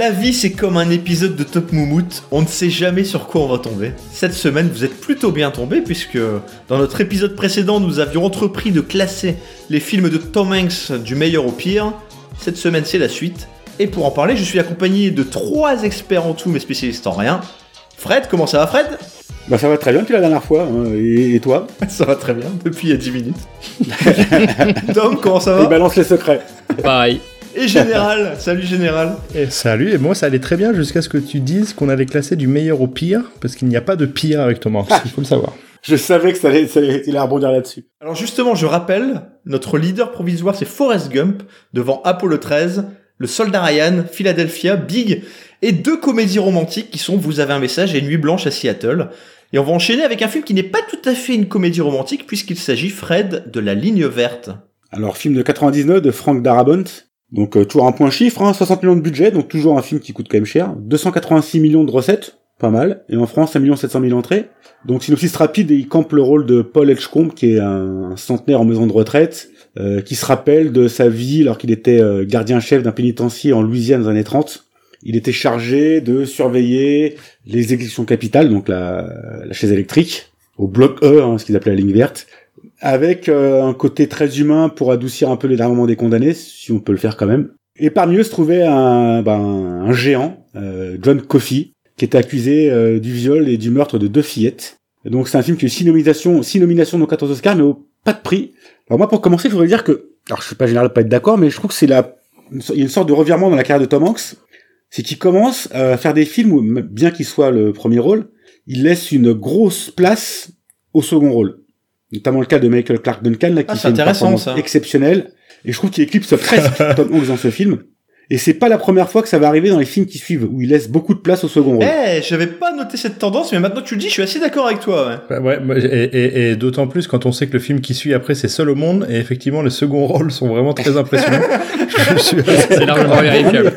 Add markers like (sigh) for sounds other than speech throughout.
La vie, c'est comme un épisode de Top Moumout, on ne sait jamais sur quoi on va tomber. Cette semaine, vous êtes plutôt bien tombé, puisque dans notre épisode précédent, nous avions entrepris de classer les films de Tom Hanks du meilleur au pire. Cette semaine, c'est la suite. Et pour en parler, je suis accompagné de trois experts en tout, mais spécialistes en rien. Fred, comment ça va, Fred? Bah ça va très bien depuis la dernière fois, hein. et, et toi? (laughs) Ça va très bien, depuis il y a 10 minutes. (laughs) Tom, comment ça Il va balance les secrets. Pareil. Et Général, (laughs) salut Général. Et salut, et moi ça allait très bien jusqu'à ce que tu dises qu'on allait classer du meilleur au pire, parce qu'il n'y a pas de pire avec Tom Hanks, il faut le savoir. Je savais que ça allait, ça allait, il allait rebondir là-dessus. Alors justement, je rappelle, notre leader provisoire c'est Forrest Gump, devant Apollo 13, Le Soldat Ryan, Philadelphia, Big, et deux comédies romantiques qui sont Vous avez un message et Nuit Blanche à Seattle. Et on va enchaîner avec un film qui n'est pas tout à fait une comédie romantique, puisqu'il s'agit, Fred, de La Ligne Verte. Alors film de 99 de Frank Darabont. Donc euh, toujours un point chiffre, hein, 60 millions de budget, donc toujours un film qui coûte quand même cher. 286 millions de recettes, pas mal. Et en France, 1 700 000 entrées. Donc synopsis rapide, et il campe le rôle de Paul Edgecombe, qui est un, centenaire en maison de retraite, euh, qui se rappelle de sa vie alors qu'il était euh, gardien-chef d'un pénitencier en Louisiane dans les années 30. Il était chargé de surveiller les exécutions capitales, donc la, la chaise électrique, au bloc E, hein, ce qu'ils appelaient la ligne verte, avec euh, un côté très humain pour adoucir un peu les derniers des condamnés, si on peut le faire quand même. Et parmi eux se trouvait un, ben, un géant, euh, John Coffey, qui était accusé euh, du viol et du meurtre de deux fillettes. Et donc c'est un film qui a eu six nominations, six nominations dans 14 Oscars, mais au, pas de prix. Alors moi pour commencer, je voudrais dire que, alors je sais pas général pas être d'accord, mais je trouve que c'est la, il y a une sorte de revirement dans la carrière de Tom Hanks, c'est qu'il commence à faire des films où, bien qu'il soit le premier rôle, il laisse une grosse place au second rôle. Notamment le cas de Michael Clark Duncan, là, qui Ah, fait une performance ça. exceptionnelle. Et je trouve qu'il éclipse (laughs) presque Tom Hanks dans ce film. Et c'est pas la première fois que ça va arriver dans les films qui suivent, où il laisse beaucoup de place au second rôle. Eh, j'avais pas noté cette tendance, mais maintenant que tu le dis, je suis assez d'accord avec toi, ouais. Bah ouais, et, et- et d'autant plus quand on sait que le film qui suit après c'est Seul au monde, et effectivement les seconds rôles sont vraiment très impressionnants. (laughs) C'est largement vérifiable.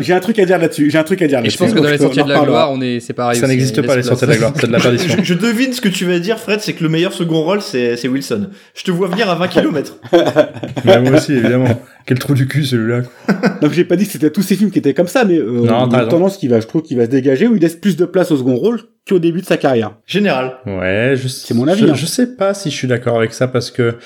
J'ai un, truc à dire là-dessus. J'ai un truc à dire Et là-dessus. je pense que dans les on de la gloire, on est, c'est pareil. Ça n'existe pas les sorties de la gloire, c'est de la (laughs) perdition. Je, je devine ce que tu vas dire, Fred, c'est que le meilleur second rôle, c'est Wilson. Je te vois venir à 20 km. Ouais, moi aussi évidemment. Quel trou du cul celui-là. (laughs) Donc j'ai pas dit que c'était tous ces films qui étaient comme ça, mais euh, Non, il y a une tendance qui va, je trouve, qui va se dégager où il laisse plus de place au second rôle qu'au début de sa carrière. Général. Ouais, je, C'est mon avis, Je, hein. je sais pas si je suis d'accord avec ça parce que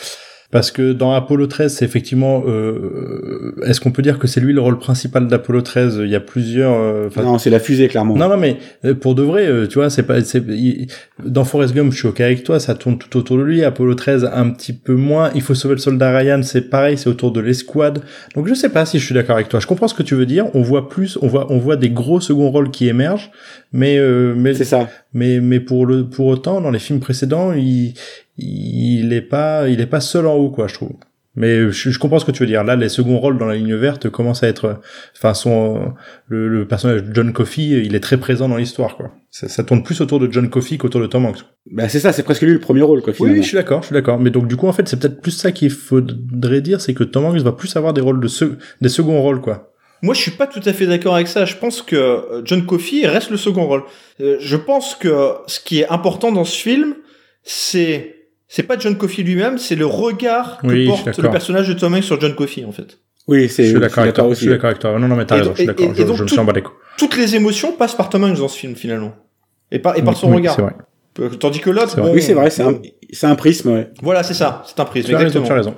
parce que dans Apollo 13, c'est effectivement. Euh, Est-ce qu'on peut dire que c'est lui le rôle principal d'Apollo 13 Il y a plusieurs. euh, non, c'est la fusée clairement. Non, non, mais euh, pour de vrai, euh, tu vois, c'est pas, il- dans Forrest Gump, je suis ok avec toi, ça tourne tout autour de lui. Apollo 13, un petit peu moins. Il faut sauver le soldat Ryan, c'est pareil, c'est autour de l'escouade. Donc je sais pas si je suis d'accord avec toi. Je comprends ce que tu veux dire. On voit plus, on voit, on voit des gros second rôles qui émergent, mais euh, mais C'est ça. mais mais pour le pour autant, dans les films précédents, il il est pas il est pas seul en haut, quoi, je trouve. Mais je, je comprends ce que tu veux dire. Là, les seconds rôles dans la ligne verte commencent à être, enfin, son le, le personnage de John Coffey, il est très présent dans l'histoire, quoi. Ça, ça tourne plus autour de John Coffey qu'autour de Tom Hanks. Bah c'est ça, c'est presque lui le premier rôle quoi Oui, finalement. je suis d'accord, je suis d'accord. Mais donc du coup, en fait, c'est peut-être plus ça qu'il faudrait dire, c'est que Tom Hanks va plus avoir des rôles de se- des seconds rôles, quoi. Moi, je suis pas tout à fait d'accord avec ça. Je pense que euh, John Coffey reste le second rôle. Euh, Je pense que ce qui est important dans ce film, c'est c'est pas John Coffey lui-même, c'est le regard que Oui, je porte le personnage de Tom Hanks sur John Coffey, en fait. Oui, c'est. Je suis d'accord avec toi. Je aussi. suis d'accord avec toi. Non, non, mais t'as raison. Je suis d'accord. et- Je, donc je me tout- sens bas les couilles. Toutes les émotions passent par Tom Hanks dans ce film, finalement. Et par, et par son Oui, regard. C'est vrai. Tandis que l'autre, bon, Oui, c'est vrai, c'est un, c'est un prisme. Ouais. Voilà, c'est ça. C'est un prisme, Tu as raison, tu as raison.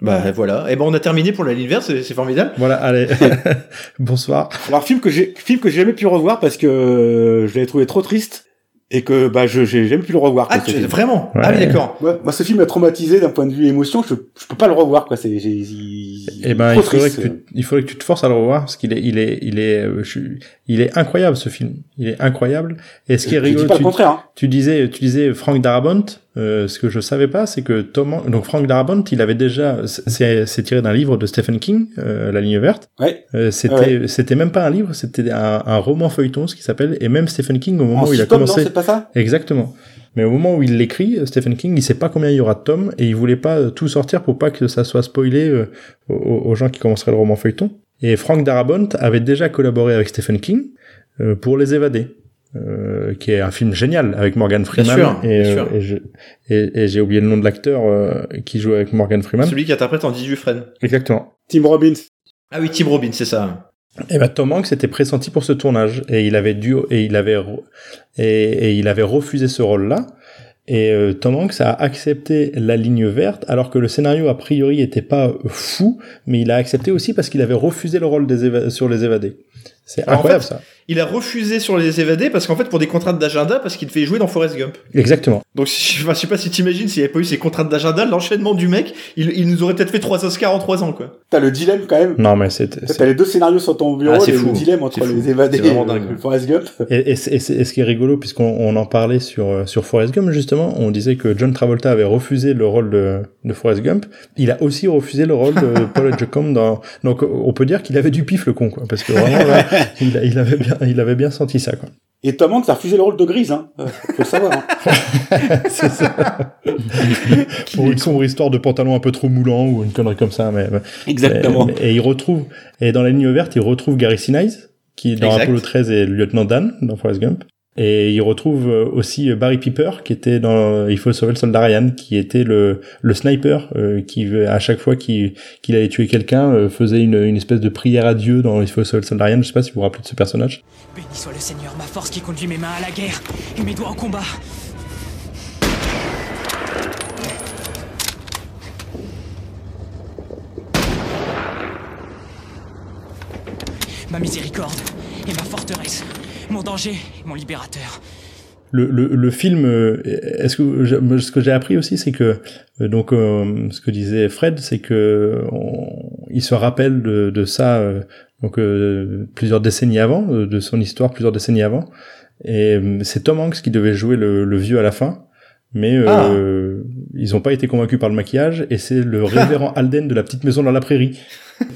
Bah voilà. Et ben on a terminé pour la ligne verte, c'est formidable. Voilà, allez. (laughs) Bonsoir. Alors film que j'ai film que j'ai jamais pu revoir parce que euh, je l'avais trouvé trop triste et que bah je j'ai jamais pu le revoir. Ah, quoi, tu- film. vraiment? Ouais. Ah oui, d'accord. Ouais, moi ce film m'a traumatisé d'un point de vue émotion, je je peux pas le revoir quoi, c'est j'ai il- Eh ben, trop il faudrait, triste. que tu, il faudrait que tu te forces à le revoir parce qu'il est, il est, il est, euh, je suis- il est incroyable ce film. Il est incroyable. Et ce qui est rigolo, pas tu, le contraire. Hein. tu disais, tu disais Frank Darabont. Euh, ce que je savais pas, c'est que Tom, donc Frank Darabont, il avait déjà, c'est tiré d'un livre de Stephen King, euh, La Ligne Verte. Ouais. Euh, c'était, c'était même pas un livre, c'était un, un roman feuilleton, ce qui s'appelle. Et même Stephen King, au moment En où il a non, commencé, pas ça? Exactement. Mais au moment où il l'écrit, Stephen King, il sait pas combien il y aura de tomes et il voulait pas tout sortir pour pas que ça soit spoilé aux, aux gens qui commenceraient le roman feuilleton. Et Frank Darabont avait déjà collaboré avec Stephen King pour Les Évadés. Euh, qui est un film génial avec Morgan Freeman sûr, et, bien euh, sûr. et je- et- et j'ai oublié le nom de l'acteur euh, qui joue avec Morgan Freeman. Celui qui interprète en 18 Fred. Exactement. Tim Robbins. Ah oui, Tim Robbins, c'est ça. Et ben Tom Hanks était pressenti pour ce tournage et il avait dû et il avait et, et il avait refusé ce rôle-là. Et euh, Tom Hanks a accepté la ligne verte alors que le scénario a priori était pas fou, mais il a accepté aussi parce qu'il avait refusé le rôle des éva- sur les évadés. C'est en incroyable fait, ça. Il a refusé sur les évadés parce qu'en fait, pour des contraintes d'agenda, parce qu'il devait jouer dans Forrest Gump. Exactement. Donc, je, enfin, je sais pas si t'imagines s'il n'y avait pas eu ces contraintes d'agenda, l'enchaînement du mec, il, il nous aurait peut-être fait trois Oscars en trois ans, quoi. T'as le dilemme quand même. Non mais c'était T'as les deux scénarios sur ton bureau, Ah, c'est le dilemme entre C'est fou. les évadés C'est et le Forrest Gump. Et, et, c'est- et c'est- et ce qui est rigolo, puisqu'on on en parlait sur, euh, sur Forrest Gump, justement, on disait que John Travolta avait refusé le rôle de, de Forrest Gump. Il a aussi refusé le rôle de (laughs) Paul Edgecombe dans... Donc, on peut dire qu'il avait du pif, le con, quoi. Parce que vraiment, là, il, il avait bien, (laughs) il avait bien senti ça, quoi. Et Tom Hanks a refusé le rôle de Grise, hein. Euh, Faut le savoir. hein. (laughs) C'est ça. (laughs) Pour une sombre histoire de pantalon un peu trop moulant ou une connerie comme ça, mais... mais- Exactement. Et, et il retrouve... Et dans la ligne verte, il retrouve Gary Sinise, qui dans Exact. Apollo 13 est le lieutenant Dan, dans Forrest Gump. Et il retrouve euh, aussi euh, Barry Piper, qui était dans Il faut sauver le soldat Ryan, qui était le, le sniper, euh, qui à chaque fois qu'il allait tuer quelqu'un, faisait une, une espèce de prière à Dieu dans Il faut sauver le soldat Ryan. Je sais pas si vous vous rappelez de ce personnage. Béni soit le Seigneur, ma force qui conduit mes mains à la guerre et mes doigts au combat. Ma miséricorde et ma forteresse, mon danger, mon libérateur. Le, le, le film, euh, est-ce que je- ce que j'ai appris aussi, c'est que euh, donc euh, ce que disait Fred, c'est que on- il se rappelle de, de ça euh, donc euh, plusieurs décennies avant, euh, de son histoire plusieurs décennies avant, et euh, c'est Tom Hanks qui devait jouer le, le vieux à la fin, mais euh, ils n'ont pas été convaincus par le maquillage, et c'est le révérend (laughs) Alden de la petite maison dans la prairie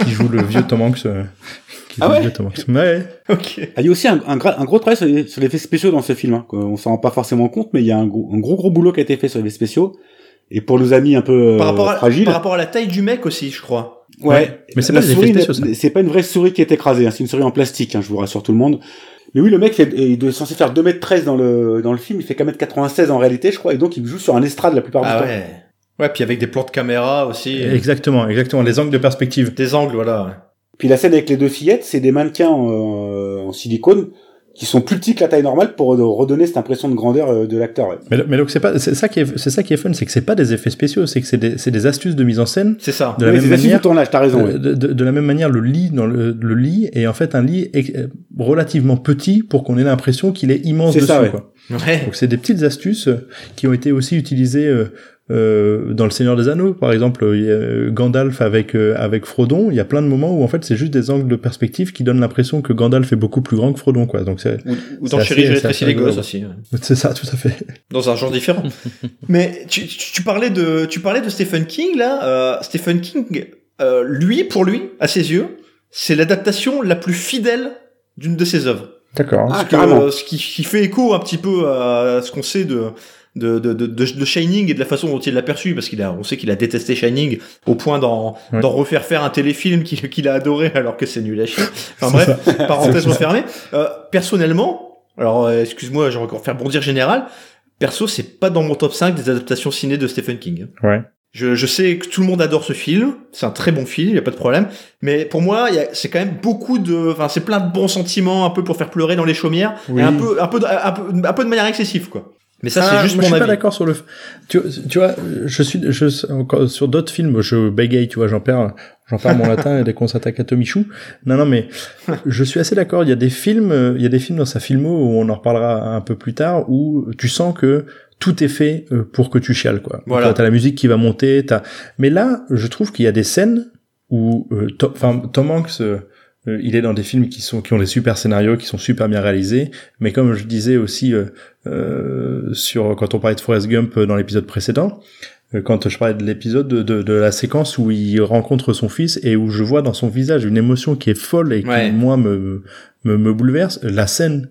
qui joue le vieux Tom Hanks. Qui Ah le ouais Hanks. Ouais. Ok. Ah, Il y a aussi un, un, un gros travail sur les, sur les effets spéciaux dans ce film. Hein. qu'on- On s'en rend pas forcément compte, mais il y a un gros, un gros gros boulot qui a été fait sur les effets spéciaux. Et pour nos amis un peu euh, Par rapport, à, fragiles, par rapport à la taille du mec aussi, je crois. ouais. Mais c'est pas des effets spéciaux. C'est pas une vraie souris qui est écrasée. Hein. C'est une souris en plastique. Hein, je vous rassure tout le monde. Mais oui, le mec, fait, il est censé faire 2m13 dans le dans le film. Il fait qu'à mètre 96 en réalité, je crois. Et donc, il joue sur un estrade la plupart Ah du temps. ouais. Ouais, puis avec des plans de caméra aussi. Exactement, exactement. Les angles de perspective. Des angles, voilà. Puis la scène avec les deux fillettes, c'est des mannequins en, euh, en silicone qui sont plus petits que la taille normale pour redonner cette impression de grandeur euh, de l'acteur. ouais. Mais, mais donc c'est pas c'est ça qui est c'est ça qui est fun, c'est que c'est pas des effets spéciaux, c'est que c'est des c'est des astuces de mise en scène. C'est ça. De la Oui, même manière, de tournage, t'as raison. euh, de, de- de la même manière, le lit dans le, le lit est en fait un lit relativement petit pour qu'on ait l'impression qu'il est immense C'est dessus. ça, ouais. quoi. Ouais. Donc c'est des petites astuces euh, qui ont été aussi utilisées euh, euh, dans le Seigneur des Anneaux, par exemple, il y a, euh, Gandalf avec euh, avec Frodon. Il y a plein de moments où en fait c'est juste des angles de perspective qui donnent l'impression que Gandalf est beaucoup plus grand que Frodon, quoi. Donc c'est Ou, dans Chérie, j'ai les gosses aussi. ouais. c'est ça, tout à fait. Dans un genre différent. (laughs) Mais tu, tu, parlais de, tu parlais de Stephen King là. Euh, Stephen King, euh, lui, pour lui, à ses yeux, c'est l'adaptation la plus fidèle d'une de ses œuvres. D'accord. Ah, Ce que- ce qui, qui fait écho un petit peu à ce qu'on sait de de, de, de, de, Shining et de la façon dont il l'a perçu, parce qu'il a, on sait qu'il a détesté Shining au point d'en, Ouais. d'en refaire faire un téléfilm qu'il, qu'il a adoré alors que c'est nul à chier. Enfin bref, parenthèse refermée. Euh, personnellement, alors euh, excuse-moi, je vais encore faire bondir général. Perso, c'est pas dans mon top 5 des adaptations ciné de Stephen King. Ouais. Je, je sais que tout le monde adore ce film, c'est un très bon film, il y a pas de problème. Mais pour moi, y a- c'est quand même beaucoup de, enfin, c'est plein de bons sentiments, un peu pour faire pleurer dans les chaumières, Oui. et un peu, un peu, un peu, un peu de manière excessive, quoi. Mais ça, Ah, c'est juste moi, mon je suis avis. pas d'accord sur le. Tu, tu vois, je suis, je sur d'autres films, je bégaye, tu vois, j'en perds, j'en perds mon (laughs) latin dès qu'on s'attaque à Tomichou. Non, non, mais je suis assez d'accord. Il y a des films, il y a des films dans sa filmo où on en reparlera un peu plus tard où tu sens que tout est fait euh, pour que tu chiales, quoi. Voilà. T'as- la musique qui va monter, t'as. Mais là, je trouve qu'il y a des scènes où, euh, Tom, enfin, Tom Hanks. euh, euh, il est dans des films qui sont qui ont des super scénarios, qui sont super bien réalisés, mais comme je disais aussi euh, euh, sur quand on parlait de Forrest Gump euh, dans l'épisode précédent, euh, quand je parlais de l'épisode de, de, de la séquence où il rencontre son fils et où je vois dans son visage une émotion qui est folle et qui Ouais. moi me, me me bouleverse, la scène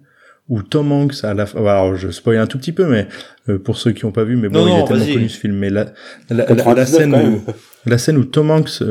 où Tom Hanks à la fin, alors je spoil un tout petit peu, mais euh, pour ceux qui n'ont pas vu, mais bon, Non, il non, est tellement connu ce film, mais la la, la, la 99 scène où (laughs) la scène où Tom Hanks euh,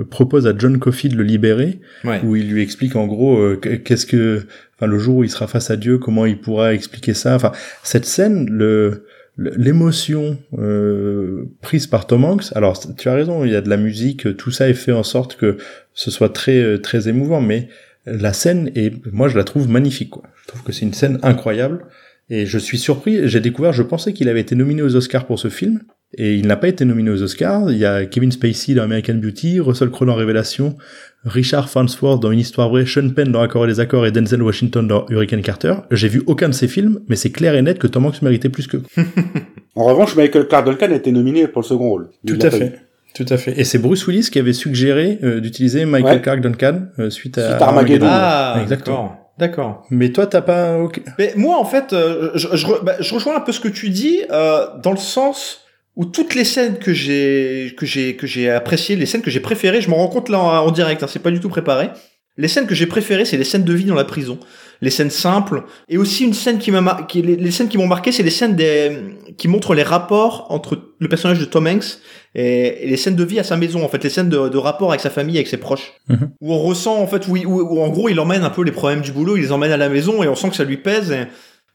euh, propose à John Coffey de le libérer, Ouais. où il lui explique en gros euh, qu- qu'est-ce que, enfin le jour où il sera face à Dieu, comment il pourra expliquer ça. Enfin cette scène, le l'émotion euh, prise par Tom Hanks. Alors tu as raison, il y a de la musique, tout ça est fait en sorte que ce soit très euh, très émouvant, mais la scène est, moi je la trouve magnifique. Quoi. Je trouve que c'est une scène incroyable et je suis surpris. J'ai découvert, je pensais qu'il avait été nominé aux Oscars pour ce film et il n'a pas été nominé aux Oscars. Il y a Kevin Spacey dans American Beauty, Russell Crowe dans Révélation, Richard Farnsworth dans Une histoire vraie, Sean Penn dans Accord et les accords et Denzel Washington dans Hurricane Carter. J'ai vu aucun de ces films, mais c'est clair et net que Tom Hanks méritait plus que. (laughs) en revanche, Michael Clark Duncan a été nominé pour le second rôle. Tout à fait. Tout à fait. Et c'est Bruce Willis qui avait suggéré euh, d'utiliser Michael Clark Duncan euh, suite à, Armageddon. Ah, exactement. D'accord. Mais toi, t'as pas. Mais moi, en fait, euh, je, je, bah, je, rejoins un peu ce que tu dis dans le sens où toutes les scènes que j'ai que j'ai que j'ai appréciées, les scènes que j'ai préférées, je m'en rends compte là en, direct, hein, c'est pas du tout préparé. Les scènes que j'ai préférées, c'est les scènes de vie dans la prison, les scènes simples, et aussi une scène qui m'a qui les, scènes qui m'ont marqué, c'est les scènes des qui montrent les rapports entre le personnage de Tom Hanks et, les scènes de vie à sa maison, en fait, les scènes de, de rapport avec sa famille, avec ses proches, mhm. où on ressent en fait, où, où, en gros il emmène un peu les problèmes du boulot, il les emmène à la maison et on sent que ça lui pèse. Et...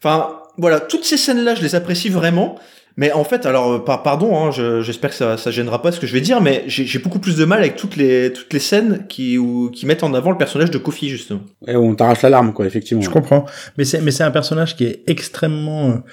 Enfin, voilà, toutes ces scènes-là, je les apprécie vraiment. Mais en fait, alors euh, pardon, hein, j'espère que ça, ça gênera pas ce que je vais dire, mais j'ai beaucoup plus de mal avec toutes les toutes les scènes qui où, qui mettent en avant le personnage de Kofi justement. Et on t'arrache l'alarme quoi, effectivement. Je comprends, mais c'est mais c'est un personnage qui est extrêmement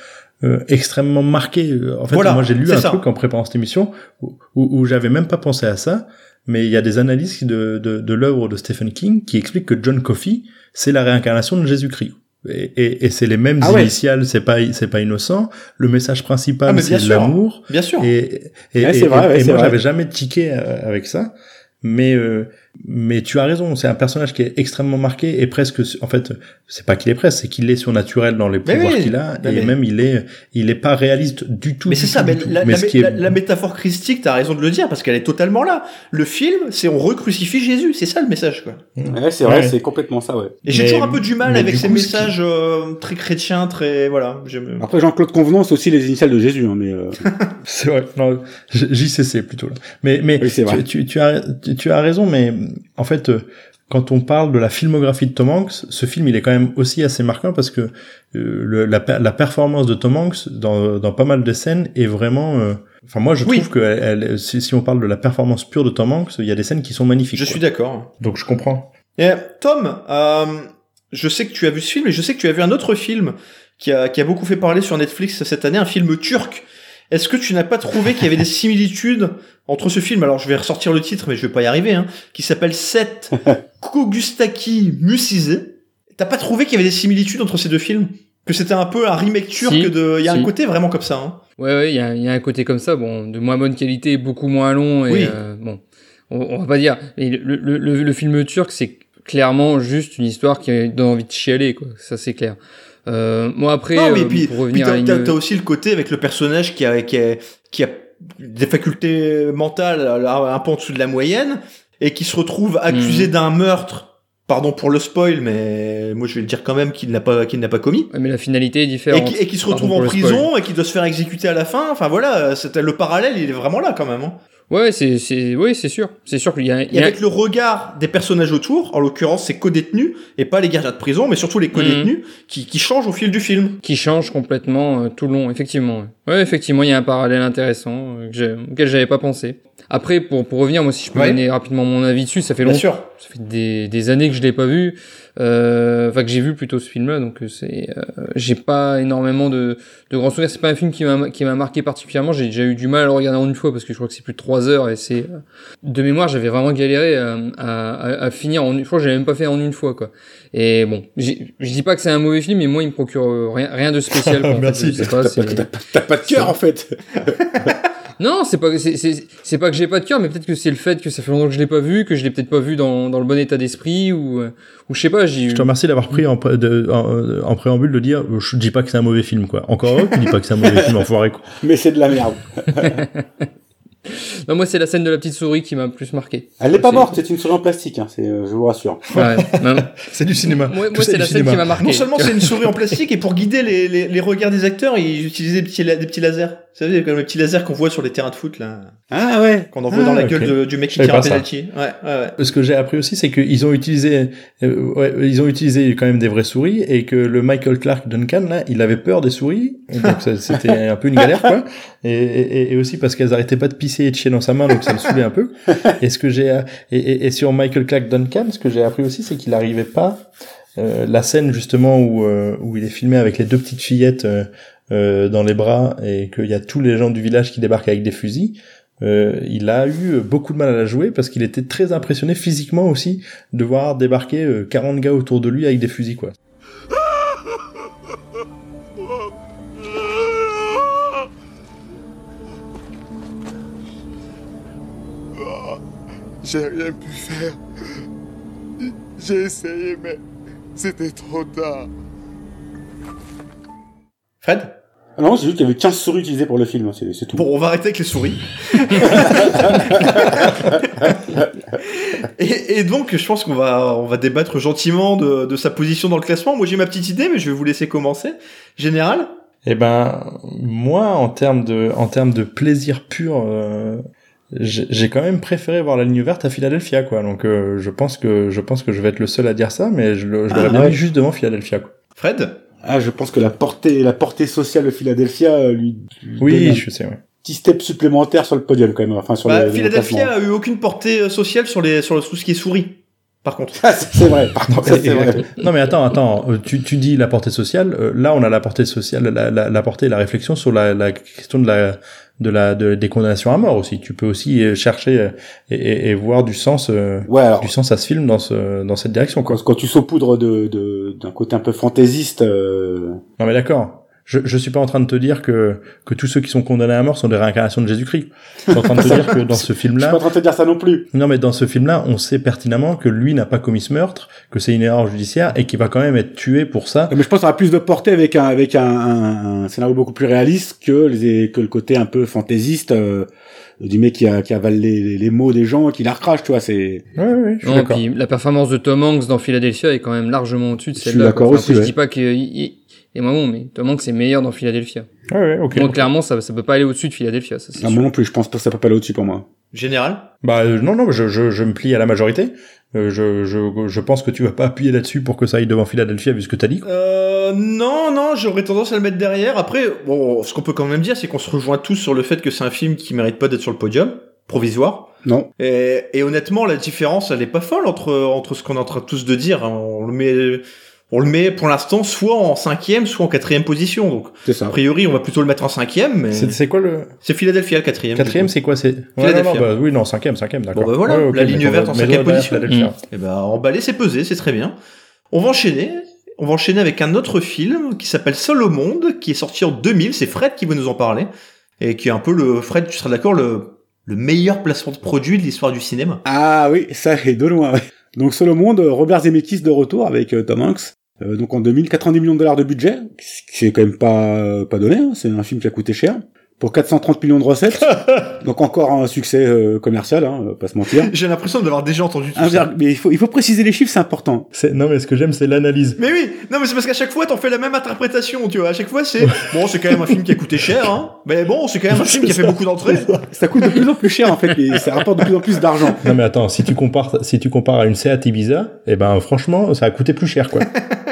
euh, extrêmement marqué. En fait, moi j'ai lu un truc en préparant cette émission où, où, j'avais même pas pensé à ça, mais il y a des analyses de de, de l'œuvre de Stephen King qui expliquent que John Coffey c'est la réincarnation de Jésus-Christ. Et, et, et c'est les mêmes ah initiales, c'est pas c'est pas innocent. Le message principal ah, c'est l'amour. Bien sûr. Et, et, et, moi j'avais jamais tiqué euh, avec ça, mais euh, mais tu as raison, c'est un personnage qui est extrêmement marqué et presque, en fait, c'est pas qu'il est presque, c'est qu'il est surnaturel dans les pouvoirs qu'il a et même il est, il est pas réaliste du tout. Mais c'est ça, mais, la, la, métaphore christique, t'as raison de le dire parce qu'elle est totalement là. Le film, c'est on recrucifie Jésus, c'est ça le message quoi. Ouais, c'est vrai, c'est complètement ça, ouais. Et j'ai toujours un peu du mal avec ces messages euh, très chrétiens, très voilà. Après Jean-Claude Convenant, c'est aussi les initiales de Jésus, hein, mais. Euh... (laughs) c'est vrai, non, JCC plutôt là. Mais mais tu, tu, as tu as raison, mais en fait, euh, quand on parle de la filmographie de Tom Hanks, ce film il est quand même aussi assez marquant parce que euh, la, la, performance de Tom Hanks dans, dans pas mal de scènes est vraiment. Euh, enfin, moi je trouve que elle, si, on parle de la performance pure de Tom Hanks, il y a des scènes qui sont magnifiques. Je suis d'accord. Donc je comprends. Et, Tom, je sais que tu as vu ce film et je sais que tu as vu un autre film qui a, qui a beaucoup fait parler sur Netflix cette année, un film turc est-ce que tu n'as pas trouvé qu'il y avait des similitudes entre ce film Alors je vais ressortir le titre, mais je vais pas y arriver. Hein, qui s'appelle Seth (laughs) Kogustaki Musize. T'as pas trouvé qu'il y avait des similitudes entre ces deux films? Que c'était un peu un remake turc de. Il y a un côté vraiment comme ça. Hein. Ouais, ouais, il y a, y a, un côté comme ça. Bon, de moins bonne qualité, beaucoup moins long. Et, oui. Euh, bon, on, va pas dire. Mais le, le, le film turc, c'est clairement juste une histoire qui donne envie de chialer, quoi. Ça, c'est clair. Euh, moi après, non, mais euh, puis, pour revenir puis t'as, aussi le côté avec le personnage qui a, qui a, qui a des facultés mentales un peu en dessous de la moyenne et qui se retrouve accusé hmm. d'un meurtre. Pardon pour le spoil, mais moi je vais le dire quand même qu'il n'a pas qu'il n'a pas commis. mais la finalité est différente. Et qui, se retrouve en prison et qui doit se faire exécuter à la fin. Enfin voilà, c'était le parallèle, il est vraiment là quand même. Hein. Ouais, c'est, c'est, oui, c'est sûr. C'est sûr qu'il y a, il y a... avec le regard des personnages autour, en l'occurrence, c'est co-détenus, et pas les gardiens de prison, mais surtout les co-détenus, mhm. qui, qui changent au fil du film. Qui changent complètement euh, tout le long, effectivement. Ouais, effectivement, il y a un parallèle intéressant, euh, auquel j'avais pas pensé. Après, pour, pour revenir, moi, si je peux donner rapidement mon avis dessus, ça fait longtemps. Ça fait des, des années que je l'ai pas vu. Euh, enfin, que j'ai vu plutôt ce film-là, donc euh, c'est, euh, j'ai pas énormément de, de grands souvenirs. C'est pas un film qui m'a, qui m'a marqué particulièrement. J'ai déjà eu du mal à le regarder en une fois parce que je crois que c'est plus de trois heures et c'est, de mémoire, j'avais vraiment galéré à, à, à, finir en une fois. J'avais même pas fait en une fois, quoi. Et bon, je dis pas que c'est un mauvais film, mais moi, il me procure rien, rien de spécial. Merci. T'as pas de cœur, en fait. (laughs) Non, c'est pas c'est pas que j'ai pas de cœur, mais peut-être que c'est le fait que ça fait longtemps que je l'ai pas vu, que je l'ai peut-être pas vu dans, dans le bon état d'esprit ou ou je sais pas. Je te remercie d'avoir pris en, de, en, préambule de dire je dis pas que c'est un mauvais film quoi. Encore eux, tu dis pas que c'est un mauvais film enfoiré quoi. (laughs) Mais c'est de la merde. (laughs) non, moi c'est la scène de la petite souris qui m'a plus marqué. Elle n'est pas morte, c'est une souris en plastique, hein, c'est, euh, je vous rassure. Ouais, (laughs) c'est du cinéma. Moi, moi c'est la scène qui m'a marqué. Non seulement c'est une souris en plastique et pour guider les, les, les regards des acteurs, ils utilisaient des petits, des petits lasers. Savez, même les petits lasers qu'on voit sur les terrains de foot, là. Ah ouais. Qu'on envoie Ah, dans la gueule de- du mec qui tire un penalty. Ouais, ouais, ouais. Ce que j'ai appris aussi, c'est qu'ils ont utilisé, euh, ouais, ils ont utilisé quand même des vraies souris et que le Michael Clark Duncan là, il avait peur des souris, donc (laughs) c'était un peu une galère quoi. Et, et, et aussi parce qu'elles arrêtaient pas de pisser et de chier dans sa main, donc ça le saoulait un peu. Et ce que j'ai et, sur Michael Clark Duncan, ce que j'ai appris aussi, c'est qu'il arrivait pas euh, la scène justement où euh, où il est filmé avec les deux petites fillettes euh, euh, dans les bras et qu'il y a tous les gens du village qui débarquent avec des fusils. Euh, il a eu beaucoup de mal à la jouer parce qu'il était très impressionné physiquement aussi de voir débarquer euh, 40 gars autour de lui avec des fusils quoi. J'ai rien pu faire. J'ai essayé, mais c'était trop tard. Fred? Ah non, c'est juste qu'il y avait 15 souris utilisées pour le film, c'est c'est tout. Bon, on va arrêter avec les souris. (laughs) et, et donc, je pense qu'on va, on va débattre gentiment de, de sa position dans le classement. Moi, j'ai ma petite idée, mais je vais vous laisser commencer. Général? Eh ben moi en termes de en termes de plaisir pur euh, j'ai j'ai quand même préféré voir la ligne verte à Philadelphia quoi. Donc euh, je pense que je pense que je vais être le seul à dire ça mais je le- je l'aurais Ah, bien ouais. mis juste devant Philadelphia quoi. Fred? Ah, je pense que la portée, la portée sociale de Philadelphia euh, lui, lui Oui, donne un je sais ouais. petit step supplémentaire sur le podium quand même. Enfin, sur bah, le, le Philadelphia a eu aucune portée euh, sociale sur, les, sur tout ce qui est souris, par contre. Ah, c'est vrai. Ça. (laughs) Non mais attends, attends, euh, tu, tu dis la portée sociale, là on a la portée sociale, la, la, la portée, la réflexion sur la, la question de la de la de, des condamnations à mort aussi. Tu peux aussi euh, chercher euh, et, et, et voir du sens euh, Ouais, alors, du sens à ce film dans ce dans cette direction quoi. quand, quand tu saupoudres de, de, d'un côté un peu fantaisiste, euh, Non mais d'accord. Je, je suis pas en train de te dire que, que tous ceux qui sont condamnés à mort sont des réincarnations de Jésus-Christ. Je suis en train de te (laughs) dire que dans ce je suis film-là, pas en train de te dire ça non plus. non mais dans ce film-là, on sait pertinemment que lui n'a pas commis ce meurtre, que c'est une erreur judiciaire et qu'il va quand même être tué pour ça. Mais je pense qu'on a plus de portée avec un, avec un, un, un scénario beaucoup plus réaliste que les, que le côté un peu fantaisiste, euh, du mec qui, a, qui avale les, les, les mots des gens, qui la recrache, tu vois, c'est, Ouais, ouais, ouais, je suis Non, puis la performance de Tom Hanks dans Philadelphia est quand même largement au-dessus de Je suis celle-là. d'accord aussi, après, ouais. Je dis pas que il- il- et moi bon, mais Tom Hanks est meilleur dans Philadelphia. Ouais, ouais, ok. Donc clairement, ça, ça peut pas aller au-dessus de Philadelphia, ça c'est Ah, moi non plus, je pense pas que ça peut pas aller au-dessus pour moi. Général Bah euh, non, non, je, je, je me plie à la majorité. Euh, je, je, je pense que tu vas pas appuyer là-dessus pour que ça aille devant Philadelphia vu ce que t'as dit. Euh, non, non, j'aurais tendance à le mettre derrière. Après, bon, ce qu'on peut quand même dire, c'est qu'on se rejoint tous sur le fait que c'est un film qui mérite pas d'être sur le podium, provisoire. Non. Et, et honnêtement, la différence, elle est pas folle entre, entre ce qu'on est en train tous de dire. On le met, on le met pour l'instant soit en cinquième, soit en quatrième position. Donc, C'est ça. a priori, on va plutôt le mettre en cinquième, mais C'est quoi le c'est Philadelphia le quatrième. quatrième. C'est quoi C'est ouais, non, Philadelphia. non, bah, oui, non, cinquième, cinquième, d'accord. Bon, bah, voilà, Ouais, la ligne verte va- en cinquième position. Philadelphia. Et ben, emballer, c'est pesé, c'est très bien. On va enchaîner. On va enchaîner avec un autre film qui s'appelle Seul au monde, qui est sorti en 2000. C'est Fred qui va nous en parler. Et qui est un peu le, Fred, tu seras d'accord, le, le meilleur placement de produit de l'histoire du cinéma. Ah oui, ça est de loin. Donc sur le monde, Robert Zemeckis de retour avec euh, Tom Hanks. Euh, donc en 2000, 90 millions de dollars de budget, ce qui est quand même pas pas donné. hein. C'est un film qui a coûté cher pour 430 millions de recettes. (laughs) donc encore un succès euh, commercial, hein, euh, pas se mentir. (laughs) J'ai l'impression de l'avoir déjà entendu tout ça. mais il faut il faut préciser les chiffres, c'est important. Non, mais ce que j'aime, c'est l'analyse. Mais oui, non mais c'est parce qu'à chaque fois t'en fais la même interprétation, tu vois. À chaque fois c'est (laughs) bon, c'est quand même un film qui a coûté cher, hein. Mais bon, c'est quand même un film qui a fait beaucoup d'entrées. Ça coûte de plus en plus cher en fait, et ça rapporte de plus en plus d'argent. Non, mais attends, si tu compares, si tu compares à une Seat Ibiza, eh ben, franchement, ça a coûté plus cher, quoi.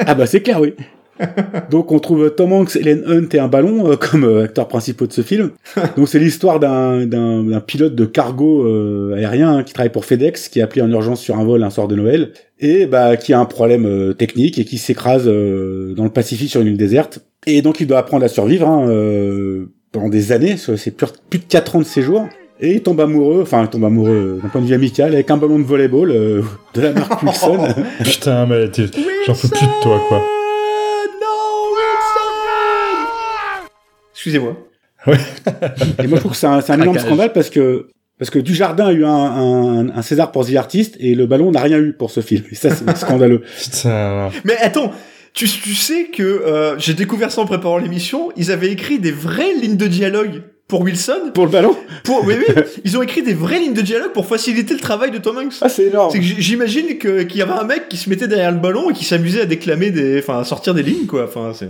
Ah bah c'est clair, oui. (laughs) Donc on trouve Tom Hanks, Ellen Hunt et un ballon euh, comme euh, acteurs principaux de ce film. (laughs) Donc c'est l'histoire d'un pilote de cargo euh, aérien hein, qui travaille pour FedEx, qui est appelé en urgence sur un vol un soir de Noël et bah qui a un problème euh, technique et qui s'écrase euh, dans le Pacifique sur une île déserte. Et donc il doit apprendre à survivre hein, euh, pendant des années. C'est plus, plus de 4 ans de séjour. Et il tombe amoureux, enfin il tombe amoureux d'un point de vue amical avec un ballon de volleyball euh, (laughs) de la marque Wilson. Putain, mais j'en peux plus de toi, quoi. Excusez-moi. (laughs) Et moi, je trouve que c'est un, énorme scandale parce que parce que Dujardin a eu un, un, un César pour The Artist et le ballon n'a rien eu pour ce film. Et ça, c'est (laughs) scandaleux. Putain. Mais attends, tu, tu sais que euh, j'ai découvert ça en préparant l'émission, ils avaient écrit des vraies lignes de dialogue pour Wilson. Pour le ballon pour, Oui, oui. (laughs) Ils ont écrit des vraies lignes de dialogue pour faciliter le travail de Tom Hanks. Ah, c'est énorme. C'est que j'imagine que, qu'il y avait un mec qui se mettait derrière le ballon et qui s'amusait à déclamer des, enfin, à sortir des lignes, quoi. Enfin, c'est,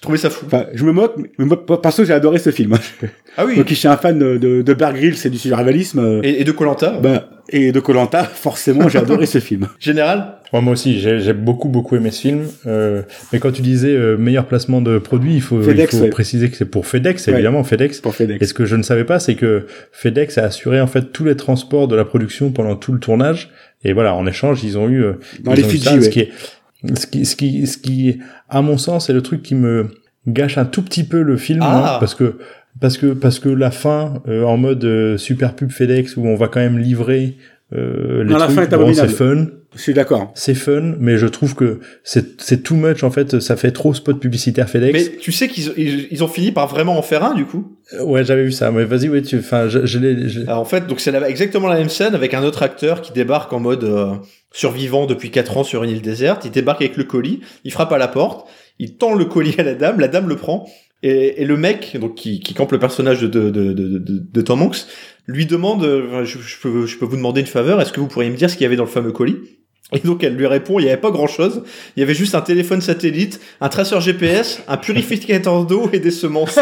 je trouvais ça fou. Enfin, je me moque, mais parce que j'ai adoré ce film. (laughs) Ah oui. Donc, je suis un fan de, de, de Bear Grylls et du survivalisme. Et, et de Colanta. Bah, et de Colanta, forcément, j'ai adoré ce film. (laughs) Général. Ouais, moi aussi, j'ai beaucoup beaucoup aimé ce film. Euh, mais quand tu disais euh, meilleur placement de produit, il faut, FedEx, il faut ouais. préciser que c'est pour FedEx, Ouais. évidemment FedEx. Pour FedEx. Et ce que je ne savais pas, c'est que FedEx a assuré en fait tous les transports de la production pendant tout le tournage. Et voilà, en échange, ils ont eu euh, Dans ils les ont eu Fidji, ça, ouais. ce qui est ce qui ce qui ce qui à mon sens est le truc qui me gâche un tout petit peu le film Ah. moi, parce que parce que parce que la fin euh, en mode euh, super pub FedEx où on va quand même livrer euh, les Non, la fin est bon, c'est fun Je suis d'accord. c'est fun, mais je trouve que c'est c'est too much en fait. Ça fait trop spot publicitaire FedEx. Mais tu sais qu'ils ils, ils ont fini par vraiment en faire un, du coup? Euh, Ouais, j'avais vu ça. Mais vas-y, ouais, tu. Enfin, je, je l'ai. je- Alors, en fait, donc c'est exactement la même scène avec un autre acteur qui débarque en mode euh, survivant depuis 4 ans sur une île déserte. Il débarque avec le colis, il frappe à la porte, il tend le colis à la dame, la dame le prend. Et, et le mec, donc qui, qui campe le personnage de, de, de, de, de- de Tom Hanks, lui demande, euh, je, je peux, je peux vous demander une faveur, est-ce que vous pourriez me dire ce qu'il y avait dans le fameux colis? Et donc elle lui répond, il n'y avait pas grand-chose, il y avait juste un téléphone satellite, un traceur GPS, un purificateur d'eau et des semences.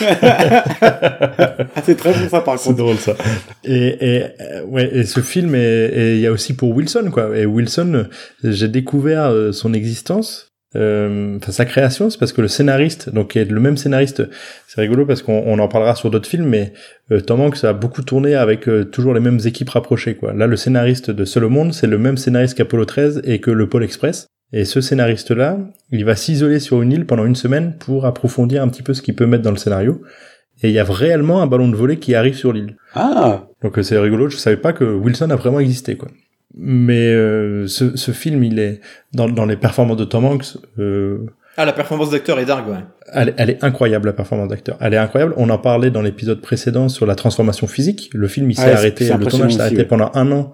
(laughs) C'est très bon ça par C'est contre. drôle ça. Et, et euh, ouais, et ce film, est- et il y a aussi pour Wilson quoi. Et Wilson, j'ai découvert euh, son existence. Euh, Enfin, sa création, c'est parce que le scénariste, donc qui est le même scénariste, c'est rigolo parce qu'on on en parlera sur d'autres films, mais euh, Tom Hanks a beaucoup tourné avec euh, toujours les mêmes équipes rapprochées, quoi. Là, le scénariste de Seul au monde, c'est le même scénariste qu'Apollo 13 et que le Pôle Express. Et ce scénariste-là, il va s'isoler sur une île pendant une semaine pour approfondir un petit peu ce qu'il peut mettre dans le scénario. Et il y a réellement un ballon de volée qui arrive sur l'île. Ah, Donc euh, c'est rigolo, je savais pas que Wilson a vraiment existé quoi. Mais euh, ce, ce film, il est dans, dans les performances de Tom Hanks, euh, ah, la performance d'acteur est dingue, ouais. elle, elle est incroyable la performance d'acteur. Elle est incroyable. On en parlait dans l'épisode précédent sur la transformation physique. Le film il s'est Ouais, c'est- arrêté, le tournage s'est arrêté ouais. pendant un an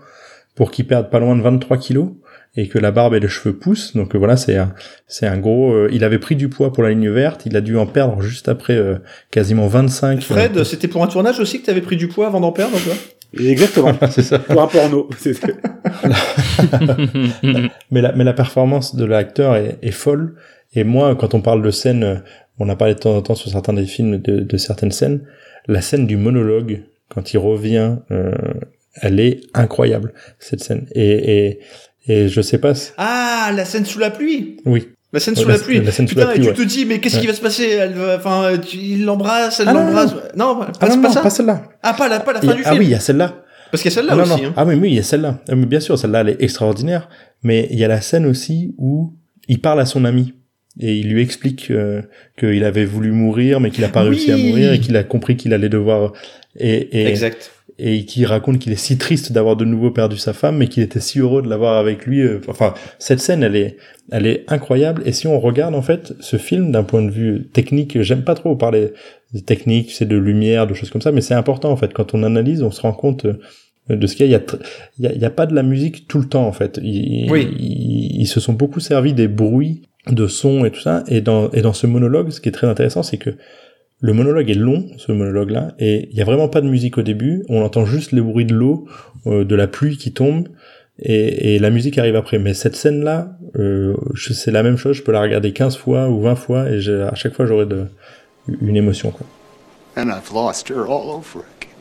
pour qu'il perde pas loin de 23 kilos et que la barbe et les cheveux poussent. Donc euh, voilà, c'est un, c'est un gros. euh, il avait pris du poids pour la ligne verte. Il a dû en perdre juste après euh, quasiment 25. Fred, c'était pour un tournage aussi que t'avais pris du poids avant d'en perdre, toi? Exactement. c'est ça. Pour un porno. (laughs) C'est- (laughs) mais la, mais la performance de l'acteur est, est folle. Et moi, quand on parle de scène, euh, on a parlé de temps en temps sur certains des films de, de certaines scènes, la scène du monologue, quand il revient, euh, elle est incroyable, cette scène. Et, et, et je sais pas si... Ah, la scène sous la pluie Oui. La scène Ouais, sous la- la pluie. la scène sous la pluie, et tu ouais. te dis, mais qu'est-ce qui va se passer? Elle va- Enfin, tu- il l'embrasse, elle Ah non, l'embrasse. Non, pas, Ah non, non, pas ça. pas celle-là. Ah, pas la, pas la fin du Ah film. oui, il y a celle-là. Parce qu'il y a celle-là Ah, non, aussi. non. hein. Ah oui, oui, il y a celle-là. Euh, mais Bien sûr, celle-là, elle est extraordinaire. Mais il y a la scène aussi où il parle à son ami et il lui explique euh, qu'il avait voulu mourir, mais qu'il n'a pas Oui. réussi à mourir et qu'il a compris qu'il allait devoir et et, Exact. Et qui raconte qu'il est si triste d'avoir de nouveau perdu sa femme, mais qu'il était si heureux de l'avoir avec lui. euh, Enfin, cette scène, elle est, elle est incroyable. Et si on regarde en fait ce film d'un point de vue technique, j'aime pas trop parler de technique, c'est de lumière, de choses comme ça, mais c'est important en fait. Quand on analyse, on se rend compte euh, de ce qu'il y a. Il y a, il y a, il y a pas de la musique tout le temps en fait. Ils, Oui. ils, ils se sont beaucoup servis des bruits de sons et tout ça. Et dans, et dans ce monologue, ce qui est très intéressant, c'est que le monologue est long, ce monologue-là, et il y a vraiment pas de musique au début. On entend juste les bruits de l'eau, euh, de la pluie qui tombe, et, la musique arrive après. Mais cette scène-là, euh, c'est la même chose. Je peux la regarder 15 fois ou 20 fois, et à chaque fois j'aurai une émotion. Quoi. And I've lost her all over again.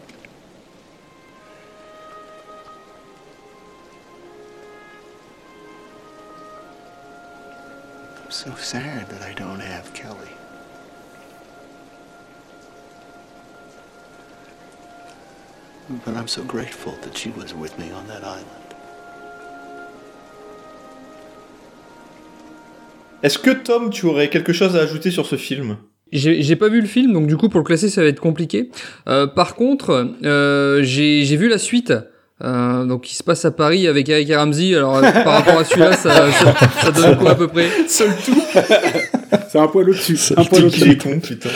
I'm so sad that I don't have Kelly. But I'm so grateful that she was with me on that island. Est-ce que Tom, tu aurais quelque chose à ajouter sur ce film? J'ai j'ai pas vu le film, donc du coup pour le classer ça va être compliqué. Euh, par contre, euh, j'ai j'ai vu la suite. Euh, donc qui se passe à Paris avec Eric et Ramsey. Alors euh, par rapport à celui-là, ça, ça, ça donne quoi à peu près? (laughs) Seul tout C'est un poil au-dessus. Un poil Il au-dessus. est con, putain.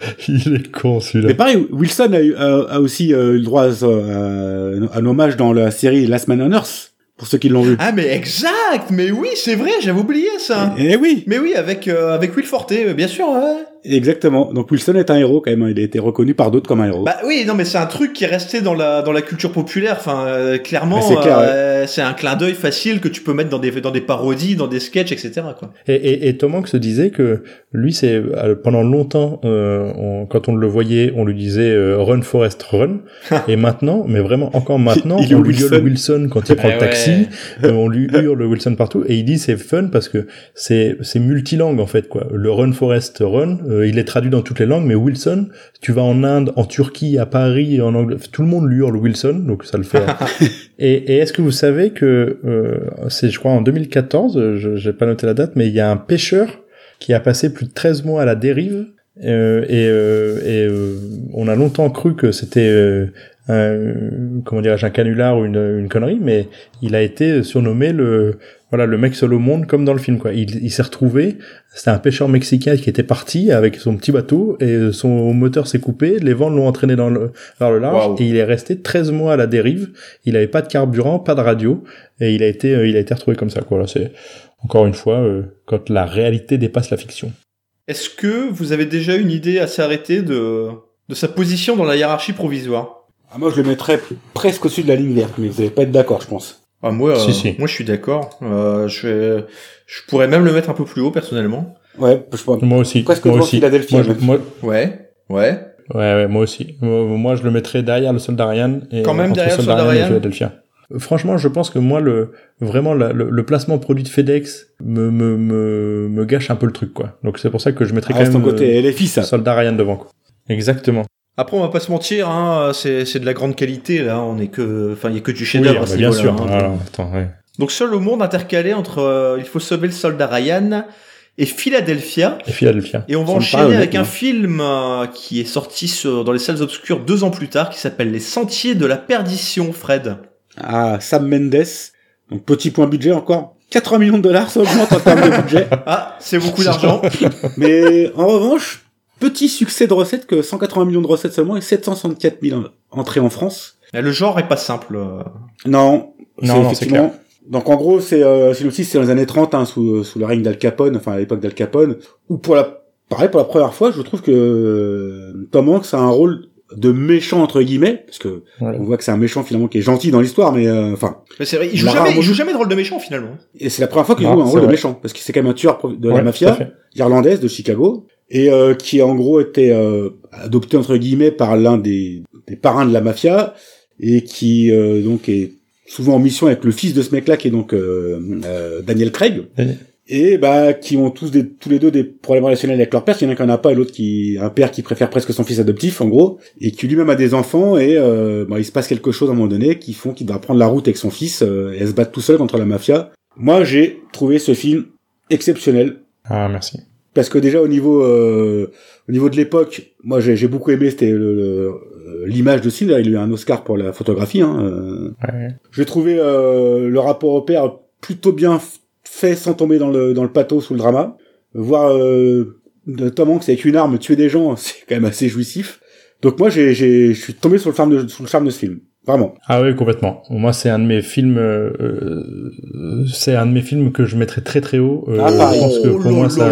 (laughs) Il est con celui-là. Mais pareil, Wilson a, eu, a, a aussi euh, eu le droit à, à un hommage dans la série Last Man on Earth, pour ceux qui l'ont vu. Ah, mais exact Mais oui, c'est vrai, j'avais oublié ça Eh oui Mais oui, avec, euh, avec Will Forte, bien sûr, ouais. Exactement. Donc Wilson est un héros quand même. Hein. Il a été reconnu par d'autres comme un héros. Bah oui, non, mais c'est un truc qui est resté dans la dans la culture populaire. Enfin, euh, clairement, c'est un clin d'œil facile que tu peux mettre dans des dans des parodies, dans des sketchs, etc. Quoi. Et, et, et Tom Hanks disait que lui, c'est pendant longtemps, quand on le voyait, on lui disait Run Forest Run. (laughs) et maintenant, mais vraiment encore maintenant, on lui Wilson. Wilson quand il prend le taxi. on lui hurle Wilson partout. Et il dit c'est fun parce que c'est c'est multilangue en fait quoi. Le Run Forest Run, euh, il est traduit dans toutes les langues, mais Wilson, tu vas en Inde, en Turquie, à Paris, en anglais, tout le monde lui hurle Wilson, donc ça le fait. (laughs) et, et est-ce que vous savez que euh, c'est je crois en 2014, je j'ai pas noté la date, mais il y a un pêcheur qui a passé plus de 13 mois à la dérive euh, et, euh, et euh, on a longtemps cru que c'était comment dirais-je un canular ou une, une, connerie, mais il a été surnommé le voilà le mec seul au monde comme dans le film quoi. Il, il s'est retrouvé, c'était un pêcheur mexicain qui était parti avec son petit bateau et son moteur s'est coupé, les vents l'ont entraîné dans le vers le large et il est resté 13 mois à la dérive. Il avait pas de carburant, pas de radio et il a été il a été retrouvé comme ça quoi. Là c'est encore une fois quand la réalité dépasse la fiction. Est-ce que vous avez déjà une idée assez arrêtée de de sa position dans la hiérarchie provisoire? Ah, moi, je le mettrais presque au-dessus de la ligne verte, mais vous n'allez pas être d'accord, je pense. Ah, moi, euh, moi, je suis d'accord. Euh, je, je pourrais même le mettre un peu plus haut, personnellement. Ouais, je pense. Moi aussi. Presque moi aussi. Philadelphie. Moi, Ouais, ouais. Ouais, ouais, moi aussi. Moi, je le mettrais derrière le soldat Ryan. Et Quand même derrière le soldat Ryan. Philadelphia. Franchement, je pense que moi, le vraiment le, le, placement produit de FedEx me, me, me, me, gâche un peu le truc, quoi. Donc c'est pour ça que je mettrais ah, quand même côté LFI, ça. Soldat Ryan devant. Quoi. Exactement. Après, on va pas se mentir, hein, c'est, c'est de la grande qualité, là. On est que, enfin, il y a que du chef-d'œuvre oui, bien sûr. Hein. attends, ouais. Donc, seul au monde intercalé entre euh, Il faut sauver le soldat Ryan et Philadelphia. Et Philadelphia. Et on va enchaîner avec un film euh, qui est sorti sur, dans les salles obscures deux ans plus tard, qui s'appelle Les Sentiers de la Perdition, Fred. Ah, Sam Mendes. Donc, petit point budget encore. 80 millions de dollars, ça augmente en termes de budget. Ah, c'est beaucoup d'argent. (laughs) Mais en revanche, petit succès de recettes que 180 millions de recettes seulement et 764 000 entrées en France. Le genre est pas simple. Euh. Non, non, effectivement. Donc en gros, c'est euh, aussi c'est dans les années 30 hein, sous sous le règne d'Al Capone, enfin à l'époque d'Al Capone, où pour la pareil pour la première fois, je trouve que euh, Tom Hanks a un rôle de méchant entre guillemets parce que on voit que c'est un méchant finalement qui est gentil dans l'histoire mais euh, enfin mais c'est vrai il joue jamais il joue jamais de rôle de méchant finalement et c'est la première fois qu'il joue un rôle de méchant parce que c'est quand même un tueur de la mafia irlandaise de Chicago et euh, qui en gros été euh, adopté entre guillemets par l'un des, des, parrains de la mafia et qui euh, donc est souvent en mission avec le fils de ce mec-là qui est donc Daniel Craig. Et bah qui ont tous des, tous les deux des problèmes relationnels avec leur père. Il y en a qui en a pas et l'autre qui un père qui préfère presque son fils adoptif en gros et qui lui-même a des enfants et bah, il se passe quelque chose à un moment donné qui font qu'il doit prendre la route avec son fils et se battre tout seul contre la mafia. Moi j'ai trouvé ce film exceptionnel. Ah merci parce que déjà au niveau euh, au niveau de l'époque, moi j'ai beaucoup aimé c'était euh, l'image de Sid, il a eu un Oscar pour la photographie. Hein, euh. ouais. J'ai trouvé euh, le rapport au père plutôt bien fait sans tomber dans le dans le pathos ou le drama. Voir euh, Tom Hanks avec une arme tuer des gens, (laughs) c'est quand même assez jouissif. Donc moi j'ai je suis tombé sur le charme de sur le charme de ce film. Vraiment. Ah oui, complètement. Moi, c'est un de mes films. Euh, c'est un de mes films que je mettrais très très haut. Euh, ah. Je pense que pour moi, ça,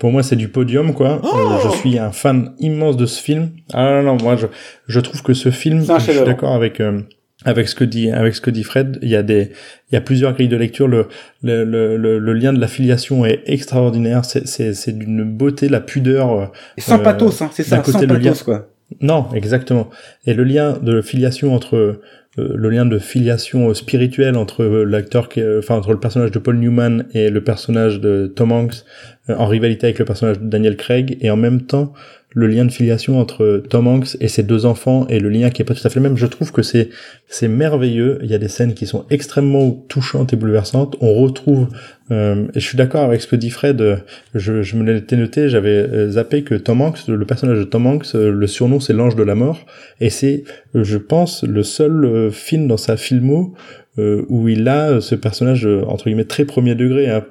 pour moi, c'est du podium, quoi. Oh euh, je suis un fan immense de ce film. Ah non, non, moi, je, je trouve que ce film, je suis d'accord avec euh, avec ce que dit avec ce que dit Fred. Il y a des il y a plusieurs grilles de lecture. Le le, le, le, lien de l'affiliation est extraordinaire. C'est c'est c'est d'une beauté, la pudeur. sans pathos, hein, c'est ça. Sans pathos, quoi. Non, exactement. Et le lien de filiation entre euh, le lien de filiation spirituelle entre euh, l'acteur qui, enfin entre le personnage de Paul Newman et le personnage de Tom Hanks euh, en rivalité avec le personnage de Daniel Craig et en même temps le lien de filiation entre Tom Hanks et ses deux enfants et le lien qui est pas tout à fait le même. Je trouve que c'est c'est merveilleux. Il y a des scènes qui sont extrêmement touchantes et bouleversantes. On retrouve euh, et je suis d'accord avec ce que dit Fred. Je, je me l'étais noté. J'avais euh, zappé que Tom Hanks, le personnage de Tom Hanks, euh, le surnom c'est l'ange de la mort et c'est, je pense, le seul film dans sa filmo où il a ce personnage entre guillemets très premier degré hein,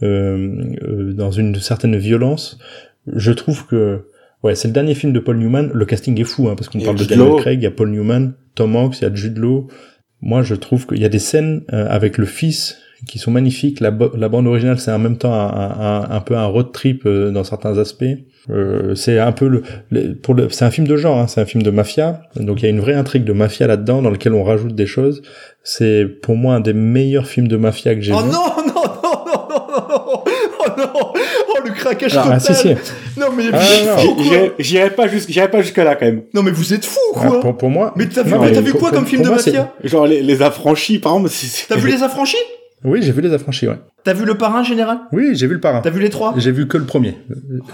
dans une certaine violence. Je trouve que Ouais, c'est le dernier film de Paul Newman. Le casting est fou, hein, parce qu'on parle de Daniel Craig, il y a Paul Newman, Tom Hanks, il y a Jude Law. Moi, je trouve qu'il y a des scènes euh, avec le fils qui sont magnifiques. La, la bande originale, c'est en même temps un, un, un, peu un road trip euh, dans certains aspects. Euh, c'est un peu le, pour le, c'est un film de genre, hein, c'est un film de mafia. Donc il y a une vraie intrigue de mafia là-dedans, dans lequel on rajoute des choses. C'est pour moi un des meilleurs films de mafia que j'ai oh vu. non (laughs) non oh le craquage total. Ah, si, si. Non mais ah, j'irai pas jusqu'à j'irai pas jusque là quand même. Non mais vous êtes fous quoi. pour, pour, moi. Mais t'as vu, vu quoi comme film de mafia Genre les, les affranchis par exemple. T'as vu les affranchis? Oui, j'ai vu les affranchis, ouais. T'as vu le parrain général? Oui, j'ai vu le parrain. T'as vu les trois? J'ai vu que le premier.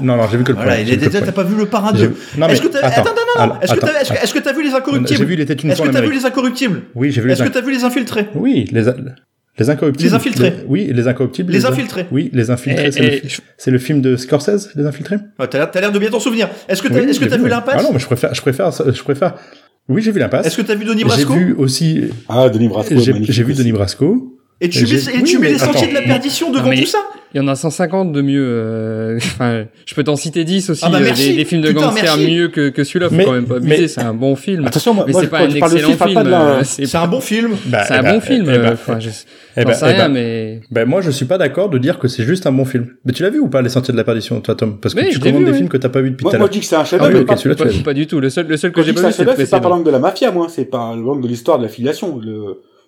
Non, non, j'ai vu que le voilà, premier. Voilà, t'as pas vu le parrain 2 Non, mais est-ce que t'as... Attends, attends, non, Est-ce que t'as est-ce que t'as vu les incorruptibles J'ai vu les têtes une Est-ce que t'as vu les incorruptibles? Oui, j'ai vu les Est-ce que t'as vu les infiltrés? Oui, les les incorruptibles. Les infiltrés. Oui, les incorruptibles. Les, infiltrés. Oui, les infiltrés. C'est le... le, film de Scorsese, les infiltrés? Ah, t'as l'air de bien t'en souvenir. Est-ce que t'as est-ce que t'as vu l'impasse? Ah non, mais je préfère, je préfère, je préfère. Oui, j'ai vu l'impasse. Est-ce que t'as vu Denis Brasco? J'ai vu aussi. Ah, Denis Brasco. J'ai vu Denis Brasco. Et tu mets, et tu mets les sentiers de la perdition devant tout ça Il y en a 150 de mieux. Euh... (laughs) Enfin, je peux t'en citer 10 aussi. Ah bah euh, des, des, films de gangsters mieux que, que celui-là. Faut quand même pas abuser. C'est un bon film. Attention, moi, mais c'est pas un excellent film. Euh, c'est un bon film. Bah, c'est un bon film. Enfin, je sais rien, mais. Ben moi, je suis pas d'accord de dire que c'est juste un bon film. Mais tu l'as vu ou pas les Sentiers de la perdition, toi, Tom? Parce que tu commandes des films que t'as pas vu depuis tout à l'heure. Moi, je dis que c'est un chef-d'œuvre. Pas du tout. Le seul, le seul que j'ai pas vu, c'est pas par l'angle de la mafia, moi. C'est par l'angle de l'histoire de la filiation.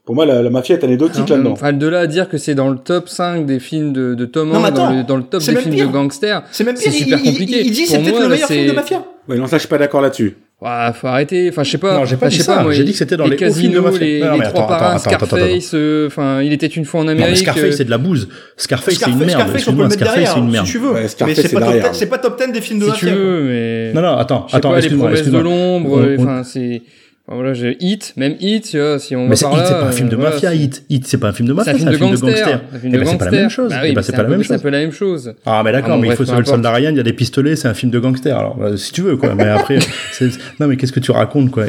Pour moi, la, la mafia est anecdotique là-dedans. Enfin, de là à dire que c'est dans le top 5 des films de, de Tom Hanks, dans, le, dans le top des films de gangsters, c'est super compliqué. Il, il dit c'est peut-être le meilleur film de mafia. Ouais, non, ça, je suis pas d'accord là-dessus. Ouais, faut arrêter. Enfin, je sais pas. Non, j'ai pas dit ça. J'ai dit que c'était dans les, les casinos, les, non, les trois parrains, Scarface. Euh, enfin, il était une fois en Amérique. Non, Scarface, c'est de la bouse. Scarface, c'est une merde. Scarface, on peut mettre derrière, si tu veux. mais c'est pas top 10 des films de mafia. Si tu veux, mais. Non, non, attends, attends. Les promesses de l'ombre. Enfin, c'est. Voilà, j'ai Hit, même Hit, tu vois, si on mais va par là. c'est pas un film de mafia, Hit. Hit, c'est pas un film de mafia, c'est un, film de gangster. Eh ben, c'est pas la même chose. Bah oui, eh ben, c'est pas la même chose. C'est un peu la même chose. Ah, mais d'accord, mais il faut sauver le soldat Ryan, il y a des pistolets, c'est un film de gangster. Alors, euh, si tu veux, quoi. Mais après, (laughs) non, mais qu'est-ce que tu racontes, quoi?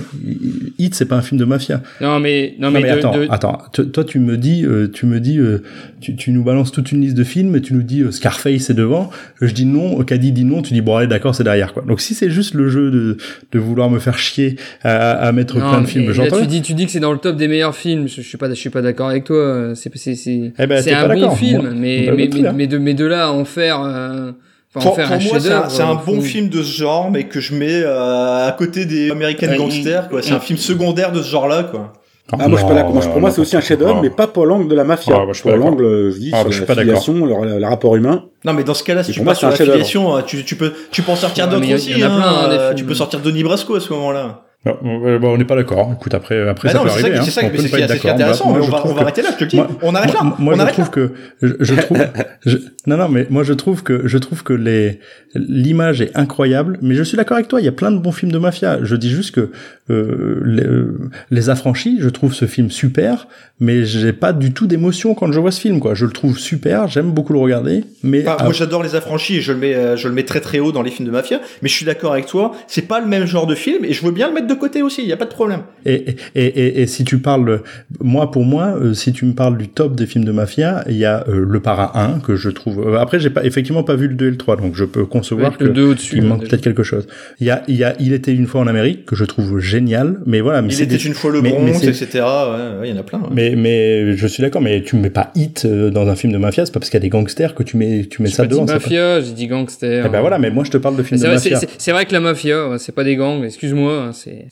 Hit, c'est pas un film de mafia. Non, mais, non, mais, attends, attends. Toi, tu me dis, euh, tu me dis, euh, tu, nous balances toute une liste de films, et tu nous dis Scarface est devant. Je dis non, Caddy dit non, tu dis bon, allez, d'accord, c'est derrière, quoi. Donc, si c'est juste le jeu de, de vouloir me faire chier à, mettre plein de films, tu dis, tu dis que c'est dans le top des meilleurs films. Je, suis pas, je suis pas d'accord avec toi. C'est, c'est, c'est, eh ben, c'est un bon film, mais, mais, mais, de, mais de là à en faire. Euh, pour, pour moi, c'est un, bon film de ce genre, mais que je mets euh, à côté des American Gangsters. Quoi. C'est un film secondaire de ce genre-là, quoi. Ah, moi, je suis pas d'accord. Pour moi, c'est aussi un chef-d'œuvre, mais pas pour l'angle de la mafia. Ah, pour l'angle, je dis, ah, sur la filiation, le, le, rapport humain. Non, mais dans ce cas-là, si tu passes sur la filiation, tu, tu peux, tu peux en sortir d'autres aussi. Hein, euh, tu peux sortir Denis Brasco à ce moment-là. Non, on n'est pas d'accord. Écoute, après, après bah ça non, peut arriver. C'est ça, hein. c'est ça, c'est intéressant. Moi, on, va, on va arrêter là, je te le dis. on arrête là. Moi, on je arrête trouve là. que, je, je trouve, je, non, non, mais moi, je trouve que, je trouve que les, l'image est incroyable. Mais je suis d'accord avec toi. Il y a plein de bons films de mafia. Je dis juste que euh, les, euh, les, affranchis, je trouve ce film super, mais j'ai pas du tout d'émotion quand je vois ce film. Quoi, je le trouve super. J'aime beaucoup le regarder. Mais moi, j'adore les affranchis et je le mets, euh, je le mets très très haut dans les films de mafia. Mais je suis d'accord avec toi. C'est pas le même genre de film et je veux bien le mettre de côté aussi. Il y a pas de problème. Et, et, et, et, si tu parles, moi pour moi, euh, si tu me parles du top des films de mafia, il y a euh, le Para 1 que je trouve. Euh, après, j'ai pas effectivement pas vu le 2 et le 3, donc je peux concevoir que il manque peut-être quelque chose. Il y a, il y a, il était une fois en Amérique que je trouve génial, mais voilà. Mais il était une fois le Bronx, etc. Ouais, il y en a plein. Mais mais je suis d'accord, mais tu mets pas Hit dans un film de mafia, c'est pas parce qu'il y a des gangsters que tu mets tu mets ça. J'ai dit mafia, j'ai dit gangster. Eh ben voilà, mais moi je te parle de films de mafia. C'est vrai que la mafia, c'est pas des gangs. Excuse-moi, c'est.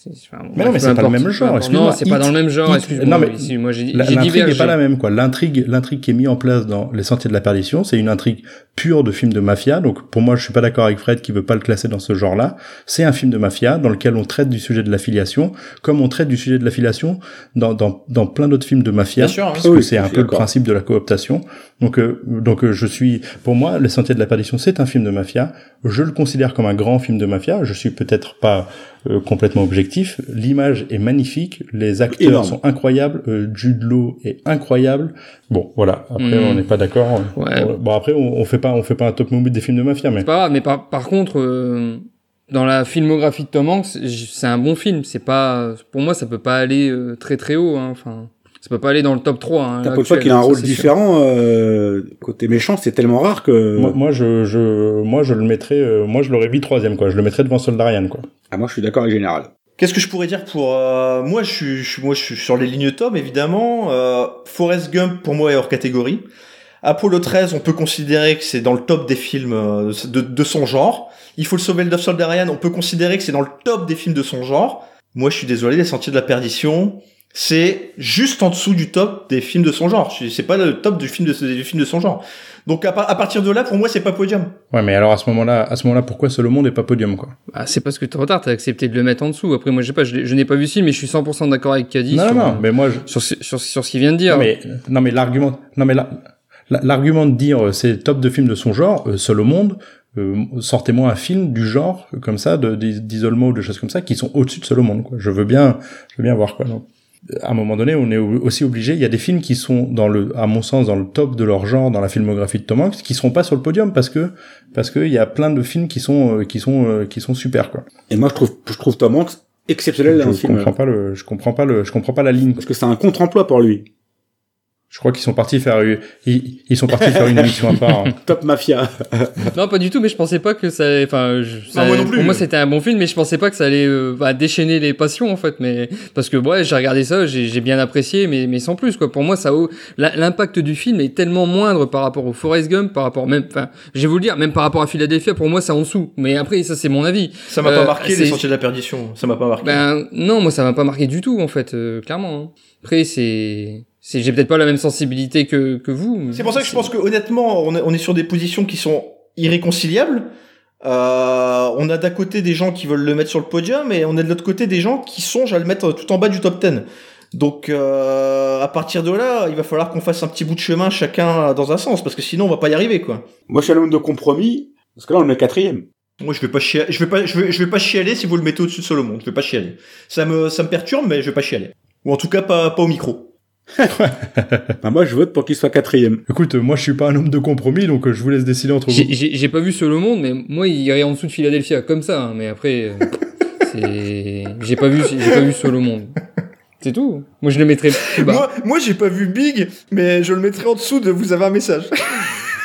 Mais non, mais c'est pas même genre. Non, c'est pas dans le même genre. Excuse-moi. Non, mais moi j'ai l'intrigue n'est pas la même quoi. L'intrigue, l'intrigue qui est mise en place dans Les Sentiers de la Perdition, c'est une intrigue pure de film de mafia. Donc pour moi, je suis pas d'accord avec Fred qui veut pas le classer dans ce genre-là. C'est un film de mafia dans lequel on traite du sujet de l'affiliation, comme on traite du sujet de l'affiliation dans dans dans plein d'autres films de mafia, Bien sûr, hein. puisque c'est un peu le principe de la cooptation. Donc euh, donc euh, je suis, pour moi, Les Sentiers de la Perdition, c'est un film de mafia. Je le considère comme un grand film de mafia. Je suis peut-être pas euh, complètement objectif. L'image est magnifique, les acteurs sont incroyables, euh, Jude Law est incroyable. Bon, voilà. Après, hmm. on n'est pas d'accord. Bon, après, on, on, fait pas, on fait pas un top movie des films de mafia, mais. C'est pas grave, mais par, par contre, euh, dans la filmographie de Tom Hanks, c'est un bon film. C'est pas, pour moi, ça peut pas aller euh, très très haut. Hein. Enfin, ça peut pas aller dans le top 3. Hein, T'as pas qu'il a un rôle différent euh, côté méchant, c'est tellement rare que. Moi, moi, je, je, moi, je le mettrais, euh, moi, je l'aurais mis troisième, quoi. Je le mettrais devant Soldat Ryan, quoi. Ah, moi, je suis d'accord avec Général. Qu'est-ce que je pourrais dire pour euh, moi je suis, je, moi je suis sur les lignes Tom évidemment. Euh, Forrest Gump pour moi est hors catégorie. Apollo 13, on peut considérer que c'est dans le top des films euh, de, de son genre. Il faut le sauver le Dove Soldier Ryan, on peut considérer que c'est dans le top des films de son genre. Moi, je suis désolé, Les Sentiers de la Perdition, c'est juste en dessous du top des films de son genre. C'est pas le top du film de, du film de son genre. Donc à, à, partir de là, pour moi, c'est pas podium. Ouais, mais alors à ce moment-là, à ce moment-là, pourquoi Seul le monde est pas podium quoi? Bah, C'est parce que trop tard, t'as accepté de le mettre en dessous. Après, moi, je sais pas, je, n'ai pas vu si, mais je suis 100% d'accord avec Caddy. Non, sur, non, mais moi, je... sur, sur, sur, ce qu'il vient de dire. Non, mais non, mais l'argument, non, mais l'argument de dire euh, c'est top de film de son genre, euh, Seul au monde, euh, sortez-moi un film du genre comme ça, d'isolement ou de choses comme ça, qui sont au-dessus de Seul au monde. Quoi. Je veux bien, je veux bien voir quoi. Donc à un moment donné, on est aussi obligé. Il y a des films qui sont dans le, à mon sens, dans le top de leur genre dans la filmographie de Tom Hanks, qui seront pas sur le podium parce que parce que il y a plein de films qui sont euh, qui sont euh, qui sont super quoi. Et moi, je trouve je trouve Tom Hanks exceptionnel dans le film. Je comprends pas le, je comprends pas le, je comprends pas la ligne. Parce que c'est un contre-emploi pour lui. Je crois qu'ils sont partis faire ils, ils sont partis faire une émission à part. Hein. (laughs) Top Mafia. (laughs) non, pas du tout, mais je pensais pas que ça enfin ça, moi non plus. Pour moi, c'était un bon film mais je pensais pas que ça allait euh, bah, déchaîner les passions en fait, mais parce que ouais, j'ai regardé ça, j'ai bien apprécié mais mais sans plus quoi. Pour moi, ça l'impact du film est tellement moindre par rapport au Forrest Gump, par rapport même enfin, je vais vous le dire, même par rapport à Philadelphia, pour moi, c'est en dessous. Mais après ça c'est mon avis. Ça m'a pas euh, marqué les sentiers de la perdition, ça m'a pas marqué. Ben non, moi ça m'a pas marqué du tout en fait, euh, clairement. Hein. Après c'est j'ai peut-être pas la même sensibilité que, que vous. C'est pour ça que je pense que honnêtement, on est, on est sur des positions qui sont irréconciliables. Euh, on a d'un côté des gens qui veulent le mettre sur le podium et on a de l'autre côté des gens qui songent à le mettre tout en bas du top 10. Donc euh, à partir de là, il va falloir qu'on fasse un petit bout de chemin chacun dans un sens parce que sinon on va pas y arriver quoi. Moi je suis à l'homme de compromis parce que là on est quatrième. Moi je vais pas chialer, je vais pas, je vais, je vais pas chialer si vous le mettez au-dessus de Solomon. Je vais pas chialer. Ça me, ça me perturbe mais je vais pas chialer. Ou en tout cas pas, pas au micro. Bah moi, je vote pour qu'il soit quatrième. Écoute, moi, je suis pas un homme de compromis, donc euh, je vous laisse décider entre vous. J'ai pas vu Seul le monde, mais moi, il irait en dessous de Philadelphia, comme ça. Hein, mais après, euh, (laughs) c'est, j'ai pas vu, j'ai pas vu Seul le monde. C'est tout. Moi, je le mettrais plus bas. Moi, moi j'ai pas vu Big, mais je le mettrais en dessous de vous avez un message.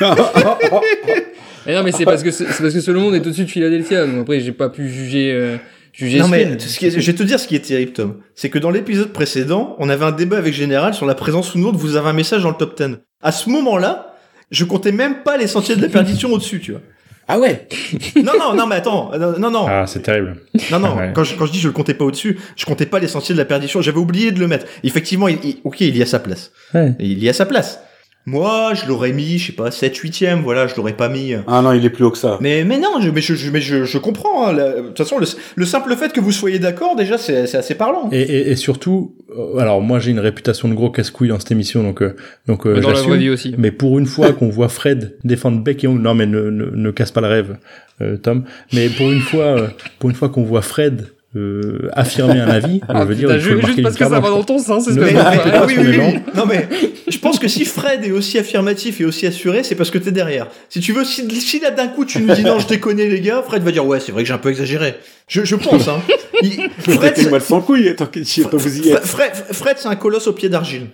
mais (laughs) non, mais c'est parce que c'est parce que monde est au-dessus de Philadelphia. Donc après, j'ai pas pu juger. Euh, non mais ce qui je vais te dire ce qui est terrible Tom, c'est que dans l'épisode précédent, on avait un débat avec Général sur la présence ou non de vous avez un message dans le top 10. À ce moment-là, je comptais même pas les sentiers de la perdition au-dessus, tu vois. Ah ouais. (laughs) Non non non mais attends non non ah c'est terrible. Non non quand je quand je dis je le comptais pas au-dessus je comptais pas les sentiers de la perdition. J'avais oublié de le mettre. Effectivement il, ok il y a sa place. Il y a sa place moi, je l'aurais mis, je sais pas, 7 8 voilà, je l'aurais pas mis. Ah non, il est plus haut que ça. Mais, mais non, je, mais je, mais je, je comprends. Hein, de toute façon, le, simple fait que vous soyez d'accord, déjà, c'est assez parlant. Et, et, et surtout, euh, alors moi j'ai une réputation de gros casse-couille dans cette émission, donc euh, donc euh, dans la vraie vie aussi. Mais pour une fois qu'on voit Fred défendre Beck et Young, non mais ne, ne, ne casse pas le rêve, euh, Tom. Mais pour une fois, pour une fois qu'on voit Fred euh, affirmer un avis. Ah, je veux dire, juste parce que ça va dans ton sens, c'est mais, ah, oui, oui, oui. Non mais je pense que si Fred est aussi affirmatif et aussi assuré, c'est parce que t'es derrière. Si tu veux, si, si là d'un coup tu nous dis non, je déconne les gars, Fred va dire ouais, c'est vrai que j'ai un peu exagéré. Je, je pense. Hein. Il, Fred, c'est mal sans couilles. Tant que, vous y êtes. Fred, Fred c'est un colosse au pied d'argile.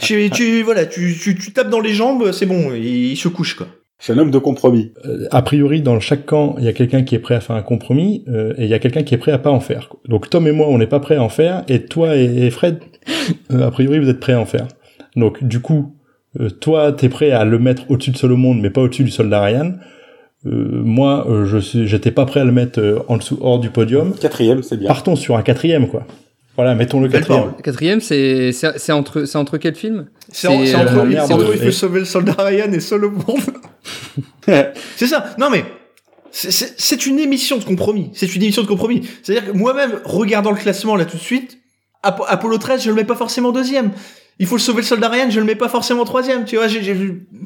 tu, tu, voilà, tu, tu, tu tapes dans les jambes, c'est bon, il, il se couche quoi. C'est un homme de compromis. Euh, a priori, dans chaque camp, il y a quelqu'un qui est prêt à faire un compromis euh, et il y a quelqu'un qui est prêt à pas en faire. Donc Tom et moi, on n'est pas prêt à en faire et toi et, Fred, (laughs) euh, a priori, vous êtes prêts à en faire. Donc du coup, toi, t'es prêt à le mettre au-dessus de Solomon, mais pas au-dessus du soldat Ryan. moi, je suis, j'étais pas prêt à le mettre en dessous, hors du podium. Quatrième, c'est bien. Partons sur un quatrième, quoi. Voilà, mettons le quatrième. Quatrième, c'est c'est entre c'est entre quel film? C'est entre, entre il faut sauver le soldat Ryan et Seul monde. (laughs) c'est ça. Non mais c'est une émission de compromis. C'est une émission de compromis. C'est-à-dire que moi-même, regardant le classement là tout de suite, Apollo 13, je le mets pas forcément deuxième. Il faut le sauver le soldat Ryan, je le mets pas forcément troisième. Tu vois,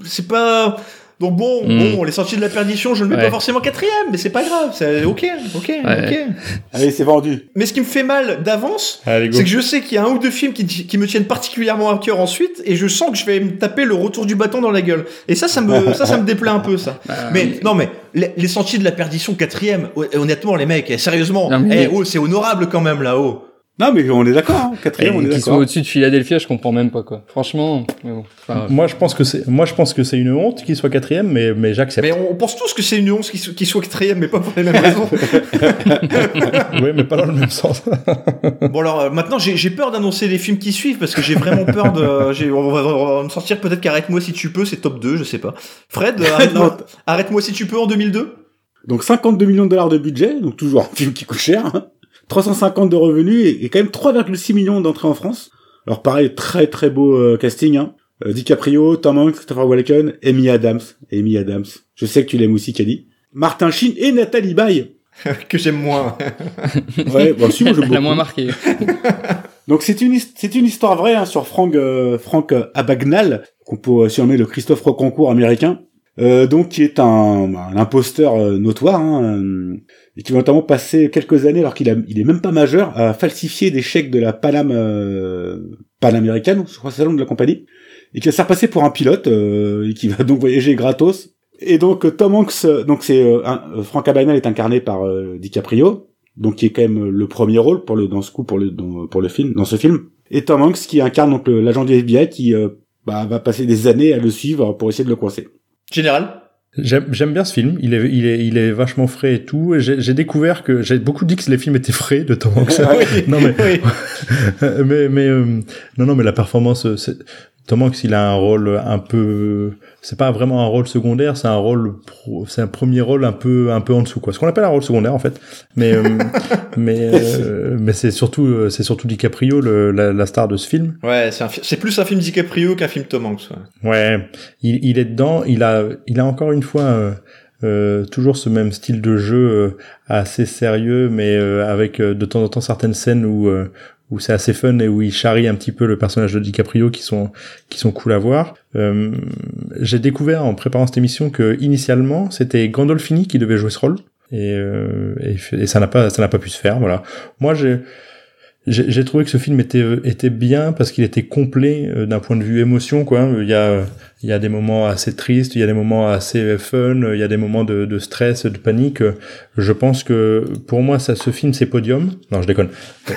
c'est pas donc bon, mm. bon, les sorties de la perdition, je le mets pas forcément quatrième, mais c'est pas grave, c'est ok, ok, ok. Allez, c'est vendu. Mais ce qui me fait mal d'avance, c'est que je sais qu'il y a un ou deux films qui, qui, me tiennent particulièrement à cœur ensuite, et je sens que je vais me taper le retour du bâton dans la gueule. Et ça, ça me, (laughs) ça, ça me déplaît un peu, ça. Bah, mais non, mais les, les, sentiers de la perdition quatrième, honnêtement, les mecs, sérieusement, eh, oh, c'est honorable quand même là-haut. Non, mais on est d'accord. Hein. Quatrième, on est d'accord. Qu'ils soient au-dessus de Philadelphia, je comprends même pas quoi. Franchement. moi, je pense que c'est, moi, je pense que c'est une honte qu'il soit quatrième, mais mais j'accepte. Mais on pense tous que c'est une honte qu'il soit quatrième, mais pas pour les mêmes raisons. (laughs) oui, mais pas dans le même sens. (laughs) bon alors, euh, maintenant, j'ai peur d'annoncer les films qui suivent parce que j'ai vraiment peur de. On va, on va me sortir peut-être qu'arrête-moi si tu peux, c'est top 2, je sais pas. Fred, arrête-moi si tu peux en 2002. Donc 52 millions de dollars de budget, donc toujours un film qui coûte cher. Hein. 350 de revenus et, quand même 3,6 millions d'entrées en France. Alors pareil, très très beau euh, casting. Hein. Euh, DiCaprio, Tom Hanks, Christopher Walken, Amy Adams. Amy Adams. Je sais que tu l'aimes aussi, Kelly. Martin Sheen et Nathalie Baye. (laughs) que j'aime moins. (laughs) ouais, bon, si, moi, je (laughs) beaucoup. moins marqué. Donc c'est une c'est une histoire vraie hein, sur Frank euh, Frank Abagnale qu'on peut surnommer le Christophe Rocancourt américain. Euh, donc qui est un, un imposteur euh, notoire, hein, euh, et qui va notamment passer quelques années, alors qu'il il est même pas majeur, à falsifier des chèques de la Panam euh, panaméricaine, je crois c'est le nom de la compagnie, et qui va se faire passer pour un pilote, et qui va donc voyager gratos. Et donc Tom Hanks, donc c'est Frank Abagnale est incarné par DiCaprio, donc qui est quand même le premier rôle pour le dans ce coup pour le pour le film dans ce film, et Tom Hanks qui incarne donc l'agent du FBI qui bah, va passer des années à le suivre pour essayer de le coincer. Général J'aime bien ce film, il est, il est, il est vachement frais et tout. J'ai découvert que j'ai beaucoup dit que les films étaient frais de Tom Hanks. (laughs) non mais, (laughs) mais, mais euh, non non mais la performance, Tom Hanks, il a un rôle un peu, c'est pas vraiment un rôle secondaire, c'est un rôle, c'est un premier rôle un peu, un peu en dessous, quoi. Ce qu'on appelle un rôle secondaire, en fait. Mais, euh, (laughs) mais, euh, mais c'est surtout, euh, c'est surtout DiCaprio, le, la, star de ce film. Ouais, c'est plus un film DiCaprio qu'un film Tom Hanks. Ouais, ouais il, il, est dedans. Il a, il a encore une fois. Euh, toujours ce même style de jeu assez sérieux, mais avec de temps en temps certaines scènes où où c'est assez fun et où il charrie un petit peu le personnage de DiCaprio qui sont qui sont cool à voir. Euh, j'ai découvert en préparant cette émission que initialement c'était Gandolfini qui devait jouer ce rôle et, euh, et, ça n'a pas ça n'a pas pu se faire. Voilà. Moi j'ai j'ai trouvé que ce film était était bien parce qu'il était complet euh, d'un point de vue émotion quoi. Il y a il y a des moments assez tristes, il y a des moments assez fun, il y a des moments de, de stress, de panique. Je pense que pour moi ça ce film c'est podium. Non, je déconne. (laughs)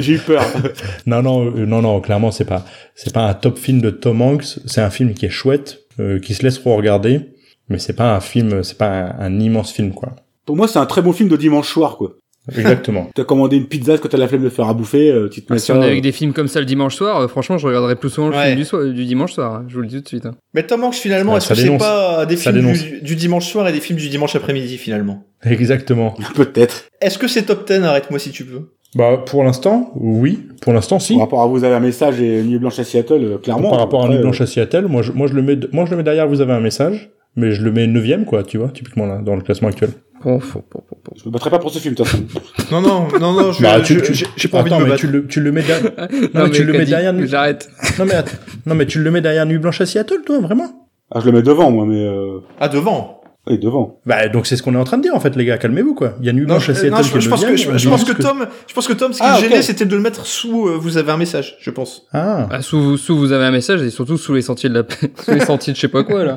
j'ai eu peur. (laughs) non non euh, non non, clairement c'est pas c'est pas un top film de Tom Hanks, c'est un film qui est chouette, euh, qui se laisse regarder, mais c'est pas un film, c'est pas un, un immense film quoi. Pour moi, c'est un très bon film de dimanche soir, quoi. Exactement. t'as commandé une pizza quand t'as la flemme de faire à bouffer, euh, tu te mets Si on est avec des films comme ça le dimanche soir, euh, franchement, je regarderais plus souvent le film du, soir, du dimanche soir. Hein, je vous le dis tout de suite. Hein. Mais Tom Hanks, finalement, est-ce que c'est pas des films du, dimanche soir et des films du dimanche après-midi, finalement? Exactement. (laughs) Peut-être. Est-ce que c'est top 10 Arrête-moi si tu peux. Bah, pour l'instant, oui. Pour l'instant, si. Par rapport à Vous avez un message et Nuit Blanche à Seattle, euh, clairement. Par rapport à Nuit Blanche à Seattle, moi je, moi, je le mets, moi, je le mets derrière Vous avez un message, mais je le mets neuvième, quoi, tu vois, typiquement, là, dans le classement actuel. Je me battrai pas pour ce film, de toute façon. (laughs) non, non, non, non, je, bah, tu, j'ai pas envie de me battre. Tu le, tu le mets derrière, (laughs) non, mais tu le mets derrière, j'arrête. Non, mais, non, mais tu le mets derrière Nuit Blanche à Seattle, toi, vraiment? Ah, je le mets devant, moi, mais euh... Ah, devant? Oui, devant. Bah donc c'est ce qu'on est en train de dire en fait les gars, calmez-vous quoi. Il y a Nuit Blanche à Seattle je, je, pense que, je, pense que Tom, je pense que Tom, ce qui ah, gênait, c'était de le mettre sous. Euh, vous avez un message, je pense. Ah. ah. sous, sous vous avez un message et surtout sous les sentiers de la, (laughs) sous les sentiers de je sais pas quoi là.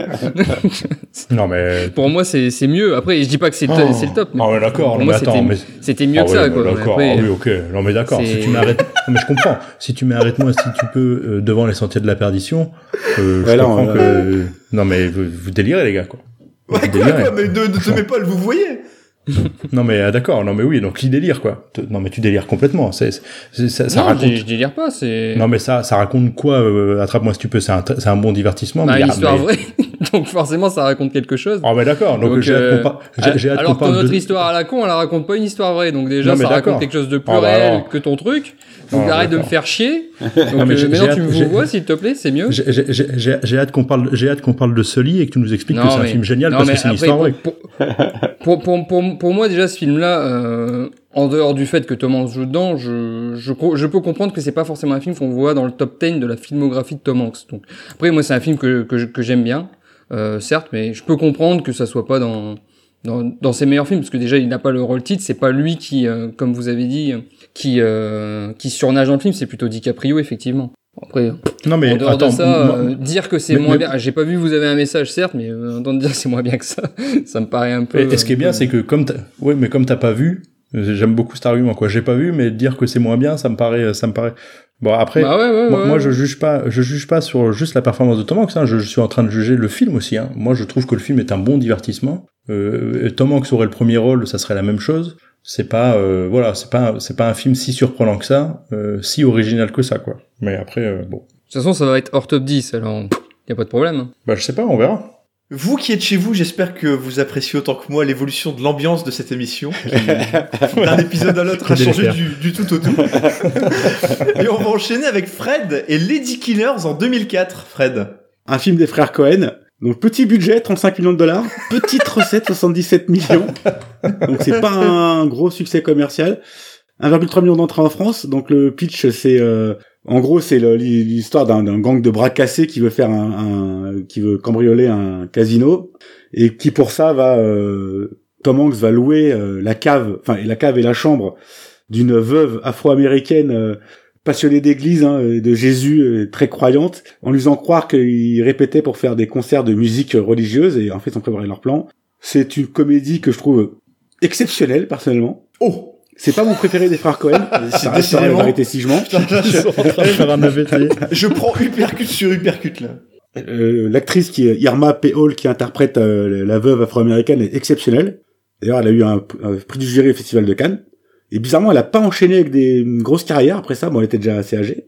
(laughs) non mais. Pour moi c'est c'est mieux. Après je dis pas que c'est oh. c'est le top. Mais ah ouais d'accord. mais attends, mais c'était mieux ah que ça quoi. D'accord. Ah oui ok. Non mais d'accord. Si tu m'arrêtes, mais je comprends. Si tu m'arrêtes moi si tu peux euh, devant les sentiers de la perdition, euh, je comprends que. Non mais vous délirez les gars quoi. Ouais, quoi, quoi, mais ne, ne te mets pas le vous voyez non mais ah, d'accord, non mais oui, donc il délire quoi. Non mais tu délires complètement. C'est, ça, ça non, raconte... je, délire pas. C'est. Non mais ça, ça raconte quoi euh, Attrape-moi si tu peux. C'est un, c'est un bon divertissement. Bah, mais histoire vraie. (laughs) donc forcément ça raconte quelque chose. Ah mais d'accord. Donc, j'ai euh, hâte Alors que notre histoire à la con, elle raconte pas une histoire vraie. Donc déjà ça raconte quelque chose de plus ah, bah, réel que ton truc. Donc ah, arrête de me faire chier. (laughs) Donc, non, mais euh, maintenant tu me vois s'il te plaît, c'est mieux. J'ai hâte qu'on parle, j'ai hâte qu'on parle de Sully et que tu nous expliques que c'est un film génial parce que c'est une histoire vraie. Pour pour moi déjà ce film-là, euh, en dehors du fait que Tom Hanks joue dedans, je, je, je peux comprendre que c'est pas forcément un film qu'on voit dans le top 10 de la filmographie de Tom Hanks. Donc après moi c'est un film que que, que j'aime bien, euh, certes, mais je peux comprendre que ça soit pas dans dans, dans ses meilleurs films parce que déjà il n'a pas le rôle titre, c'est pas lui qui, euh, comme vous avez dit, qui euh, qui surnage dans le film, c'est plutôt DiCaprio effectivement. Après, non mais en dehors de ça, euh, dire que c'est moins bien, j'ai pas vu, vous avez un message certes, mais euh, entendre dire que c'est moins bien que ça, (laughs) ça me paraît un peu. Et, ce qui est bien, c'est que comme, oui, mais comme t'as pas vu, J'aime beaucoup cet argument, quoi. J'ai pas vu, mais dire que c'est moins bien, ça me paraît, ça me paraît. Bon après, bah ouais, ouais, moi, ouais. moi, je juge pas, je juge pas sur juste la performance de Tom Hanks. Hein. Je, je, suis en train de juger le film aussi. Hein. Moi, je trouve que le film est un bon divertissement. Euh, Tom Hanks aurait le premier rôle, ça serait la même chose. C'est pas, euh, voilà, c'est pas, c'est pas un film si surprenant que ça, euh, si original que ça, quoi. Mais après, euh, bon. De toute façon, ça va être hors top 10, alors y a pas de problème. hein. Bah, je sais pas, on verra. Vous qui êtes chez vous, j'espère que vous appréciez autant que moi l'évolution de l'ambiance de cette émission, qui, (laughs) d'un épisode à l'autre, a changé du tout au tout. (laughs) et on va enchaîner avec Fred et Lady Killers en 2004. Fred. Un film des frères Cohen. Donc petit budget, 35 millions de dollars. Petite recette, 77 millions. Donc c'est pas un gros succès commercial. 1,3 million d'entrées en France. Donc le pitch, c'est euh, en gros c'est l'histoire d'un gang de bras cassés qui veut faire un, un- qui veut cambrioler un casino et qui pour ça va euh, Tom Hanks va louer euh, la cave, enfin la cave et la chambre d'une veuve afro-américaine euh, passionnée d'église, hein, de Jésus, euh, très croyante, en lui faisant croire qu'il répétait pour faire des concerts de musique religieuse, et en fait, ils ont préparé leur plan. C'est une comédie que je trouve exceptionnelle, personnellement. Oh C'est pas mon préféré des frères Cohen. (laughs) C'est Ça reste la décidément- vérité si je mens. Putain, là, Ils sont en train de faire un AVT. je, prends uppercut sur uppercut là. Euh, L'actrice qui est Irma P. Hall, qui interprète euh, la veuve afro-américaine, est exceptionnelle. D'ailleurs, elle a eu un, un prix du jury au Festival de Cannes. Et bizarrement, elle a pas enchaîné avec des grosses carrières. Après ça, bon, elle était déjà assez âgée.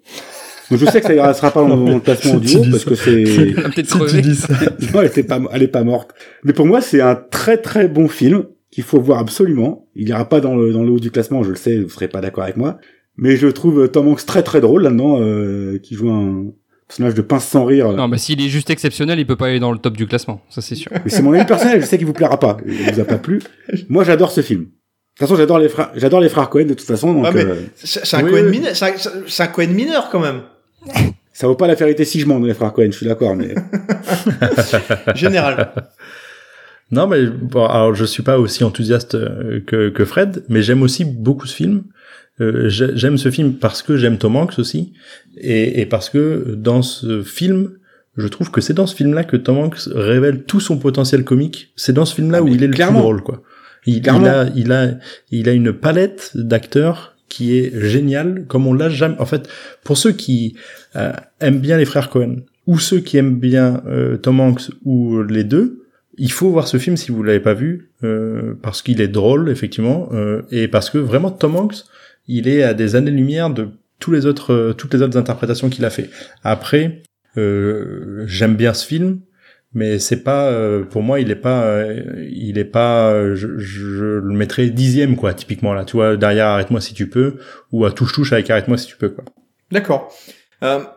Donc je sais que ça ira, sera pas dans (laughs) mon classement en Tu duo parce ça. que c'est (laughs) peut-être Si tu crevé. dis ça. non, elle était pas, elle est pas morte. Mais pour moi, c'est un très très bon film qu'il faut voir absolument. Il ira pas dans le, dans le haut du classement, je le sais, vous serez pas d'accord avec moi. Mais je trouve Tom Hanks très très drôle là-dedans, euh, qui joue un personnage de pince sans rire. Non, bah s'il est juste exceptionnel, il peut pas aller dans le top du classement, ça c'est sûr. Mais c'est mon avis personnel, je sais qu'il vous plaira pas. Il vous a pas plu. Moi, j'adore ce film. De toute façon, j'adore les frères, j'adore les frères Cohen de toute façon, donc Ah, mais- euh, C'est c'est un, Oui, Cohen oui. mineur- c'est un- c'est un Cohen mineur quand même. ça vaut pas la vérité si je mens, les frères Cohen, je suis d'accord, mais (laughs) Général. Non, mais bon, alors je suis pas aussi enthousiaste euh, que, que Fred, mais j'aime aussi beaucoup ce film. Euh, j'ai- j'aime ce film parce que j'aime Tom Hanks aussi, et, et parce que dans ce film, je trouve que c'est dans ce film-là que Tom Hanks révèle tout son potentiel comique. C'est dans ce film-là Ah, où il est le plus drôle, quoi. Il, a, il a, il a une palette d'acteurs qui est géniale, comme on l'a jamais. En fait, pour ceux qui euh, aiment bien les frères Cohen ou ceux qui aiment bien euh, Tom Hanks ou les deux, il faut voir ce film si vous l'avez pas vu euh, parce qu'il est drôle effectivement euh, et parce que vraiment Tom Hanks, il est à des années-lumière de tous les autres euh, toutes les autres interprétations qu'il a fait. Après, euh, j'aime bien ce film, mais c'est pas pour moi il est pas il est pas je, le mettrais dixième quoi typiquement là tu vois derrière arrête-moi si tu peux ou à touche touche avec arrête-moi si tu peux quoi. D'accord.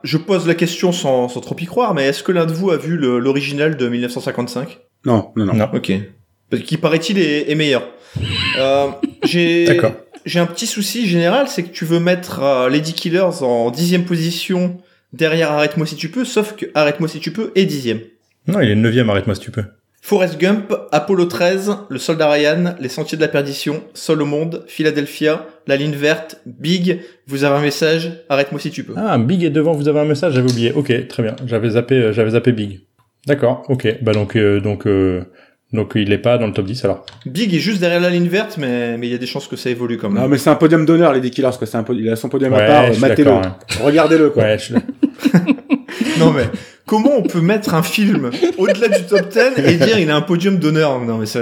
Je pose la question sans, sans trop y croire, mais est-ce que l'un de vous a vu l'original de 1955 non, non, non. Non. Ok. Qu'il paraît-il est, est meilleur. Euh, j'ai (laughs) D'accord. j'ai un petit souci général, c'est que tu veux mettre euh, Lady Killers en dixième position derrière Arrête-moi si tu peux, sauf que Arrête-moi si tu peux est dixième. Non, il est neuvième arrête-moi si tu peux. Forrest Gump, Apollo 13, Le Soldat Ryan, Les Sentiers de la Perdition, Seul au Monde, Philadelphia, La Ligne Verte, Big, vous avez un message, arrête-moi si tu peux. Ah, Big est devant, vous avez un message, j'avais oublié. Ok, très bien. J'avais zappé, euh, j'avais zappé Big. D'accord, ok. Bah donc, euh, donc, euh, donc il est pas dans le top 10 alors. Big est juste derrière La Ligne Verte, mais mais il y a des chances que ça évolue quand même. Non, mais c'est un podium d'honneur, les Killers, quoi. C'est un podium, il a son podium Ouais, à part, matez-le. hein. Regardez-le, quoi. Ouais, je suis (laughs) Non mais comment on peut mettre un film au-delà du top 10 et dire il a un podium d'honneur Non mais ça,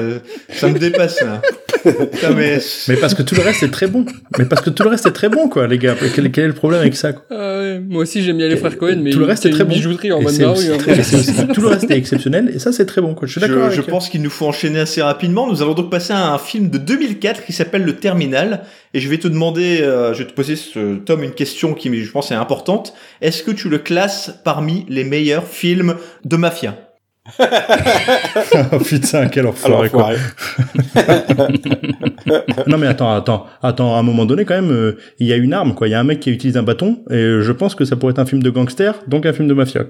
ça me dépasse là. Putain, mais Mais parce que tout le reste est très bon. Mais parce que tout le reste est très bon, quoi, les gars. Quel, quel est le problème avec ça quoi Ah ouais, moi aussi j'aime bien les frères Cohen, mais Tout le reste est très une bon. bijouterie en mode hein. tout le reste est exceptionnel, et ça c'est très bon, quoi. Je suis d'accord je, avec je pense qu'il nous faut enchaîner assez rapidement. Nous allons donc passer à un film de 2004 qui s'appelle Le Terminal. Et je vais te demander, euh, je vais te poser, ce, Tom, une question qui, je pense, est importante. Est-ce que tu le classes parmi les meilleurs films de mafia oh (laughs) putain, quel Alors, enfoiré, quoi. (laughs) Non mais attends, attends, attends, à un moment donné quand même, euh, il y a une arme, quoi. Il y a un mec qui utilise un bâton, et je pense que ça pourrait être un film de gangster, donc un film de mafia.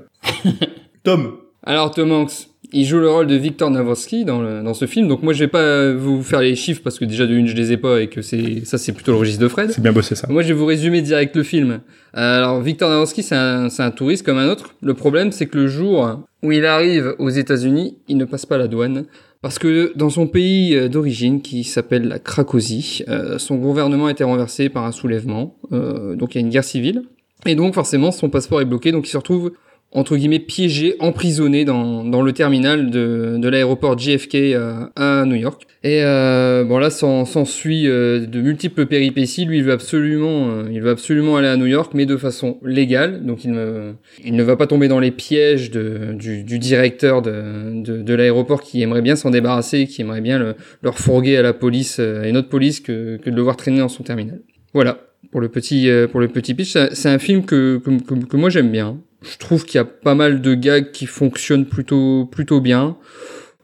Tom, Alors Tom Hanks, il joue le rôle de Victor Navorsky dans, le, dans ce film, donc moi je vais pas vous faire les chiffres parce que déjà de une je les ai pas et que c'est ça c'est plutôt le registre de Fred. C'est bien bossé ça. Moi, je vais vous résumer direct le film. Euh, Alors, Victor Navorsky, c'est un, c'est un touriste comme un autre. Le problème, c'est que le jour où il arrive aux États-Unis, il ne passe pas la douane Parce que dans son pays d'origine, qui s'appelle la Cracovie, son gouvernement a été renversé par un soulèvement, donc il y a une guerre civile. Et donc forcément son passeport est bloqué, donc il se retrouve entre guillemets piégé, emprisonné dans, dans le terminal de, de l'aéroport JFK à, à, New York. Et euh, bon là, s'ensuit euh, de multiples péripéties. Lui, il veut absolument, euh, il veut absolument aller à New York, mais de façon légale. Donc il ne, il ne va pas tomber dans les pièges de, du, du directeur de, de, de l'aéroport qui aimerait bien s'en débarrasser, qui aimerait bien le, leur fourguer à la police, à une autre police, que, que de le voir traîner dans son terminal. Voilà pour le petit pour le petit pitch. C'est un film que, que, que moi j'aime bien je trouve qu'il y a pas mal de gags qui fonctionnent plutôt plutôt bien.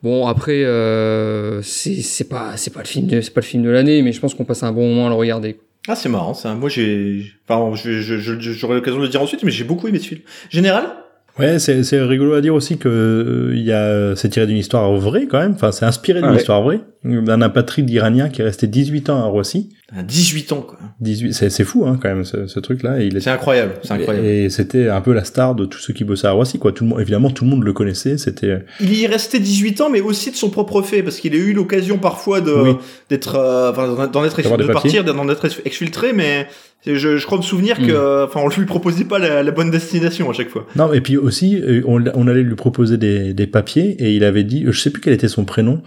Bon après euh, c'est c'est pas c'est pas le film c'est pas le film de l'année mais je pense qu'on passe un bon moment à le regarder. Ah c'est marrant ça. Moi j'ai enfin je j'aurai l'occasion de le dire ensuite mais j'ai beaucoup aimé ce film. Général? Ouais, c'est, c'est rigolo à dire aussi que euh, il y a, c'est tiré d'une histoire vraie quand même. Enfin, c'est inspiré d'une histoire vraie d'un apatride iranien qui est resté 18 ans à Roissy. 18 ans quoi. 18, c'est, c'est fou hein quand même ce, ce truc-là. Il est... C'est incroyable, c'est incroyable. Et, c'était un peu la star de tous ceux qui bossaient à Roissy quoi. Tout le monde, évidemment, tout le monde le connaissait. C'était. Il y est resté 18 ans, mais aussi de son propre fait, parce qu'il a eu l'occasion parfois de d'être, euh, enfin, d'en être, de partir, d'en être exfiltré, mais je, je crois me souvenir que, hmm. enfin, on lui proposait pas la, la, bonne destination à chaque fois. Non, et puis aussi, euh, on, on allait lui proposer des, des, papiers et il avait dit, je sais plus quel était son prénom,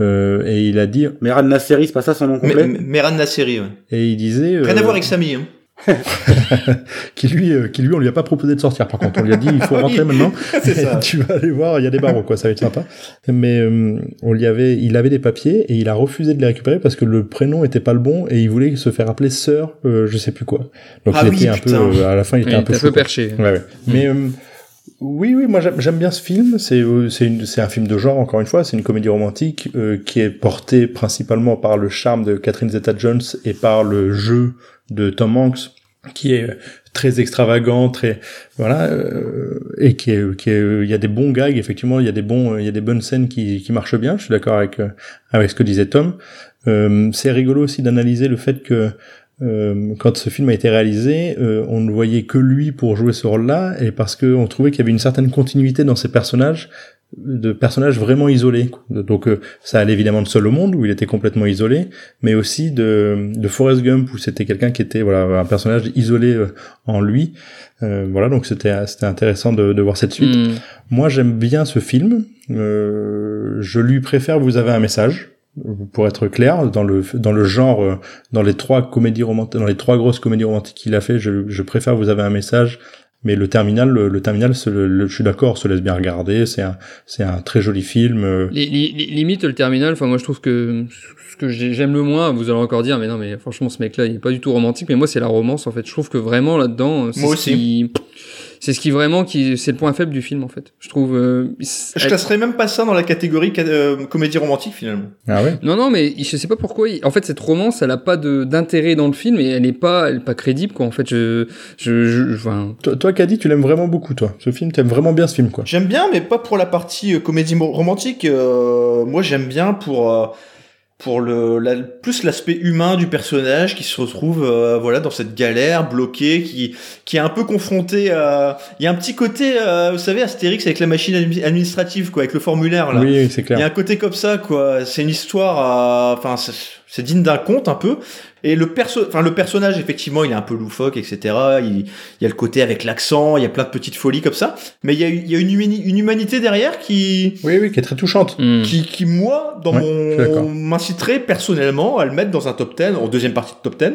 euh, et il a dit. Meran Nasseri, c'est pas ça son nom complet. Meran Nasseri, ouais. Et il disait. Rien à euh, voir avec Samy. Hein. (laughs) qui lui, euh, qui lui, on lui a pas proposé de sortir. Par contre, on lui a dit il faut (laughs) rentrer maintenant. (laughs) tu vas aller voir, il y a des barreaux, quoi. Ça va être sympa. Mais euh, on lui avait, il avait des papiers et il a refusé de les récupérer parce que le prénom était pas le bon et il voulait se faire appeler sœur, euh, je sais plus quoi. Donc ah il était un peu, à la fin, il était un peu, peu perché. Ouais, ouais. Mais oui, oui, moi j'aime bien ce film. C'est c'est un film de genre encore une fois. C'est une comédie romantique qui est portée principalement par le charme de Catherine Zeta-Jones et par le jeu de Tom Hanks qui est très extravagant, très voilà, euh, et qui est, qui est, il y a des bons gags effectivement, il y a des bons, il y a des bonnes scènes qui, qui marchent bien. Je suis d'accord avec euh, avec ce que disait Tom. Euh, c'est rigolo aussi d'analyser le fait que euh, quand ce film a été réalisé, euh, on ne voyait que lui pour jouer ce rôle-là, et parce qu'on trouvait qu'il y avait une certaine continuité dans ses personnages, de personnages vraiment isolés. Donc euh, ça allait évidemment de Seul au monde où il était complètement isolé, mais aussi de, de Forrest Gump où c'était quelqu'un qui était voilà un personnage isolé euh, en lui. Euh, voilà donc c'était c'était intéressant de, de voir cette suite. Mm. Moi j'aime bien ce film. je lui préfère Vous avez un message pour être clair, dans le dans le genre, dans les trois comédies romantiques, dans les trois grosses comédies romantiques qu'il a fait, je, je préfère vous avez un message mais le terminal, le, terminal, je suis d'accord, se laisse bien regarder. C'est un, c'est un très joli film. Euh. limite le terminal. Enfin, moi, je trouve que ce que j'aime le moins, vous allez encore dire, mais non, mais franchement, ce mec-là, il est pas du tout romantique. Mais moi, c'est la romance. En fait, je trouve que vraiment là-dedans, moi aussi c'est ce qui vraiment qui c'est le point faible du film en fait. Je trouve. Euh, je classerais même pas ça dans la catégorie euh, comédie romantique finalement. Ah ouais? Non non mais je sais pas pourquoi. En fait cette romance elle a pas d'intérêt dans le film et elle est pas elle est pas crédible quoi. En fait je je, je, enfin... Toi, toi Caddy tu l'aimes vraiment beaucoup toi. Ce film t'aimes vraiment bien ce film quoi. J'aime bien mais pas pour la partie euh, comédie romantique. moi j'aime bien pour pour le la, plus l'aspect humain du personnage qui se retrouve euh, voilà dans cette galère bloqué qui qui est un peu confronté à il y a un petit côté euh, vous savez Astérix avec la machine administrative quoi avec le formulaire là. Oui, c'est clair. Il y a un côté comme ça quoi. C'est une histoire enfin c'est digne d'un conte un peu. Et le perso, enfin le personnage effectivement, il est un peu loufoque, etc. Il, il y a le côté avec l'accent, il y a plein de petites folies comme ça, mais il y a, il y a une, une humanité derrière qui, oui, oui, qui est très touchante, hmm. qui, qui moi, dans mon m'inciterait personnellement à le mettre dans un top 10, en deuxième partie de top 10,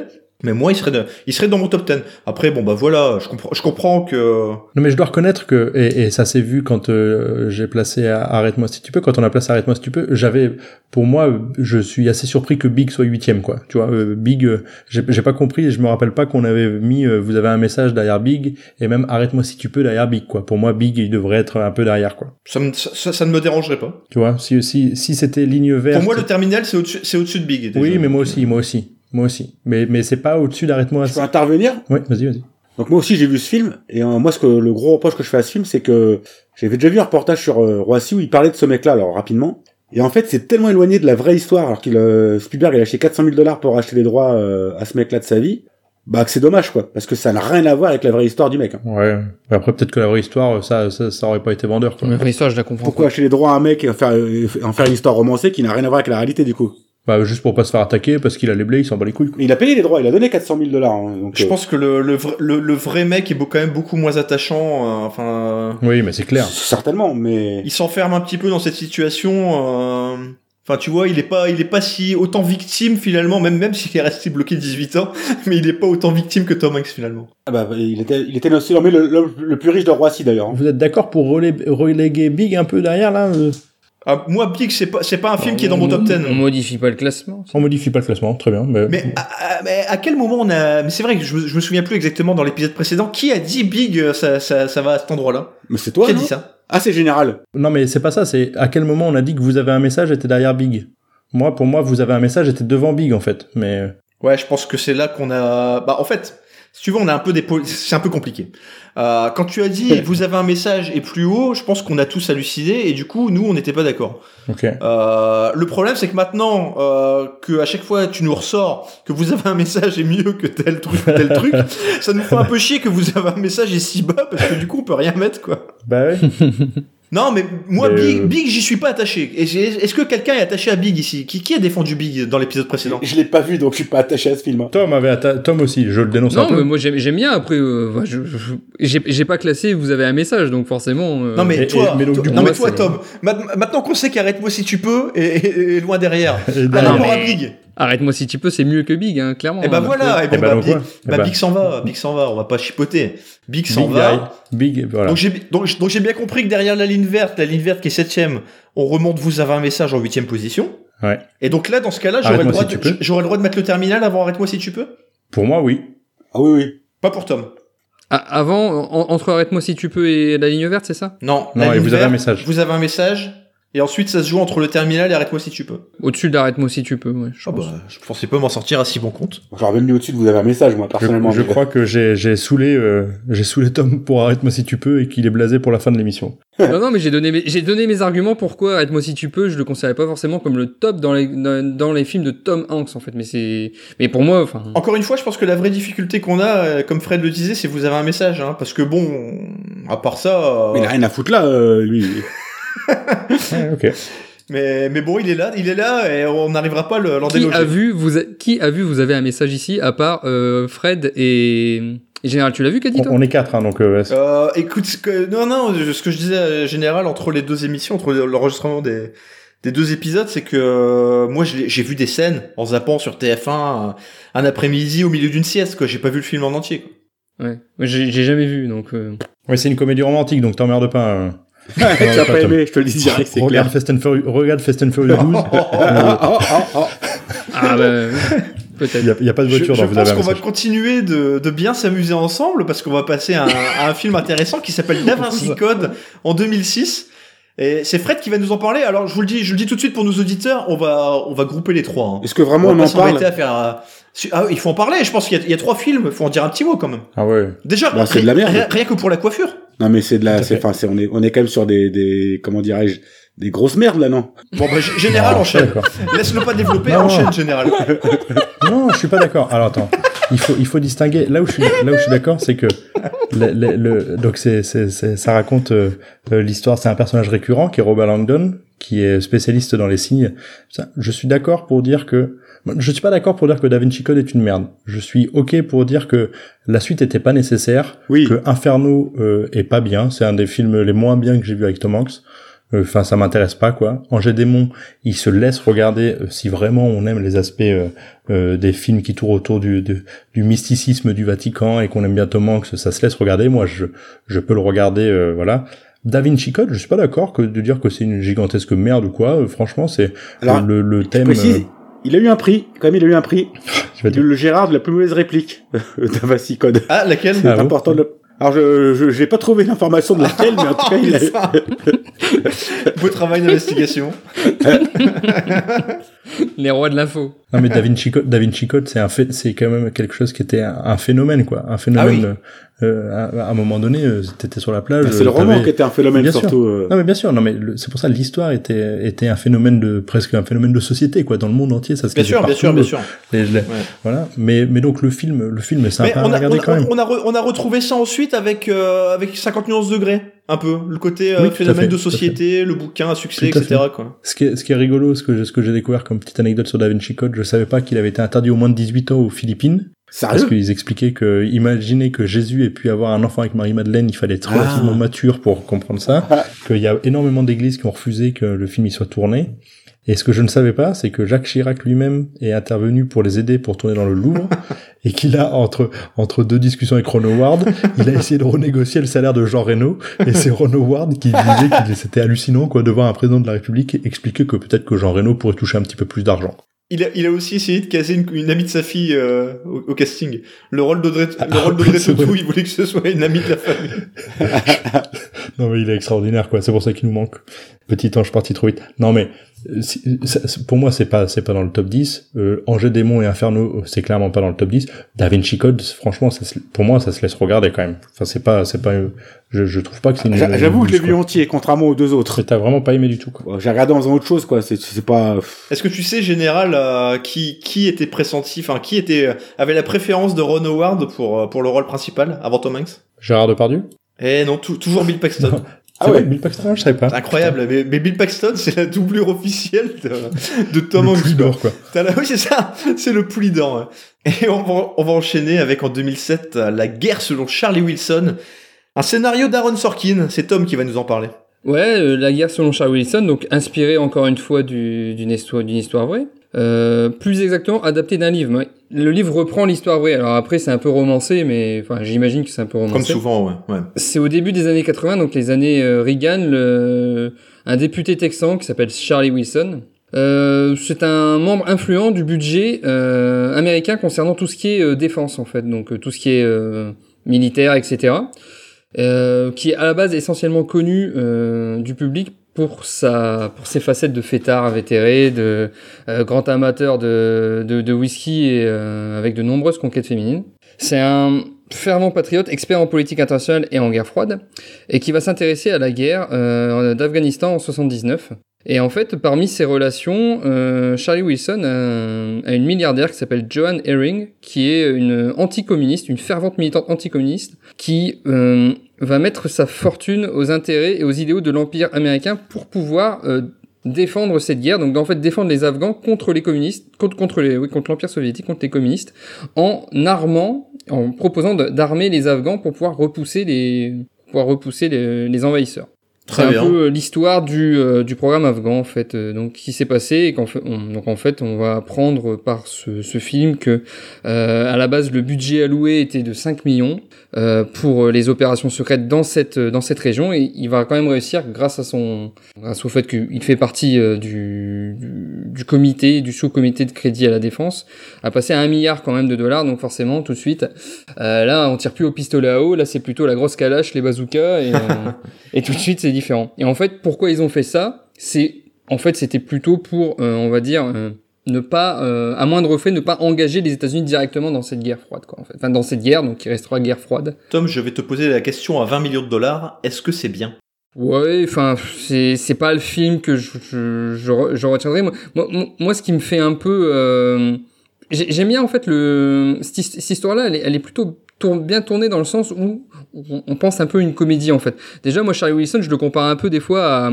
mais moi, il serait, de, il serait dans mon top 10. Après, bon, bah voilà, je comprends, je comprends que. Non, mais je dois reconnaître que, et, et ça s'est vu quand euh, j'ai placé Arrête-moi si tu peux, quand on a placé Arrête-moi si tu peux, j'avais, pour moi, je suis assez surpris que Big soit huitième, quoi. Tu vois, euh, Big, euh, j'ai pas compris, je me rappelle pas qu'on avait mis, vous avez un message derrière Big, et même Arrête-moi si tu peux derrière Big, quoi. Pour moi, Big, il devrait être un peu derrière, quoi. Ça, me, ça, ça ne me dérangerait pas. Tu vois, si, si, si c'était ligne verte. Pour moi, le terminal, c'est au-dessus, c'est au-dessus de Big. Oui, mais moi aussi, moi aussi. Moi aussi. Mais, mais c'est pas au-dessus d'arrête-moi. Je peux intervenir Oui, vas-y, vas-y. Donc moi aussi j'ai vu ce film et euh, moi ce que le gros reproche que je fais à ce film c'est que j'avais déjà vu un reportage sur euh, Roissy où il parlait de ce mec-là alors rapidement et en fait c'est tellement éloigné de la vraie histoire alors qu'il euh, Spielberg il a acheté 400 000 dollars pour acheter les droits à ce mec-là de sa vie bah c'est dommage quoi, parce que ça n'a rien à voir avec la vraie histoire du mec. Hein. Ouais. Après peut-être que la vraie histoire, ça, ça, ça aurait pas été vendeur. Quoi. La vraie histoire, je la comprends. Pourquoi acheter les droits à un mec et en faire, en faire une histoire romancée qui n'a rien à voir avec la réalité du coup? Bah, juste pour pas se faire attaquer, parce qu'il a les blés, il s'en bat les couilles. Quoi. Il a payé les droits, il a donné 400 000 dollars. Hein, donc, je euh, pense que le, le, vrai, le, le, vrai mec est quand même beaucoup moins attachant. Euh, enfin. Oui, mais c'est clair. Certainement, mais. Il s'enferme un petit peu dans cette situation. Euh... Enfin, tu vois, il est pas, il est pas si autant victime finalement, même même s'il est resté bloqué 18 ans, (laughs) mais il est pas autant victime que Tom Hanks finalement. Ah bah, il était, il était aussi le, le, le, plus riche de Roissy d'ailleurs. Hein. Vous êtes d'accord pour reléguer Big un peu derrière là euh? Ah, moi, Big, c'est pas, c'est pas un film qui est dans mon top 10. On modifie pas le classement. On modifie pas le classement, très bien. Mais, mais, à, mais à, quel moment on a. Mais c'est vrai que je, je, me souviens plus exactement dans l'épisode précédent. Qui a dit Big, euh, ça, ça, ça va à cet endroit-là? Mais c'est toi. Qui a dit ça? Ah, c'est général. Non, mais c'est pas ça. C'est à quel moment on a dit que vous avez un message était derrière Big? Moi, pour moi, vous avez un message était devant Big en fait. Mais. Ouais, je pense que c'est là qu'on a. Bah, en fait, si tu veux, on a un peu des. C'est un peu compliqué. Euh, quand tu as dit vous avez un message et plus haut, je pense qu'on a tous halluciné et du coup nous on n'était pas d'accord. Okay. Euh, le problème c'est que maintenant euh, que à chaque fois tu nous ressors que vous avez un message est mieux que tel truc tel truc, ça nous fait un peu chier que vous avez un message est si bas parce que du coup on peut rien mettre quoi. Bah ouais. (laughs) Non, mais moi, Big, Big j'y suis pas attaché. Est-ce que quelqu'un est attaché à Big ici? Qui, qui a défendu Big dans l'épisode précédent? Je l'ai pas vu, donc je suis pas attaché à ce film. Hein. Tom avait Tom aussi, je le dénonce non, un peu. Non, mais moi j'aime bien. Après, euh, je, j'ai pas classé. Vous avez un message, donc forcément. Euh... Non, mais toi, et, mais donc, toi, non, mais toi Tom. Maintenant qu'on sait qu'arrête-moi si tu peux, et, loin derrière. Par rapport à Big. Arrête-moi si tu peux, c'est mieux que Big, hein, clairement. Et bah hein. voilà, et, bon, bah, Big, bah, Big s'en va, Big s'en va, on va pas chipoter. Big s'en va. Big, voilà. Donc j'ai donc, donc j'ai bien compris que derrière la ligne verte, la ligne verte qui est septième, on remonte, vous avez un message en huitième position. Ouais. Et donc là, dans ce cas-là, j'aurais le, droit si de, j'aurais le droit de mettre le terminal avant Arrête-moi si tu peux? Pour moi, oui. Ah oui, oui. Pas pour Tom. Ah, avant, en, entre Arrête-moi si tu peux et la ligne verte, c'est ça? Non, non et vous avez un message. Vous avez un message, et ensuite, ça se joue entre le terminal et arrête-moi si tu peux. Au-dessus d'arrête-moi si tu peux, ouais. Je, ah pense. bah, je pensais pas m'en sortir à si bon compte. J'aurais même mis au-dessus de vous avez un message, moi, personnellement. Je, je crois que j'ai, j'ai saoulé, euh, j'ai saoulé Tom pour arrête-moi si tu peux et qu'il est blasé pour la fin de l'émission. (laughs) non, non, mais j'ai donné, mes, j'ai donné mes arguments pourquoi arrête-moi si tu peux. Je le considérais pas forcément comme le top dans les, dans, dans les films de Tom Hanks, en fait. Mais c'est, mais pour moi, enfin. Encore une fois, je pense que la vraie difficulté qu'on a, euh, comme Fred le disait, c'est vous avez un message, hein, parce que bon, à part ça. Euh... Mais il a rien à foutre là, euh, lui. Ok. Mais, mais bon, il est là, il est là, et on n'arrivera pas à l'en qui a vu vous a, Qui a vu vous avez un message ici, à part euh, Fred et... et Général, tu l'as vu, Cadito? On, on est quatre, hein, donc... Euh, euh, écoute, ce que, non, non, ce que je disais à Général, entre les deux émissions, entre l'enregistrement des, des deux épisodes, c'est que euh, moi, j'ai vu des scènes en zappant sur TF1 un, un après-midi au milieu d'une sieste, quoi. J'ai pas vu le film en entier, quoi. Ouais, j'ai jamais vu, donc... Euh... Ouais, c'est une comédie romantique, donc t'emmerdes pas... (laughs) Ouais, tu as pas aimé, je te le dis direct, c'est clair. Fast and Furious, regarde Fast and Furious 12. (laughs) ah bah, peut-être. Il n'y a, a, pas de voiture je, dans Je pense qu'on va continuer de, de bien s'amuser ensemble parce qu'on va passer à un, à un film intéressant qui s'appelle Da Vinci (laughs) Code en 2006. Et c'est Fred qui va nous en parler. Alors je vous le dis, je le dis tout de suite pour nos auditeurs, on va on va grouper les trois. Hein. Est-ce que vraiment on, on en parle à faire, euh, ah, il faut en parler. Je pense qu'il y, y, a trois films. Il faut en dire un petit mot quand même. Ah ouais. Déjà, bah, c'est de la merde. Rien, rien, que pour la coiffure. Non mais c'est de la, c'est enfin, c'est on est on est quand même sur des des comment dirais-je des grosses merdes là non? Bon bah général Non, enchaîne. d'accord. Laisse-le pas développer, Non. enchaîne général. (laughs) Non, je suis pas d'accord. Alors attends, il faut il faut distinguer. Là où je suis là où je suis d'accord, c'est que le, le, le- donc c'est c'est c'est- ça raconte euh, euh, l'histoire. C'est un personnage récurrent qui est Robert Langdon, qui est spécialiste dans les signes. Je suis d'accord pour dire que je suis pas d'accord pour dire que Da Vinci Code est une merde. Je suis ok pour dire que la suite était pas nécessaire, Oui. que Inferno euh, est pas bien. C'est un des films les moins bien que j'ai vu avec Tom Hanks. Euh, Enfin, ça m'intéresse pas quoi. Angers Démon, il se laisse regarder euh, si vraiment on aime les aspects euh, euh, des films qui tournent autour du, de- du mysticisme du Vatican et qu'on aime bien Tom Hanks, ça se laisse regarder. Moi, je je peux le regarder, euh, voilà. Da Vinci Code, je suis pas d'accord que de dire que c'est une gigantesque merde ou quoi. Euh, franchement, c'est le, le thème. Précise, il a eu un prix, quand même il a eu un prix. (laughs) dire- Le Gérard de la plus mauvaise réplique d'Avassi Code. Ah laquelle? Ah C'est important de le... Alors je je j'ai pas trouvé l'information de laquelle, mais en tout cas il a. (laughs) Beau travail d'investigation. (laughs) Les rois de l'info. Non mais Da Vinci Code, Da Vinci Code, c'est un fait, c'est quand même quelque chose qui était un, un phénomène quoi, un phénomène euh, à, un moment donné, euh, t'étais sur la plage. Bah, c'est le roman qui était un phénomène bien surtout. Euh. Non mais bien sûr, non mais c'est pour ça l'histoire était était un phénomène de presque un phénomène de société quoi dans le monde entier. Ça se bien sûr, bien sûr, bien sûr. Voilà. Mais mais donc le film le film est sympa on a, à regarder quand même. On a on a retrouvé ça ensuite avec avec 50 nuances degrés un peu le côté phénomène de société, le bouquin à succès, etc. Quoi. Ce qui est ce qui est rigolo, ce que ce que j'ai découvert comme petite anecdote sur Da Vinci Code, je savais pas qu'il avait été interdit au moins de 18 ans aux Philippines. Sérieux Parce qu'ils expliquaient que, imaginer que Jésus ait pu avoir un enfant avec Marie-Madeleine, il fallait être relativement ah. mature pour comprendre ça. Ah. Qu'il y a énormément d'églises qui ont refusé que le film y soit tourné. Et ce que je ne savais pas, c'est que Jacques Chirac lui-même est intervenu pour les aider pour tourner dans le Louvre, (laughs) et qu'il a, entre, entre deux discussions avec Ron Howard, il a essayé de renégocier le salaire de Jean Reno, et c'est Ron Howard qui disait que c'était hallucinant, quoi, de voir un président de la République expliquer que peut-être que Jean Reno pourrait toucher un petit peu plus d'argent. Il a, il a aussi essayé de caser une, amie de sa fille euh, au, casting. Le rôle d'Audrey, (laughs) le ah, rôle d'Audrey il voulait que ce soit une amie de la famille. (laughs) non mais il est extraordinaire quoi. C'est pour ça qu'il nous manque. Petit ange parti trop vite. Non mais pour moi c'est pas c'est pas dans le top 10 euh, Angers démon et Inferno c'est clairement pas dans le top 10 Da Vinci Code franchement ça pour moi ça se laisse regarder quand même. Enfin c'est pas c'est pas je, je trouve pas que c'est j'avoue que je l'ai vu entier contrairement aux deux autres. T'as vraiment pas aimé du tout quoi. J'ai regardé dans autre chose quoi. C'est c'est pas est-ce que tu sais général euh, qui qui était pressenti enfin qui était avait la préférence de Ron Howard pour euh, pour le rôle principal avant Tom Hanks? Gérard Depardieu? Eh non toujours Bill Paxton (laughs) Ah ouais, Bill Paxton, je savais pas. Incroyable, mais, Bill Paxton, c'est la doublure officielle de, de Tom Hanks. d'or, quoi. (laughs) oui, c'est ça, c'est le d'or. Et on va, on va enchaîner avec en 2007 La guerre selon Charlie Wilson, un scénario d'Aaron Sorkin. C'est Tom qui va nous en parler. Ouais, euh, La guerre selon Charlie Wilson, donc inspiré encore une fois d'une histoire, d'une histoire vraie. Euh, plus exactement adapté d'un livre. Le livre reprend l'histoire vraie. Alors après, c'est un peu romancé, mais enfin, j'imagine que c'est un peu romancé. Comme souvent, ouais. C'est au début des années 80, donc les années euh, Reagan, le... un député texan qui s'appelle Charlie Wilson. Euh, c'est un membre influent du budget euh, américain concernant tout ce qui est défense en fait, donc tout ce qui est militaire, etc. qui est à la base essentiellement connu du public pour sa pour ses facettes de fêtard invétéré, de euh, grand amateur de, de, whisky et euh, avec de nombreuses conquêtes féminines. C'est un fervent patriote, expert en politique internationale et en guerre froide, et qui va s'intéresser à la guerre euh, d'Afghanistan en 79. Et en fait, parmi ses relations, Charlie Wilson a, une milliardaire qui s'appelle Joanne Herring, qui est une anticommuniste, une fervente militante anticommuniste, qui va mettre sa fortune aux intérêts et aux idéaux de l'Empire américain pour pouvoir euh, défendre cette guerre, donc en fait défendre les Afghans contre les communistes, contre, contre les, oui, contre l'Empire soviétique, contre les communistes, en armant, en proposant d'armer les Afghans pour pouvoir repousser les, pouvoir repousser les envahisseurs. C'est un peu euh, l'histoire du, euh, du programme afghan en fait, euh, donc qui s'est passé et qu'en fait, on, donc en fait on va apprendre par ce, ce film que à la base le budget alloué était de 5 millions pour les opérations secrètes dans cette dans cette région et il va quand même réussir grâce à son grâce au fait qu'il fait partie du, du, du, comité du sous-comité de crédit à la défense à passer à un milliard quand même de dollars donc forcément tout de suite là on tire plus au pistolet à eau là c'est plutôt la grosse calache les bazookas et, (laughs) et tout de suite c'est différent. Et en fait, pourquoi ils ont fait ça? C'est en fait, c'était plutôt pour, euh, on va dire, euh, ne pas, euh, à moindre fait, ne pas engager les États-Unis directement dans cette guerre froide, quoi. En fait. Enfin, dans cette guerre, donc qui restera guerre froide. Tom, je vais te poser la question à 20 millions de dollars. Est-ce que c'est bien? Ouais, enfin, c'est c'est pas le film que je je, je, retiendrai. Moi, moi, moi, ce qui me fait un peu, j'aime bien en fait le cette, histoire-là. Elle est, elle est plutôt bien tournée dans le sens où on pense un peu une comédie en fait. Déjà, moi, Charlie Wilson, je le compare un peu des fois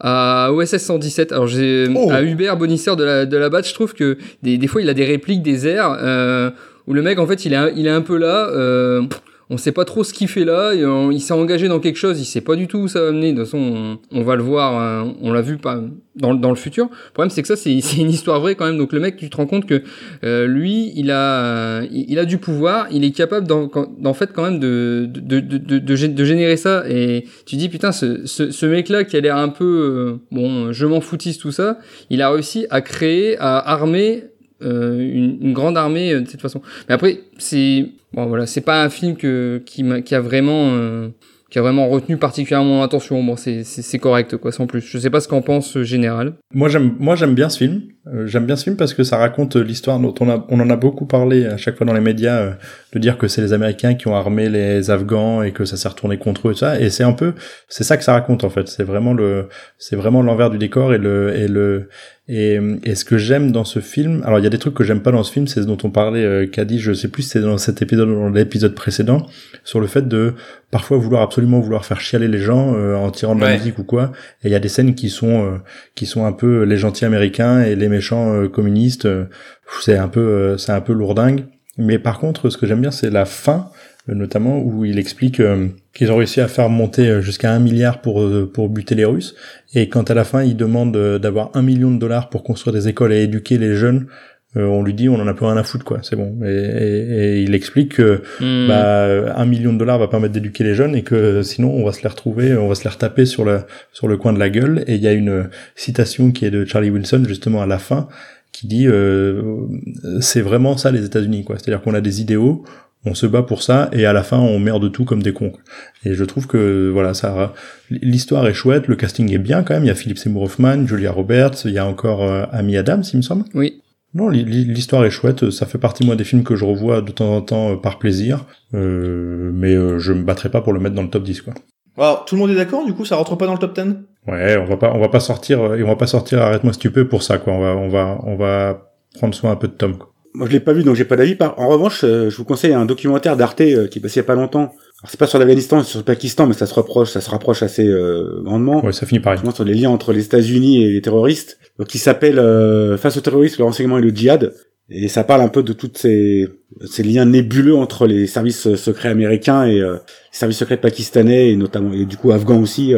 à, à OSS 117. Alors, j'ai oh. à Hubert Bonisseur de la de la BAT, je trouve que des, des fois, il a des répliques, des airs euh, où le mec, en fait, il est il est un peu là. Euh, on sait pas trop ce qu'il fait là, il s'est engagé dans quelque chose, il sait pas du tout où ça va mener, de toute façon on, va le voir, hein. on l'a vu pas dans, dans le futur. Le problème c'est que ça (laughs) c'est une histoire vraie quand même, donc le mec tu te rends compte que euh, lui il a il a du pouvoir, il est capable d'en fait quand même de de, de, de, de, générer ça, et tu dis putain ce, ce, ce mec là qui a l'air un peu, euh, bon je m'en foutisse tout ça, il a réussi à créer, à armer euh, une, une, grande armée de cette façon. Mais après, c'est bon voilà, c'est pas un film que qui, qui a vraiment euh, qui a vraiment retenu particulièrement mon attention. Bon, c'est correct quoi, sans plus. Je sais pas ce qu'en pense Général. Moi j'aime moi j'aime bien ce film. j'aime bien ce film parce que ça raconte l'histoire dont on a on en a beaucoup parlé à chaque fois dans les médias de dire que c'est les Américains qui ont armé les Afghans et que ça s'est retourné contre eux et ça. Et c'est un peu c'est ça que ça raconte en fait. C'est vraiment le c'est vraiment l'envers du décor et le et le et, et ce que j'aime dans ce film, alors il y a des trucs que j'aime pas dans ce film, c'est ce dont on parlait, euh, Caddy, je sais plus si c'est dans cet épisode ou dans l'épisode précédent, sur le fait de parfois vouloir absolument vouloir faire chialer les gens euh, en tirant de la musique ou quoi. Et il y a des scènes qui sont euh, qui sont un peu les gentils américains et les méchants euh, communistes. c'est un peu c'est un peu lourdingue. Mais par contre, ce que j'aime bien, c'est la fin notamment où il explique euh, qu'ils ont réussi à faire monter euh, jusqu'à un milliard pour euh, pour buter les Russes. Et quand à la fin il demande d'avoir un million de dollars pour construire des écoles et éduquer les jeunes on lui dit on en a plus rien à foutre quoi. C'est bon. Et, et, il explique que hmm. bah, un million de dollars va permettre d'éduquer les jeunes et que sinon on va se les retrouver on va se les retaper sur le sur le coin de la gueule. Et il y a une citation qui est de Charlie Wilson justement à la fin qui dit c'est vraiment ça les États-Unis quoi. C'est-à-dire qu'on a des idéaux on se bat pour ça et à la fin on merde tout comme des cons. Et je trouve que voilà ça, l'histoire est chouette, le casting est bien quand même. Il y a Philippe Seymour Hoffman, Julia Roberts, il y a encore euh, Amy Adams, il me semble. Oui. Non, l'histoire est chouette. Ça fait partie moi des films que je revois de temps en temps euh, par plaisir, euh, mais je me battrai pas pour le mettre dans le top 10 quoi. Alors, tout le monde est d'accord Du coup, ça rentre pas dans le top 10 Ouais, on va pas, on va pas sortir, et on va pas sortir. Arrête-moi si tu peux pour ça quoi. On va, on va, on va prendre soin un peu de Tom. Quoi. Moi, je l'ai pas vu, donc j'ai pas d'avis. En revanche, euh, je vous conseille un documentaire d'Arte euh, qui est passé il y a pas longtemps. c'est pas sur l'Afghanistan, c'est sur le Pakistan, mais ça se rapproche, ça se rapproche assez euh, grandement. Ouais, ça finit pareil. Sur les liens entre les États-Unis et les terroristes. Donc, qui s'appelle Face aux terroristes, le renseignement et le djihad. Et ça parle un peu de toutes ces, ces liens nébuleux entre les services secrets américains et les services secrets pakistanais et notamment et du coup afghans aussi.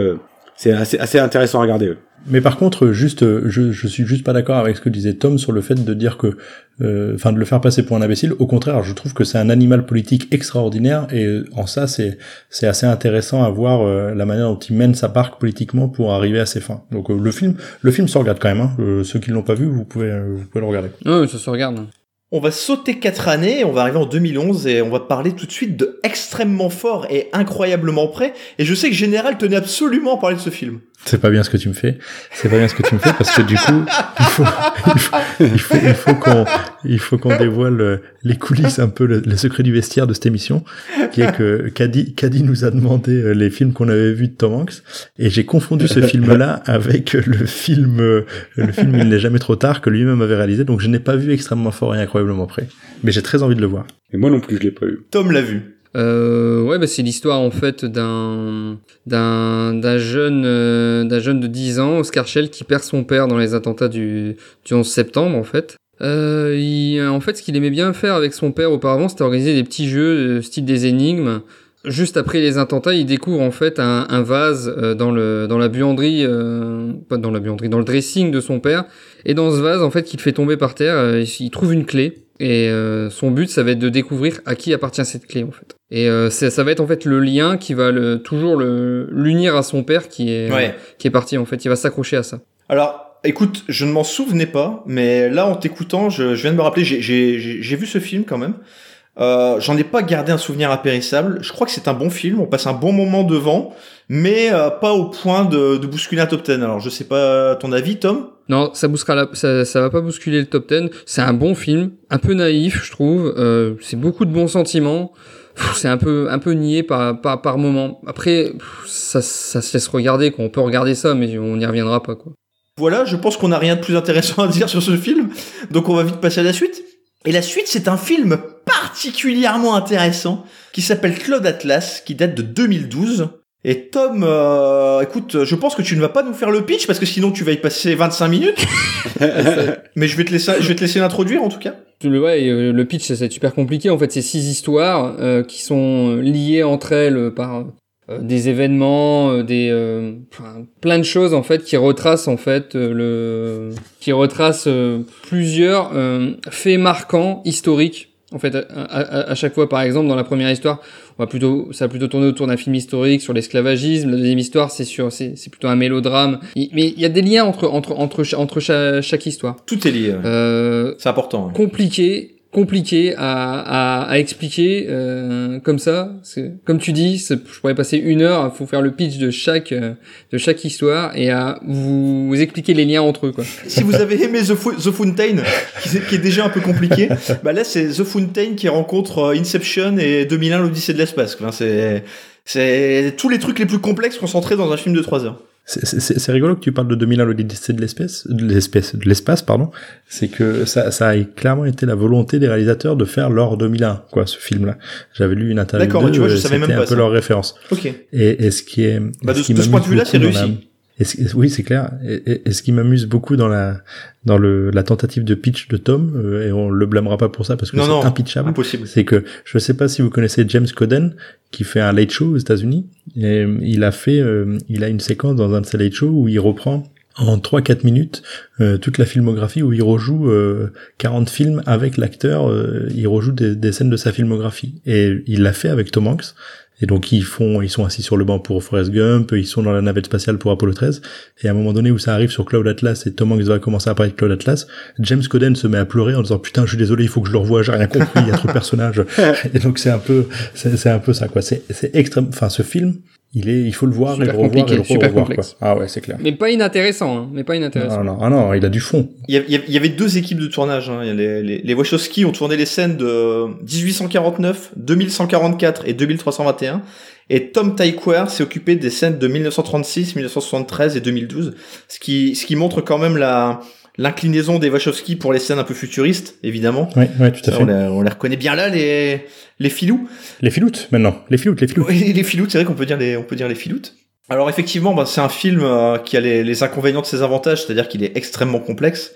C'est assez, assez intéressant à regarder. Mais par contre, juste, je, je suis juste pas d'accord avec ce que disait Tom sur le fait de dire que, euh, enfin, de le faire passer pour un imbécile. Au contraire, je trouve que c'est un animal politique extraordinaire et euh, en ça, c'est c'est assez intéressant à voir euh, la manière dont il mène sa barque politiquement pour arriver à ses fins. Donc le film, le film se regarde quand même. Hein. ceux qui l'ont pas vu, vous pouvez, vous pouvez le regarder. Oui, ça se regarde. On va sauter quatre années, on va arriver en 2011 et on va parler tout de suite de extrêmement fort et incroyablement près. Et je sais que Général tenait absolument à parler de ce film. C'est pas bien ce que tu me fais. C'est pas bien ce que tu me fais parce que du coup, il faut, il faut, il faut, qu'on, il faut qu'on dévoile les coulisses un peu, le, secret du vestiaire de cette émission, qui est que Caddy, Caddy nous a demandé euh, les films qu'on avait vus de Tom Hanks et j'ai confondu ce film-là avec le film, euh, le film Il n'est jamais trop tard que lui-même avait réalisé. Donc je n'ai pas vu extrêmement fort et incroyablement près, mais j'ai très envie de le voir. Et moi non plus, je l'ai pas vu. Tom l'a vu. Euh, ouais, bah c'est l'histoire en fait d'un d'un jeune euh, d'un jeune de 10 ans, Oscar Schell, qui perd son père dans les attentats du du 11 septembre en fait. Euh, il, en fait, ce qu'il aimait bien faire avec son père auparavant, c'était organiser des petits jeux, euh, style des énigmes. Juste après les attentats, il découvre en fait un, un vase euh, dans le dans la buanderie, pas dans la buanderie, dans le dressing de son père. Et dans ce vase, en fait, qu'il fait tomber par terre, il trouve une clé. Et son but, ça va être de découvrir à qui appartient cette clé en fait. Et euh, ça va être en fait le lien qui va le, toujours l'unir à son père qui est qui est parti en fait. Il va s'accrocher à ça. Alors, écoute, je ne m'en souvenais pas, mais là en t'écoutant, je, je, viens de me rappeler, j'ai vu ce film quand même. Euh, J'en ai pas gardé un souvenir impérissable. Je crois que c'est un bon film. On passe un bon moment devant, mais euh, pas au point de, de, bousculer un top 10. Alors je sais pas ton avis, Tom? Non, ça bousculera, ça, ça va pas bousculer le top 10. C'est un bon film, un peu naïf, je trouve. Euh, c'est beaucoup de bons sentiments c'est un peu un peu nié par par, par moment. Après, ça, ça se laisse regarder, quoi. On peut regarder ça, mais on n'y reviendra pas, quoi. Voilà, je pense qu'on n'a rien de plus intéressant à dire sur ce film, donc on va vite passer à la suite. Et la suite, c'est un film particulièrement intéressant qui s'appelle Claude Atlas, qui date de 2012. Et Tom, euh, écoute, je pense que tu ne vas pas nous faire le pitch parce que sinon tu vas y passer 25 minutes. (laughs) Mais je vais te laisser, je vais te laisser l'introduire en tout cas. Le, ouais, euh, le pitch c'est super compliqué. En fait, c'est six histoires euh, qui sont liées entre elles par des événements, des plein de choses en fait qui retracent en fait le, qui retracent plusieurs faits marquants historiques en fait, à, chaque fois, par exemple, dans la première histoire, on va plutôt, ça va plutôt tourner autour d'un film historique sur l'esclavagisme. La deuxième histoire, c'est sur, c'est, plutôt un mélodrame. mais il y a des liens entre entre entre entre chaque, histoire. Tout est lié. Euh, c'est important. Compliqué, compliqué à, à, à expliquer euh, comme ça. Comme tu dis, je pourrais passer une heure à vous faire le pitch de chaque euh, de chaque histoire et à vous, expliquer les liens entre eux. Quoi. (laughs) Si vous avez aimé The, The Fountain, qui, qui, est déjà un peu compliqué, (laughs) bah là c'est The Fountain qui rencontre euh, Inception et 2001 l'Odyssée de l'espace. Enfin, c'est c'est tous les trucs les plus complexes concentrés dans un film de 3 heures. C'est rigolo que tu parles de 2001 l'Odyssée de l'espèce, de l'espèce, de l'espace, pardon. C'est que ça, ça a clairement été la volonté des réalisateurs de faire leur 2001, quoi, ce film-là. J'avais lu une interview. D'accord, tu vois, je savais même pas. un peu leur référence. Ok. Et, et ce qui est, bah de, ce, de ce point de vue-là, c'est réussi oui, c'est clair. Et, ce qui m'amuse beaucoup dans la dans le la tentative de pitch de Tom, euh, et on le blâmera pas pour ça parce que c'est impitchable, c'est que je sais pas si vous connaissez James Coden qui fait un late show aux États-Unis. Et il a fait, euh, il a une séquence dans un de ses late shows où il reprend en 3-4 minutes euh, toute la filmographie où il rejoue 40 films avec l'acteur, il rejoue des, des, scènes de sa filmographie. Et il l'a fait avec Tom Hanks. Et donc ils font, ils sont assis sur le banc pour Forrest Gump, ils sont dans la navette spatiale pour Apollo 13. Et à un moment donné où ça arrive sur Cloud Atlas et Tom Hanks va commencer à parler de Cloud Atlas, James Coden se met à pleurer en disant putain je suis désolé, il faut que je le revoie, j'ai rien compris, il y a trop de personnages. (laughs) et donc c'est un peu, c'est un peu ça quoi. C'est c'est extrême. Enfin ce film, il est, il faut le voir et le revoir et le super revoir, complexe. Quoi. Ah ouais, c'est clair. Mais pas inintéressant, hein. mais pas inintéressant. Non, non, ah non, il a du fond. Il y, il y avait deux équipes de tournage. Hein. Les, les, les Wachowski ont tourné les scènes de 1849, 2144 et 2321. Et Tom Tykwer s'est occupé des scènes de 1936, 1973 et 2012, ce qui, ce qui montre quand même la, l'inclinaison des Wachowski pour les scènes un peu futuristes, évidemment. Oui, tout à fait. On les, reconnaît bien là, les, les filous. Les filoutes, maintenant. Les filoutes, les filoutes. Oui, (laughs) les filoutes, c'est vrai qu'on peut dire les, on peut dire les filoutes. Alors effectivement, bah, c'est un film euh, qui a les, les, inconvénients de ses avantages, c'est-à-dire qu'il est extrêmement complexe.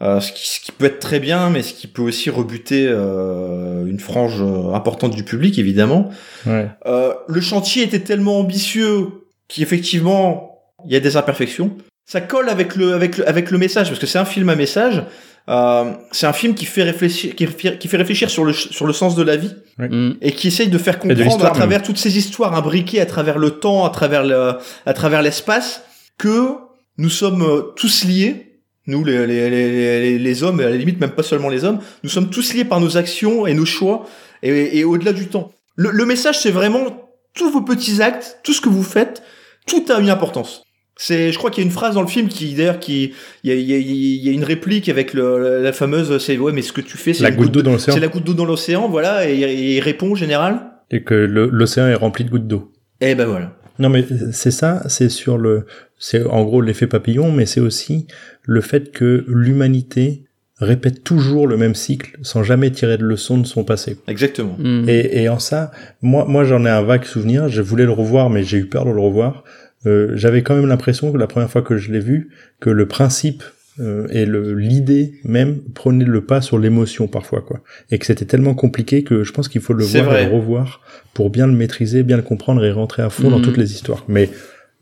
Euh, ce, qui, ce, qui, peut être très bien, mais ce qui peut aussi rebuter euh, une frange importante du public, évidemment. Ouais. Le chantier était tellement ambitieux qu'effectivement, il y a des imperfections. Ça colle avec le, avec le, avec le message, parce que c'est un film à message. Euh, c'est un film qui fait réfléchir, qui, qui, fait réfléchir sur le, sur le sens de la vie. Mm. Et qui essaye de faire comprendre à travers toutes ces histoires imbriquées, à travers le temps, à travers le, à travers l'espace, que nous sommes tous liés nous, les, les, les, les, hommes, et à la limite même pas seulement les hommes, nous sommes tous liés par nos actions et nos choix, et, et au-delà du temps. Le, le message, c'est vraiment tous vos petits actes, tout ce que vous faites, tout a une importance. C'est, je crois qu'il y a une phrase dans le film qui, d'ailleurs, qui, il y a, y, a, y a, une réplique avec le, la fameuse, c'est ouais, mais ce que tu fais, c'est la goutte d'eau dans l'océan. C'est la goutte d'eau dans l'océan, voilà, et, et, il répond en général. Et que l'océan est rempli de gouttes d'eau. Eh ben voilà. Non mais c'est ça, c'est sur le, c'est en gros l'effet papillon, mais c'est aussi le fait que l'humanité répète toujours le même cycle sans jamais tirer de leçon de son passé. Exactement. Mm. Et, et, en ça, moi, moi j'en ai un vague souvenir. Je voulais le revoir, mais j'ai eu peur de le revoir. Euh, J'avais quand même l'impression que la première fois que je l'ai vu, que le principe euh, et le l'idée même prenait le pas sur l'émotion parfois, quoi. Et que c'était tellement compliqué que je pense qu'il faut le voir et le revoir pour bien le maîtriser, bien le comprendre et rentrer à fond dans mm. toutes les histoires. Mais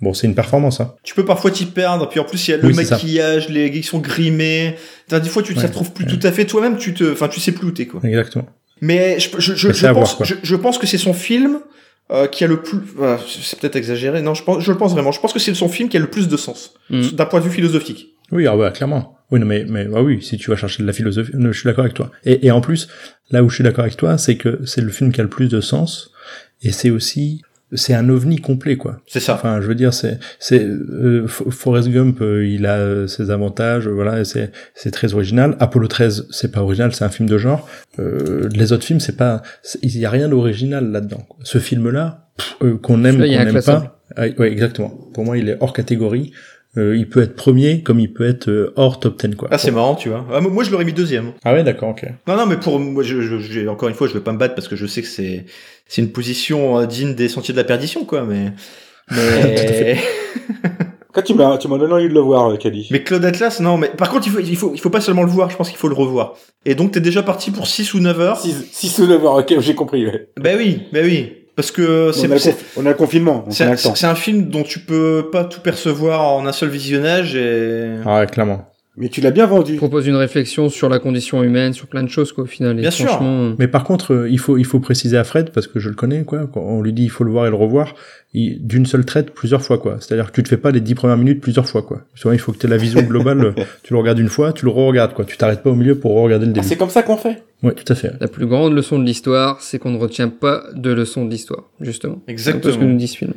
Bon, c'est une performance, hein. Tu peux parfois t'y perdre, puis en plus il y a le maquillage, les qui sont grimés. Des fois, tu te retrouves plus tout à fait toi-même. Tu te, enfin, tu sais plus où t'es, quoi. Exactement. Mais je, je, je, je pense, je, pense que c'est son film euh, qui a le plus. c'est peut-être exagéré. Non, je pense, je le pense vraiment. Je pense que c'est son film qui a le plus de sens mm. d'un point de vue philosophique. Oui, ah bah clairement. Oui, non, mais mais ah oui, si tu vas chercher de la philosophie, je suis d'accord avec toi. Et, et en plus, là où je suis d'accord avec toi, c'est que c'est le film qui a le plus de sens, et c'est aussi c'est un ovni complet quoi. C'est ça. Enfin, je veux dire c'est c'est euh, Forrest Gump, euh, il a euh, ses avantages, voilà, c'est c'est très original. Apollo 13, c'est pas original, c'est un film de genre. les autres films, c'est pas il y a rien d'original là-dedans. Ce film là qu'on aime qu'on n'aime pas. Ah, ouais, exactement. Pour moi, il est hors catégorie. Euh, il peut être premier comme il peut être euh, hors top 10 quoi. Ah c'est marrant tu vois. Ah, moi je l'aurais mis deuxième. Ah ouais d'accord ok. Non non mais pour moi je, je, encore une fois je vais pas me battre parce que je sais que c'est c'est une position euh, digne des sentiers de la perdition quoi mais (laughs) mais Quand (laughs) tu m'as tu m'as donné envie de le voir Cali. Mais Claude Atlas non mais par contre il faut il faut il faut pas seulement le voir je pense qu'il faut le revoir. Et donc t'es déjà parti pour 6 ou 9 heures. 6, ou 9 heures ok j'ai compris ouais. Bah oui bah oui. Parce que c'est on, a le confinement. C'est un, film dont tu peux pas tout percevoir en un seul visionnage et. Ah ouais, clairement. Mais tu l'as bien vendu. propose une réflexion sur la condition humaine, sur plein de choses qu'au final. Bien sûr. Euh, Mais par contre, euh, il faut il faut préciser à Fred parce que je le connais quoi. Quand on lui dit il faut le voir et le revoir, d'une seule traite plusieurs fois quoi. C'est-à-dire que tu te fais pas les dix premières minutes plusieurs fois quoi. il faut que tu aies la vision globale. (laughs) tu le regardes une fois, tu le re-regardes quoi. Tu t'arrêtes pas au milieu pour regarder le début. Ah, c'est comme ça qu'on fait. Oui, tout à fait. La plus grande leçon de l'histoire, c'est qu'on ne retient pas de leçon de l'histoire, justement. Exactement. C'est ce que nous dit ce film.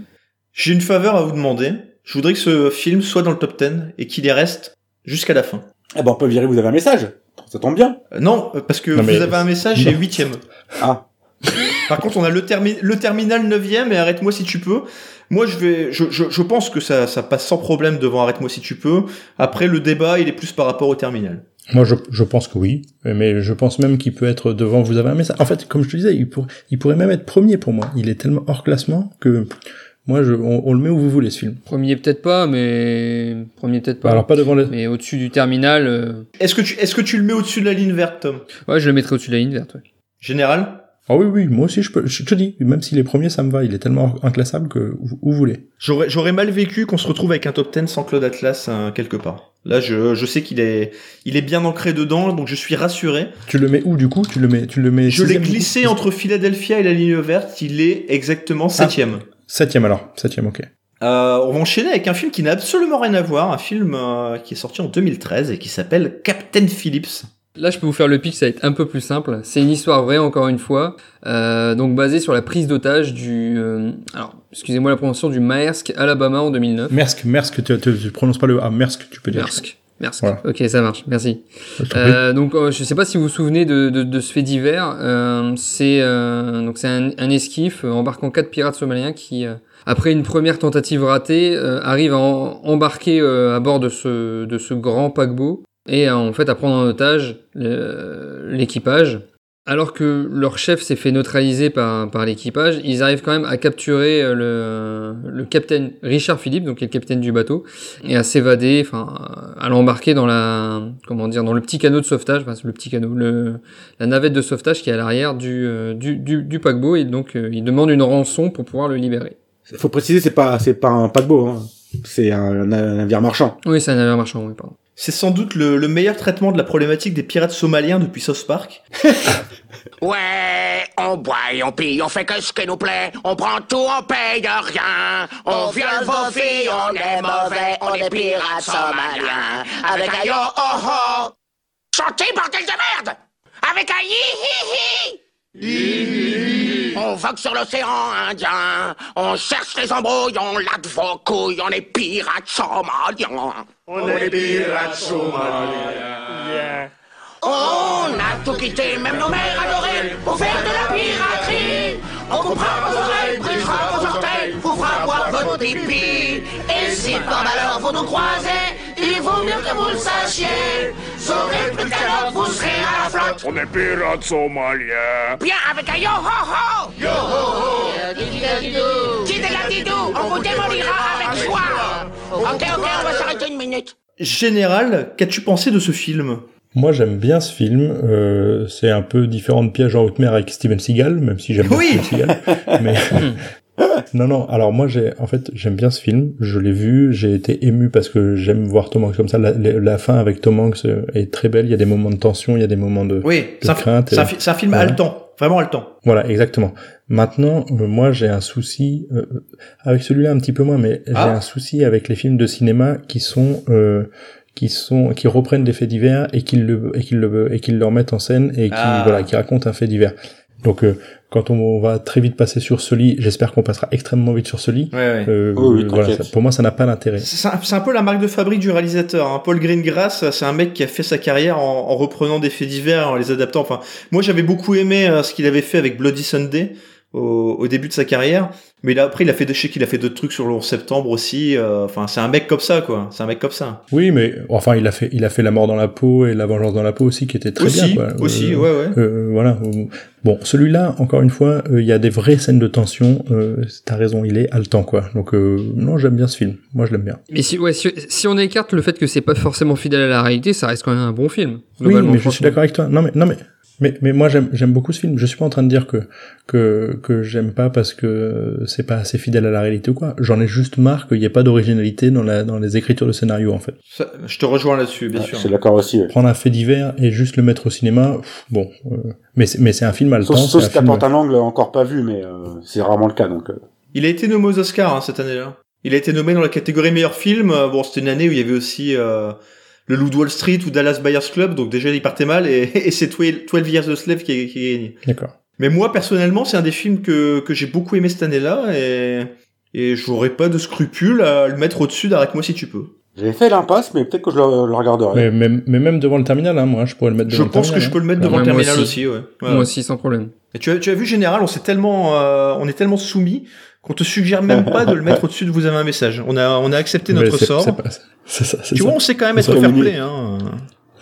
J'ai une faveur à vous demander. Je voudrais que ce film soit dans le top 10 et qu'il y reste jusqu'à la fin. Eh ben, on peut virer, vous avez un message. Ça tombe bien. Euh, non, euh, parce que Non, vous mais- avez un message, j'ai huitième. Ah. (laughs) Par contre, on a le, termi- le terminal 9ème et arrête-moi si tu peux. Moi, je vais, je, je, je pense que ça, ça passe sans problème devant arrête-moi si tu peux. Après, le débat, il est plus par rapport au terminal. Moi, je, je pense que oui, mais je pense même qu'il peut être devant. Vous avez un message. En fait, comme je te disais, il, pour- il pourrait même être premier pour moi. Il est tellement hors classement que moi, je, on, on le met où vous voulez ce film. Premier peut-être pas, mais premier peut-être pas. Alors pas devant les. Mais au-dessus du terminal, euh, Est-ce que tu, est-ce que tu le mets au-dessus de la ligne verte, Tom? Ouais, je le mettrais au-dessus de la ligne verte. ouais. Général? Ah oui, oui, moi aussi, je peux. Je te dis, même s'il est premier, ça me va. Il est tellement inclassable que où, où vous voulez. J'aurais, j'aurais mal vécu qu'on se retrouve avec un top 10 sans Claude Atlas hein, quelque part. Là, je, je sais qu'il est, il est bien ancré dedans, donc je suis rassuré. Tu le mets où du coup? Tu le mets, tu le mets. Je l'ai glissé entre Philadelphia et la ligne verte. Il est exactement septième. Septième alors. Septième, ok. Euh, on va enchaîner avec un film qui n'a absolument rien à voir, un film euh, qui est sorti en 2013 et qui s'appelle Captain Phillips. Là, je peux vous faire le pitch, ça va être un peu plus simple. C'est une histoire vraie, encore une fois, euh, donc basée sur la prise d'otage du, euh, alors, excusez-moi la prononciation du Maersk, Alabama en 2009. Maersk, Maersk, tu, tu, tu prononces pas le A. Maersk, tu peux dire. Maersk. Maersk. Voilà. Ok, ça marche. Merci. Euh, donc, euh, je sais pas si vous vous souvenez de, de, de ce fait divers. Euh, c'est euh, donc c'est un, un esquif euh, embarquant quatre pirates somaliens qui, euh, après une première tentative ratée, euh, arrivent à en- embarquer euh, à bord de ce de ce grand paquebot et euh, en fait à prendre en otage le- l'équipage. Alors que leur chef s'est fait neutraliser par, par l'équipage, ils arrivent quand même à capturer euh, le, le capitaine Richard Philippe, donc qui est le capitaine du bateau, et à s'évader, enfin à l'embarquer dans la comment dire dans le petit canot de sauvetage, enfin c'est le petit canot, le la navette de sauvetage qui est à l'arrière du, euh, du, du du paquebot et donc euh, il demande une rançon pour pouvoir le libérer. Faut préciser, c'est pas, c'est pas un paquebot, hein. C'est un, un navire marchand. Oui, c'est un navire marchand, oui, pardon. C'est sans doute le, le meilleur traitement de la problématique des pirates somaliens depuis South Park. (laughs) Ouais, on boit et on pille, on fait que ce qui nous plaît. On prend tout, on paye rien. On viole vos filles, on est mauvais, on est pirates somaliens. Avec un yo oh. Chantez, bordel de merde Avec un hi hi hi On vogue sur l'océan Indien, on cherche les embrouilles, on lave vos couilles, on est pirates somaliens. On est pirates somaliens. On a tout quitté, même nos mères adorées, pour faire de la piraterie. On coupera vos oreilles, brisera vos orteils, vous fera boire votre pipi. Et si par malheur vous nous croisez, il vaut mieux que vous le sachiez. Saurez plus calotte, vous serez à la flotte. On est pirates somaliens. Bien avec un yo ho ho. Yo ho ho. Qui de la didou, on vous démolira avec joie. Ok, ok, on va s'arrêter une minute. Général, qu'as-tu pensé de ce film? Moi, j'aime bien ce film. Euh, c'est un peu différent de Piège en haute mer avec Steven Seagal, même si j'aime bien Oui. Steven Seagal. (laughs) Mais (laughs) non, non. Alors moi, j'ai, en fait, j'aime bien ce film. Je l'ai vu. J'ai été ému parce que j'aime voir Tom Hanks comme ça. La, fin avec Tom Hanks euh, est très belle. Il y a des moments de tension, il y a des moments de. Oui, un, crainte c'est un un film Voilà. haletant, vraiment haletant. Voilà, exactement. Maintenant, euh, moi, j'ai un souci euh, avec celui-là un petit peu moins, mais j'ai Ah. un souci avec les films de cinéma qui sont euh, qui sont qui reprennent des faits divers et qui le et qui le et qui le remettent en scène et qui Ah. voilà qui racontent un fait divers. Donc euh, quand on va très vite passer sur ce lit, j'espère qu'on passera extrêmement vite sur ce lit. Ouais, ouais. Euh, Oh oui, voilà, t'inquiète. ça- pour moi, ça n'a pas d'intérêt. C'est un, peu la marque de fabrique du réalisateur. Hein. Paul Greengrass, c'est un mec qui a fait sa carrière en, en reprenant des faits divers, en les adaptant. Enfin, moi j'avais beaucoup aimé euh, ce qu'il avait fait avec Bloody Sunday au, au début de sa carrière, mais là, après il a fait, de- je sais qu'il a fait d'autres trucs sur le 11 septembre aussi. euh, Enfin, c'est un mec comme ça, quoi. C'est un mec comme ça. Oui, mais enfin, il a fait il a fait la mort dans la peau et la vengeance dans la peau aussi, qui était très aussi, bien. Quoi. aussi, Euh, ouais, ouais. Euh, voilà. Bon, celui-là, encore une fois, euh, il y a des vraies scènes de tension. Euh, T'as raison, il est haletant, quoi. Donc, euh, non, j'aime bien ce film. Moi, je l'aime bien. Mais si, ouais, si, si on écarte le fait que c'est pas forcément fidèle à la réalité, ça reste quand même un bon film. Oui, mais je suis d'accord avec toi. Non, mais non, mais mais, mais moi, j'aime j'aime beaucoup ce film. Je suis pas en train de dire que que que j'aime pas parce que c'est pas assez fidèle à la réalité ou quoi. J'en ai juste marre qu'il n'y ait pas d'originalité dans la dans les écritures de scénario, en fait. Ça, je te rejoins là-dessus, bien Ah, sûr. Je suis d'accord aussi. ouais. Prendre un fait divers et juste le mettre au cinéma, pff, bon. euh, mais c'est mais c'est un film haletant. Sauf, c'est sauf un si porte un angle encore pas vu, mais euh, c'est rarement le cas, donc. euh. Il a été nommé aux Oscars hein, cette année-là. Il a été nommé dans la catégorie meilleur film. Euh, Bon, c'était une année où il y avait aussi euh, le Loup de Wall Street ou Dallas Buyers Club, donc déjà il partait mal, et, (laughs) et c'est 12 Years a Slave qui, qui a gagné. D'accord. Mais moi, personnellement, c'est un des films que, que j'ai beaucoup aimé cette année-là, et, et j'aurais pas de scrupule à le mettre au-dessus d'Arrête-moi si tu peux. J'avais fait l'impasse, mais peut-être que je le, le regarderai. Mais, mais, mais même devant le terminal, hein, moi, je pourrais le mettre Je devant le pense terminal. que je peux le mettre Ouais, devant le moi terminal aussi. aussi, ouais. Ouais. Moi aussi, sans problème. Et tu as, tu as vu, Général, on s'est tellement, euh, on est tellement soumis qu'on te suggère même pas de le mettre (laughs) au-dessus de vous avez un message. On a, on a accepté notre sort. c'est pas- C'est ça, c'est Tu ça. vois, on sait quand même être fair play, hein.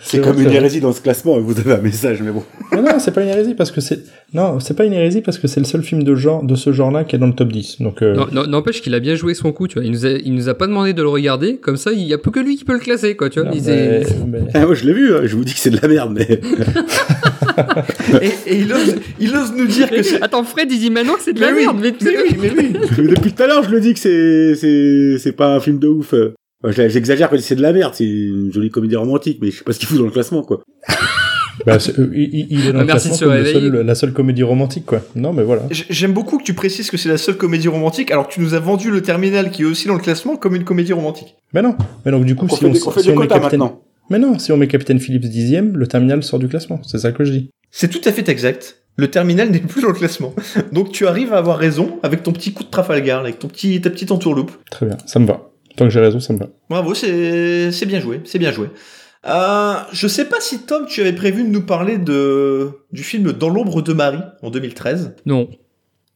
C'est comme une hérésie dans ce classement, et vous avez un message, mais bon. Mais non, c'est pas une hérésie parce que c'est non, c'est pas une hérésie parce que c'est le seul film de genre de ce genre-là qui est dans le top 10. Donc euh, Non, non, N'empêche qu'il a bien joué son coup, tu vois. Il nous a, il nous a pas demandé de le regarder, comme ça, il y a plus que lui qui peut le classer, quoi, tu vois. non, Il mais- est- (laughs) mais- Ah, moi, je l'ai vu, hein, je vous dis que c'est de la merde, mais... (laughs) Et, et il, ose, il ose nous dire que c'est. Attends, Fred, il dit maintenant que c'est de la oui, merde, mais, Mais oui, mais oui. Mais (laughs) Depuis tout à l'heure, je le dis que c'est, c'est, c'est pas un film de ouf. J'exagère quand c'est de la merde, c'est une jolie comédie romantique, mais je sais pas ce qu'il fout dans le classement, quoi. (laughs) bah, euh, il, il est dans Ah, le merci classement comme le réveiller. seul- la seule comédie romantique, quoi. Non, mais voilà. J'aime beaucoup que tu précises que c'est la seule comédie romantique, alors que tu nous as vendu le terminal qui est aussi dans le classement comme une comédie romantique. Mais non. Mais donc du coup, On si on, si met Capitaine, maintenant. mais non, si on met Capitaine Phillips dixième, le terminal sort du classement. C'est ça que je dis. C'est tout à fait exact. Le terminal n'est plus dans le classement. Donc tu arrives à avoir raison avec ton petit coup de Trafalgar, avec ton petit, ta petite entourloupe. Très bien, ça me va. Tant que j'ai raison, ça me va. Bravo, c'est c'est bien joué, c'est bien joué. Euh, je sais pas si Tom, tu avais prévu de nous parler de du film Dans l'ombre de Marie en 2013. Non.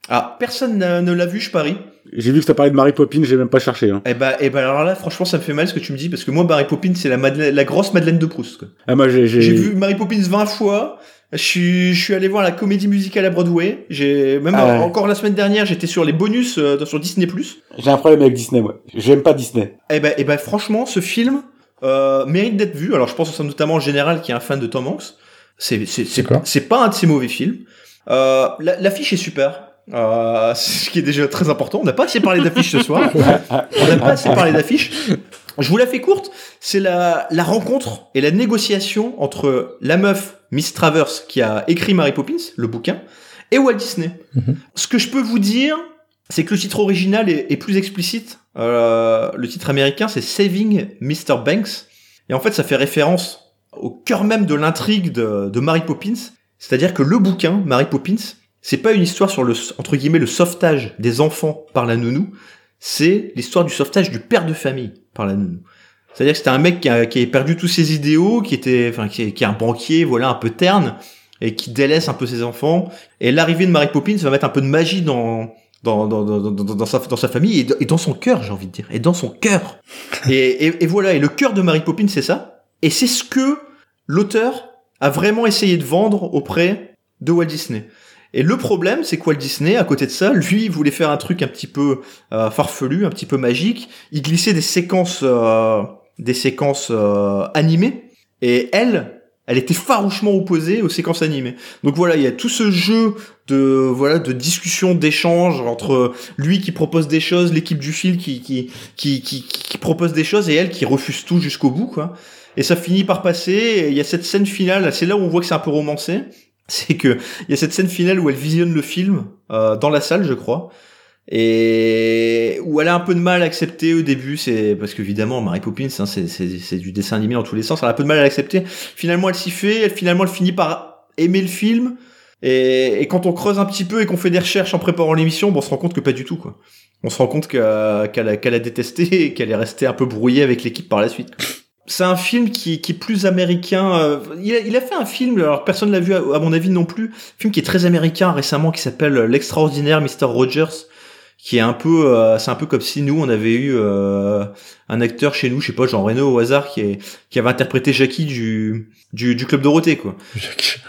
Ah, personne n'a- ne l'a vu, je parie. J'ai vu que t'as parlé de Mary Poppins, j'ai même pas cherché, hein. Eh ben, eh ben alors là, franchement, ça me fait mal ce que tu me dis parce que moi, Mary Poppins, c'est la, Madeleine- la grosse Madeleine de Proust. quoi. Ah, moi, j'ai, j'ai, J'ai vu Mary Poppins 20 fois. Je suis, je suis allé voir la comédie musicale à Broadway. J'ai même Ah ouais. encore la semaine dernière, j'étais sur les bonus euh, sur Disney+. j'ai un problème avec Disney, moi. J'aime pas Disney. Eh ben, eh ben, franchement, ce film euh, mérite d'être vu. Alors, je pense notamment en général qui est un fan de Tom Hanks. C'est, c'est, pas un de ses mauvais films. Euh, la- l'affiche est super. Euh, (laughs) ce qui est déjà très important. On n'a pas assez parlé d'affiche ce soir. (laughs) On n'a pas assez parlé d'affiche. Je vous la fais courte. C'est la, la rencontre et la négociation entre la meuf, Miss Travers, qui a écrit Mary Poppins, le bouquin, et Walt Disney. Mhm. Ce que je peux vous dire, c'est que le titre original est, est plus explicite. Euh, le titre américain, c'est Saving Mr. Banks. Et en fait, ça fait référence au cœur même de l'intrigue de, de Mary Poppins. C'est-à-dire que le bouquin, Mary Poppins, c'est pas une histoire sur le, entre guillemets, le sauvetage des enfants par la nounou. C'est l'histoire du sauvetage du père de famille par la nounou. C'est-à-dire que c'était un mec qui a, qui a perdu tous ses idéaux, qui était, enfin, qui est, qui est un banquier, voilà, un peu terne, et qui délaisse un peu ses enfants. Et l'arrivée de Mary Poppins va mettre un peu de magie dans, dans, dans, dans, dans, sa, dans sa famille et, dans- et dans son cœur, j'ai envie de dire, et dans son cœur. (laughs) et, et, et voilà, et le cœur de Mary Poppins, c'est ça. Et c'est ce que l'auteur a vraiment essayé de vendre auprès de Walt Disney. Et le problème, c'est que Walt Disney, à côté de ça, lui, voulait faire un truc un petit peu euh, farfelu, un petit peu magique. Il glissait des séquences, euh, des séquences euh, animées. Et elle, elle était farouchement opposée aux séquences animées. Donc voilà, il y a tout ce jeu de voilà de discussion, d'échange entre lui qui propose des choses, l'équipe du film qui qui, qui qui qui propose des choses et elle qui refuse tout jusqu'au bout quoi. Et ça finit par passer. Il y a cette scène finale, c'est là où on voit que c'est un peu romancé. (laughs) C'est que il y a cette scène finale où elle visionne le film euh, dans la salle, je crois, et où elle a un peu de mal à accepter au début. C'est parce qu'évidemment, Mary Poppins, hein, c'est du dessin animé dans tous les sens. Elle a un peu de mal à l'accepter. Finalement, elle s'y fait. Elle, finalement, elle finit par aimer le film. Et, et quand on creuse un petit peu et qu'on fait des recherches en préparant l'émission, bon, on se rend compte que pas du tout, quoi. On se rend compte que- qu'elle a, qu'elle a détesté et qu'elle est restée un peu brouillée avec l'équipe par la suite. C'est un film qui, est plus américain. euh, il, a, fait un film, alors personne l'a vu à, mon avis non plus, film qui est très américain récemment qui s'appelle L'extraordinaire Mr. Rogers, qui est un peu, euh, c'est un peu comme si nous on avait eu euh, un acteur chez nous, je sais pas, Jean Reno au hasard, qui, est, qui avait interprété Jackie du, du, du club Dorothée, quoi.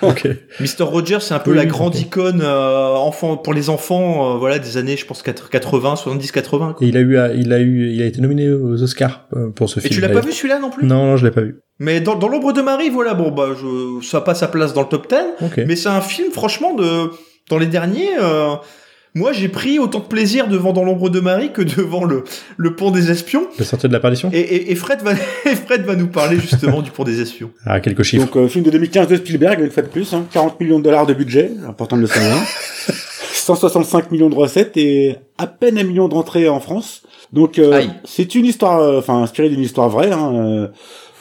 ok. (laughs) Mr. Rogers, c'est un peu Oui, la grande ok. icône euh, enfant pour les enfants, euh, voilà, des années, je pense 80, 70, 80. Quoi. Et il a eu, il a eu, il a été nominé aux Oscars euh, pour ce Et film. tu l'as pas vu celui-là non plus? Non, non, je l'ai pas vu. Mais dans, dans l'ombre de Marie, voilà, bon bah, je, ça a pas sa place dans le top 10, Ok. mais c'est un film, franchement, de dans les derniers. Moi, j'ai pris autant de plaisir devant Dans l'ombre de Marie que devant le, le Pont des Espions. Le sortie de la perdition. Et, et, et Fred, va, et (laughs) Fred va nous parler justement du Pont des Espions. Ah, quelques chiffres. Donc, euh, film de 2015 de Spielberg, une fois de plus, hein, 40 millions de dollars de budget, important de le savoir. (laughs) 165 millions de recettes et à peine un million d'entrées en France. Donc, euh, c'est une histoire, euh, enfin, inspirée d'une histoire vraie. Hein, euh,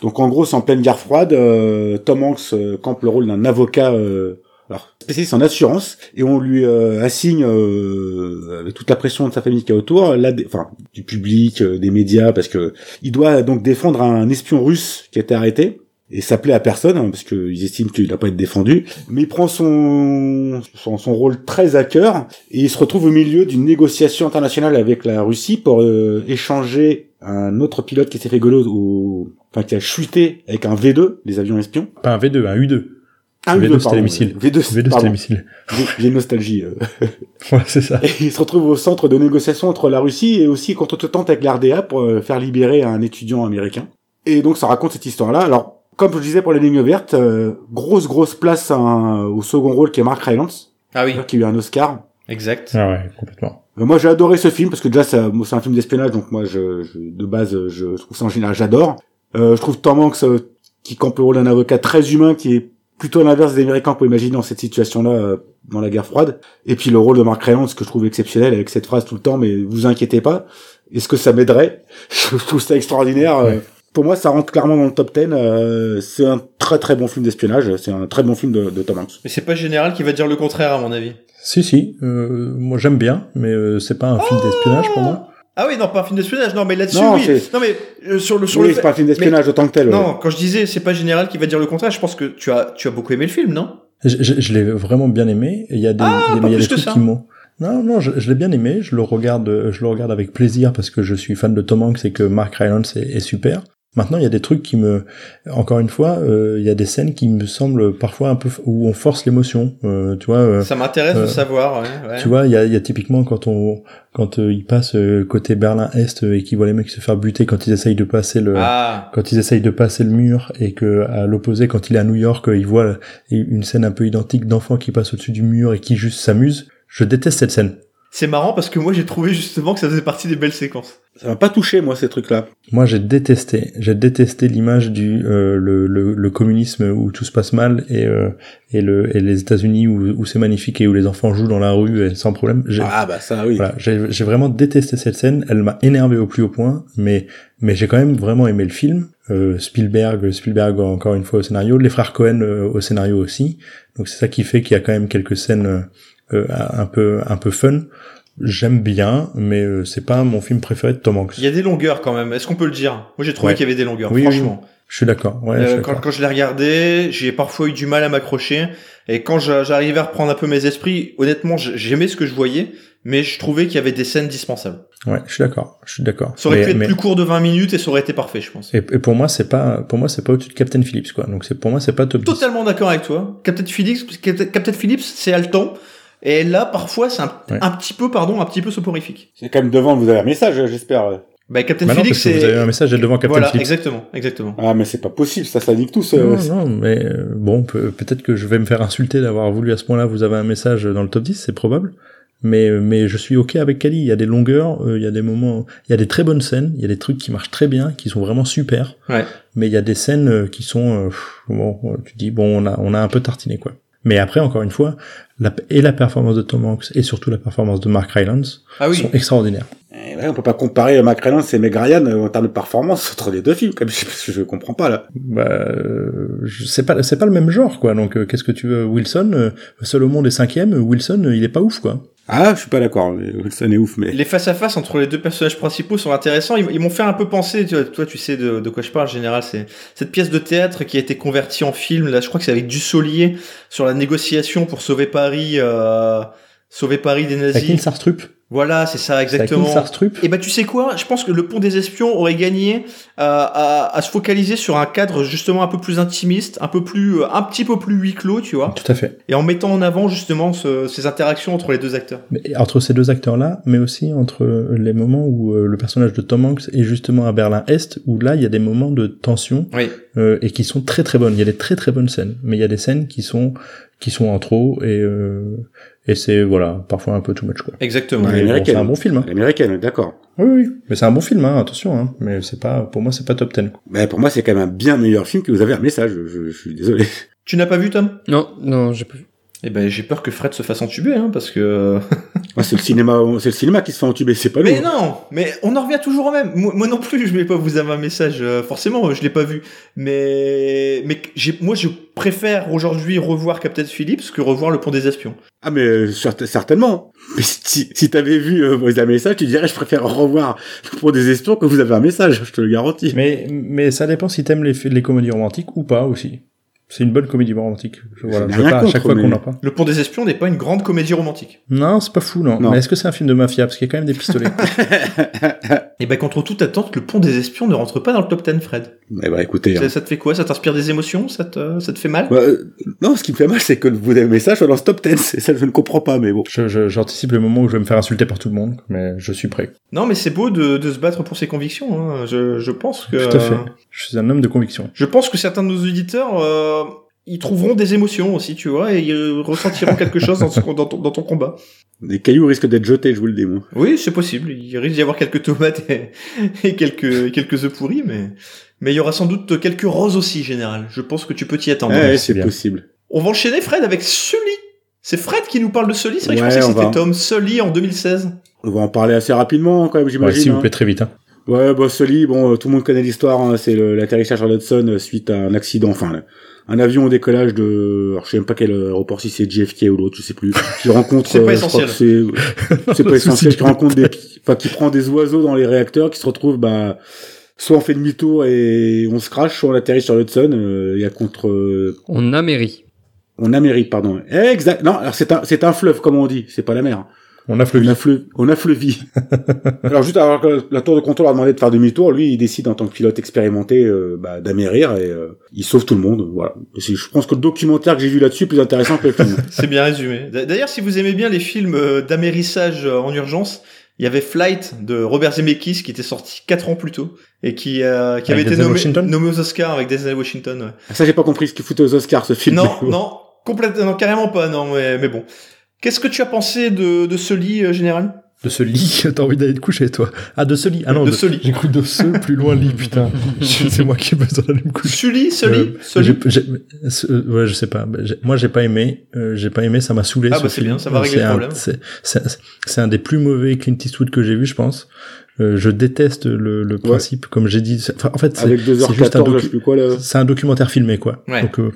Donc en gros, c'est en pleine guerre froide. euh, Tom Hanks euh, campe le rôle d'un avocat euh, spécialiste en assurance, et on lui euh, assigne, euh, avec toute la pression de sa famille qui est autour, là, enfin, du public, euh, des médias, parce que il doit donc défendre un espion russe qui a été arrêté, et ça à personne, hein, parce qu'ils estiment qu'il n'a pas été défendu, mais il prend son, son, son rôle très à cœur, et il se retrouve au milieu d'une négociation internationale avec la Russie pour euh, échanger un autre pilote qui s'est fait golo au, enfin, qui a chuté avec un V2, les avions espions. Pas un V2, un U2. Un V2, U2, c'était les missiles. V2, V2, c'était les missiles. J'ai- nostalgie. euh. (laughs) Ouais, c'est ça. Et il se retrouve au centre de négociation entre la Russie et aussi contre tente avec l'RDA pour euh, faire libérer un étudiant américain. Et donc ça raconte cette histoire-là. Alors, comme je disais pour la ligne verte, euh, grosse grosse place à un- au second rôle qui est Mark Rylance, Ah oui, qui a eu un Oscar. exact. Ah ouais, complètement. Euh, moi j'ai adoré ce film parce que déjà c'est un film d'espionnage donc moi je, je- de base je trouve ça en général j'adore. Euh, je trouve Tom Hanks euh, qui campe le rôle d'un avocat très humain qui est plutôt à l'inverse des Américains qu'on peut imaginer dans cette situation-là euh, dans la guerre froide. Et puis le rôle de Mark Rylance que je trouve exceptionnel avec cette phrase tout le temps mais vous inquiétez pas. Est-ce que ça m'aiderait? (laughs) Je trouve ça extraordinaire. euh. Ouais. Pour moi, ça rentre clairement dans le top 10. euh, c'est un très très bon film d'espionnage. C'est un très bon film de, de Tom Hanks. Mais c'est pas Général qui va dire le contraire, à mon avis. Si, si, euh, moi j'aime bien, mais euh, c'est pas un film d'espionnage pour moi. Ah oui, non, pas un film d'espionnage. Non, mais là-dessus, Non, oui. Non, mais euh, sur le sur oui, le c'est pas un film d'espionnage autant que tel. ouais. Non, quand je disais c'est pas Général qui va dire le contraire, je pense que tu as tu as beaucoup aimé le film, non? Je, je- je l'ai vraiment bien aimé. Il y a des, Ah, des- pas il y a plus des que trucs ça. qui m'ont. Non, non, je, je l'ai bien aimé. Je le regarde, je le regarde avec plaisir parce que je suis fan de Tom Hanks et que Mark Rylance est, est super. Maintenant, il y a des trucs qui me, encore une fois, euh, il y a des scènes qui me semblent parfois un peu où on force l'émotion. Euh, tu vois, euh, Ça m'intéresse de euh, savoir. Ouais, ouais. tu vois, il y a, il y a typiquement quand on, quand euh, il passe euh, côté Berlin Est et qu'ils voient les mecs se faire buter quand ils essayent de passer le, Ah, quand ils essayent de passer le mur et que à l'opposé quand il est à New York il voit une scène un peu identique d'enfants qui passent au-dessus du mur et qui juste s'amusent je déteste cette scène c'est marrant parce que moi j'ai trouvé justement que ça faisait partie des belles séquences. Ça m'a pas touché moi ces trucs-là. moi j'ai détesté j'ai détesté l'image du euh, le, le, le communisme où tout se passe mal et euh, et le et les États-Unis où, où c'est magnifique et où les enfants jouent dans la rue et sans problème j'ai Ah bah ça oui. Voilà, j'ai j'ai vraiment détesté cette scène. Elle m'a énervé au plus haut point, mais mais j'ai quand même vraiment aimé le film. Euh, Spielberg, Spielberg encore une fois au scénario, les frères Cohen euh, au scénario aussi. Donc c'est ça qui fait qu'il y a quand même quelques scènes euh, euh, un peu un peu fun. J'aime bien, mais euh, c'est pas mon film préféré de Tom Hanks. Il y a des longueurs quand même. Est-ce qu'on peut le dire? Moi j'ai trouvé Ouais. qu'il y avait des longueurs. Oui, oui, franchement. Je suis d'accord. Ouais, Euh, quand, quand je l'ai regardé, j'ai parfois eu du mal à m'accrocher. Et quand j'a- j'arrivais à reprendre un peu mes esprits, honnêtement, j'aimais ce que je voyais, mais je trouvais qu'il y avait des scènes dispensables. Ouais, je suis d'accord. Je suis d'accord. Ça aurait Mais- pu être mais- plus court de 20 minutes et ça aurait été parfait, je pense. Et, et pour moi, c'est pas, pour moi, c'est pas au-dessus de Captain Phillips, quoi. Donc c'est pour moi, c'est pas top 10. Totalement d'accord avec toi. Captain Phillips, Captain Phillips, c'est haletant. Et là, parfois, c'est un, Ouais. un petit peu, pardon, un petit peu soporifique. C'est quand même devant, vous avez un message, j'espère. Bah, Captain Bah non, Phillips, parce que vous avez un message devant Captain voilà, Phillips. exactement, exactement. Ah mais c'est pas possible, ça ça nique tout. ça. Non, non, mais euh, bon, peut- peut-être que je vais me faire insulter d'avoir voulu à ce point-là vous avez un message dans le top 10, c'est probable. Mais, euh, mais je suis ok avec Kali. Il y a des longueurs, euh, il y a des moments, il y a des très bonnes scènes, il y a des trucs qui marchent très bien, qui sont vraiment super. Ouais. Mais il y a des scènes qui sont, euh, pff, bon, tu dis bon, on a, on a un peu tartiné quoi. Mais après, encore une fois, la, et la performance de Tom Hanks et surtout la performance de Mark Rylance Ah oui. sont extraordinaires. Eh ouais, on peut pas comparer Mac Rylance et Meg Ryan euh, en termes de performance (laughs) entre les deux films, comme je, parce que je comprends pas là. Bah, euh, c'est pas, c'est pas le même genre quoi. Donc, euh, qu'est-ce que tu veux, Wilson, euh, seul au monde est cinquième, Wilson, euh, il est pas ouf quoi. Ah, je suis pas d'accord, mais Wilson est ouf, mais... Les face-à-face entre les deux personnages principaux sont intéressants. Ils, ils m'ont fait un peu penser, tu vois, toi tu sais de, de quoi je parle en général, c'est cette pièce de théâtre qui a été convertie en film, là je crois que c'est avec Dussolier, sur la négociation pour sauver Paris, euh, sauver Paris des nazis. Sarstrup. Voilà, c'est ça exactement. Sarstrup. Et bah tu sais quoi, je pense que le pont des espions aurait gagné euh, à, à se focaliser sur un cadre justement un peu plus intimiste, un peu plus, euh, un petit peu plus huis clos, tu vois, Tout à fait. et en mettant en avant justement ce- ces interactions entre les deux acteurs. Mais entre ces deux acteurs-là, mais aussi entre les moments où euh, le personnage de Tom Hanks est justement à Berlin-Est, où là, il y a des moments de tension Oui. euh, et qui sont très très bonnes. Il y a des très très bonnes scènes, mais il y a des scènes qui sont qui sont en trop et euh, et c'est voilà parfois un peu too much quoi. Exactement. Mais bon, c'est un bon film. Hein. L'américaine, d'accord. Oui oui, mais c'est un bon film hein, attention hein. Mais c'est pas pour moi c'est pas top 10. quoi. Mais pour moi, c'est quand même un bien meilleur film que vous avez un message, je, je suis désolé. Tu n'as pas vu Tom? Non, non, j'ai pas vu. Eh ben, j'ai peur que Fred se fasse entuber, hein, parce que. c'est le cinéma, c'est le cinéma qui se fait entuber, c'est pas nous. Mais non, mais on en revient toujours au même. Moi, non plus, je vais pas vous avoir un message. Euh, forcément, je l'ai pas vu, mais mais j'ai, moi, je préfère aujourd'hui revoir Captain Phillips que revoir Le Pont des Espions. Ah mais certainement. Mais si, si t'avais vu euh, vous un message, tu dirais je préfère revoir Le Pont des Espions que vous avez un message, je te le garantis. Mais mais ça dépend si t'aimes les les comédies romantiques ou pas aussi. C'est une bonne comédie romantique. Voilà, je pas à chaque fois qu'on en parle. Le Pont des Espions n'est pas une grande comédie romantique. Non, c'est pas fou, non. Mais est-ce que c'est un film de mafia? Parce qu'il y a quand même des pistolets. Et (laughs) eh ben, contre toute attente, Le Pont des Espions ne rentre pas dans le top 10, Fred. Eh ben, écoutez. Ça, hein. te fait quoi? Ça t'inspire des émotions? Ça te, ça te fait mal? Bah, euh, Non, ce qui me fait mal, c'est que vous avez ça soit dans ce top 10. Et ça, je ne comprends pas, mais bon. J'anticipe le moment où je vais me faire insulter par tout le monde, mais je suis prêt. Non, mais c'est beau de, de, se battre pour ses convictions. Hein. Je, je pense que. Tout à fait. Je suis un homme de conviction. Je pense que certains de nos auditeurs. Euh ils trouveront des émotions aussi, tu vois, et ils ressentiront quelque chose dans, dans, ton, dans, ton, combat. Des cailloux risquent d'être jetés, je vous le dis, moi. Oui, c'est possible. Il risque d'y avoir quelques tomates et, quelques, quelques œufs pourris, mais, mais il y aura sans doute quelques roses aussi, général. Je pense que tu peux t'y attendre. Ouais, c'est possible. On va enchaîner, Fred, avec Sully. C'est Fred qui nous parle de Sully. C'est vrai que je pensais que c'était Tom Sully en 2016. On va en parler assez rapidement, quand même, j'imagine. Ouais, vous hein. plaît, très vite, hein. Ouais, bah Sully, bon, euh, tout le monde connaît l'histoire. Hein, c'est l'atterrissage sur Hudson euh, suite à un accident, enfin, un avion au décollage de, alors je sais même pas quel aéroport, si c'est JFK ou l'autre, je sais plus, (laughs) qui rencontre, c'est pas euh, essentiel, c'est (laughs) pas essentiel, qui rencontre des, enfin qui prend des oiseaux dans les réacteurs, qui se retrouve, bah, soit on fait demi-tour et on se crache, soit on atterrit sur l'Hudson, euh, il y a contre, euh, on amérit. On amérit, pardon. Exact. Non, alors c'est un, c'est un fleuve, comme on dit, c'est pas la mer. On a fleuvi. On a, fleuvi. (laughs) Alors juste alors que la tour de contrôle a demandé de faire demi-tour, lui il décide en tant que pilote expérimenté euh, bah, d'amérir et euh, il sauve tout le monde. Voilà. je pense que le documentaire que j'ai vu là-dessus est plus intéressant que le film. (laughs) C'est bien résumé. D'ailleurs, si vous aimez bien les films euh, d'amérissage en urgence, il y avait Flight de Robert Zemeckis qui était sorti quatre ans plus tôt et qui, qui avait été nommé, nommé, aux Oscars avec Denzel Washington. Ça j'ai pas compris ce qu'il foutait aux Oscars ce film. Non, non, complètement, carrément pas, non, mais, mais bon. Qu'est-ce que tu as pensé de, de ce lit euh, général? De ce lit, (laughs) t'as envie d'aller te coucher, toi? Ah, de ce lit. Ah non, de, ce lit. J'écoute de ce, plus loin lit, putain. (laughs) c'est moi qui ai besoin d'aller me coucher. Ce lit, ce lit, ce lit. Euh, ouais, je sais pas. Moi, j'ai pas aimé. Euh, j'ai pas aimé, ça m'a saoulé. Ah, bah c'est bien, ça va régler le problème. C'est un des plus mauvais Clint Eastwood que j'ai vu, je pense. Euh, je déteste le, le principe, comme j'ai dit. Enfin, en fait, c'est juste un, un, documentaire filmé, quoi. Donc, euh,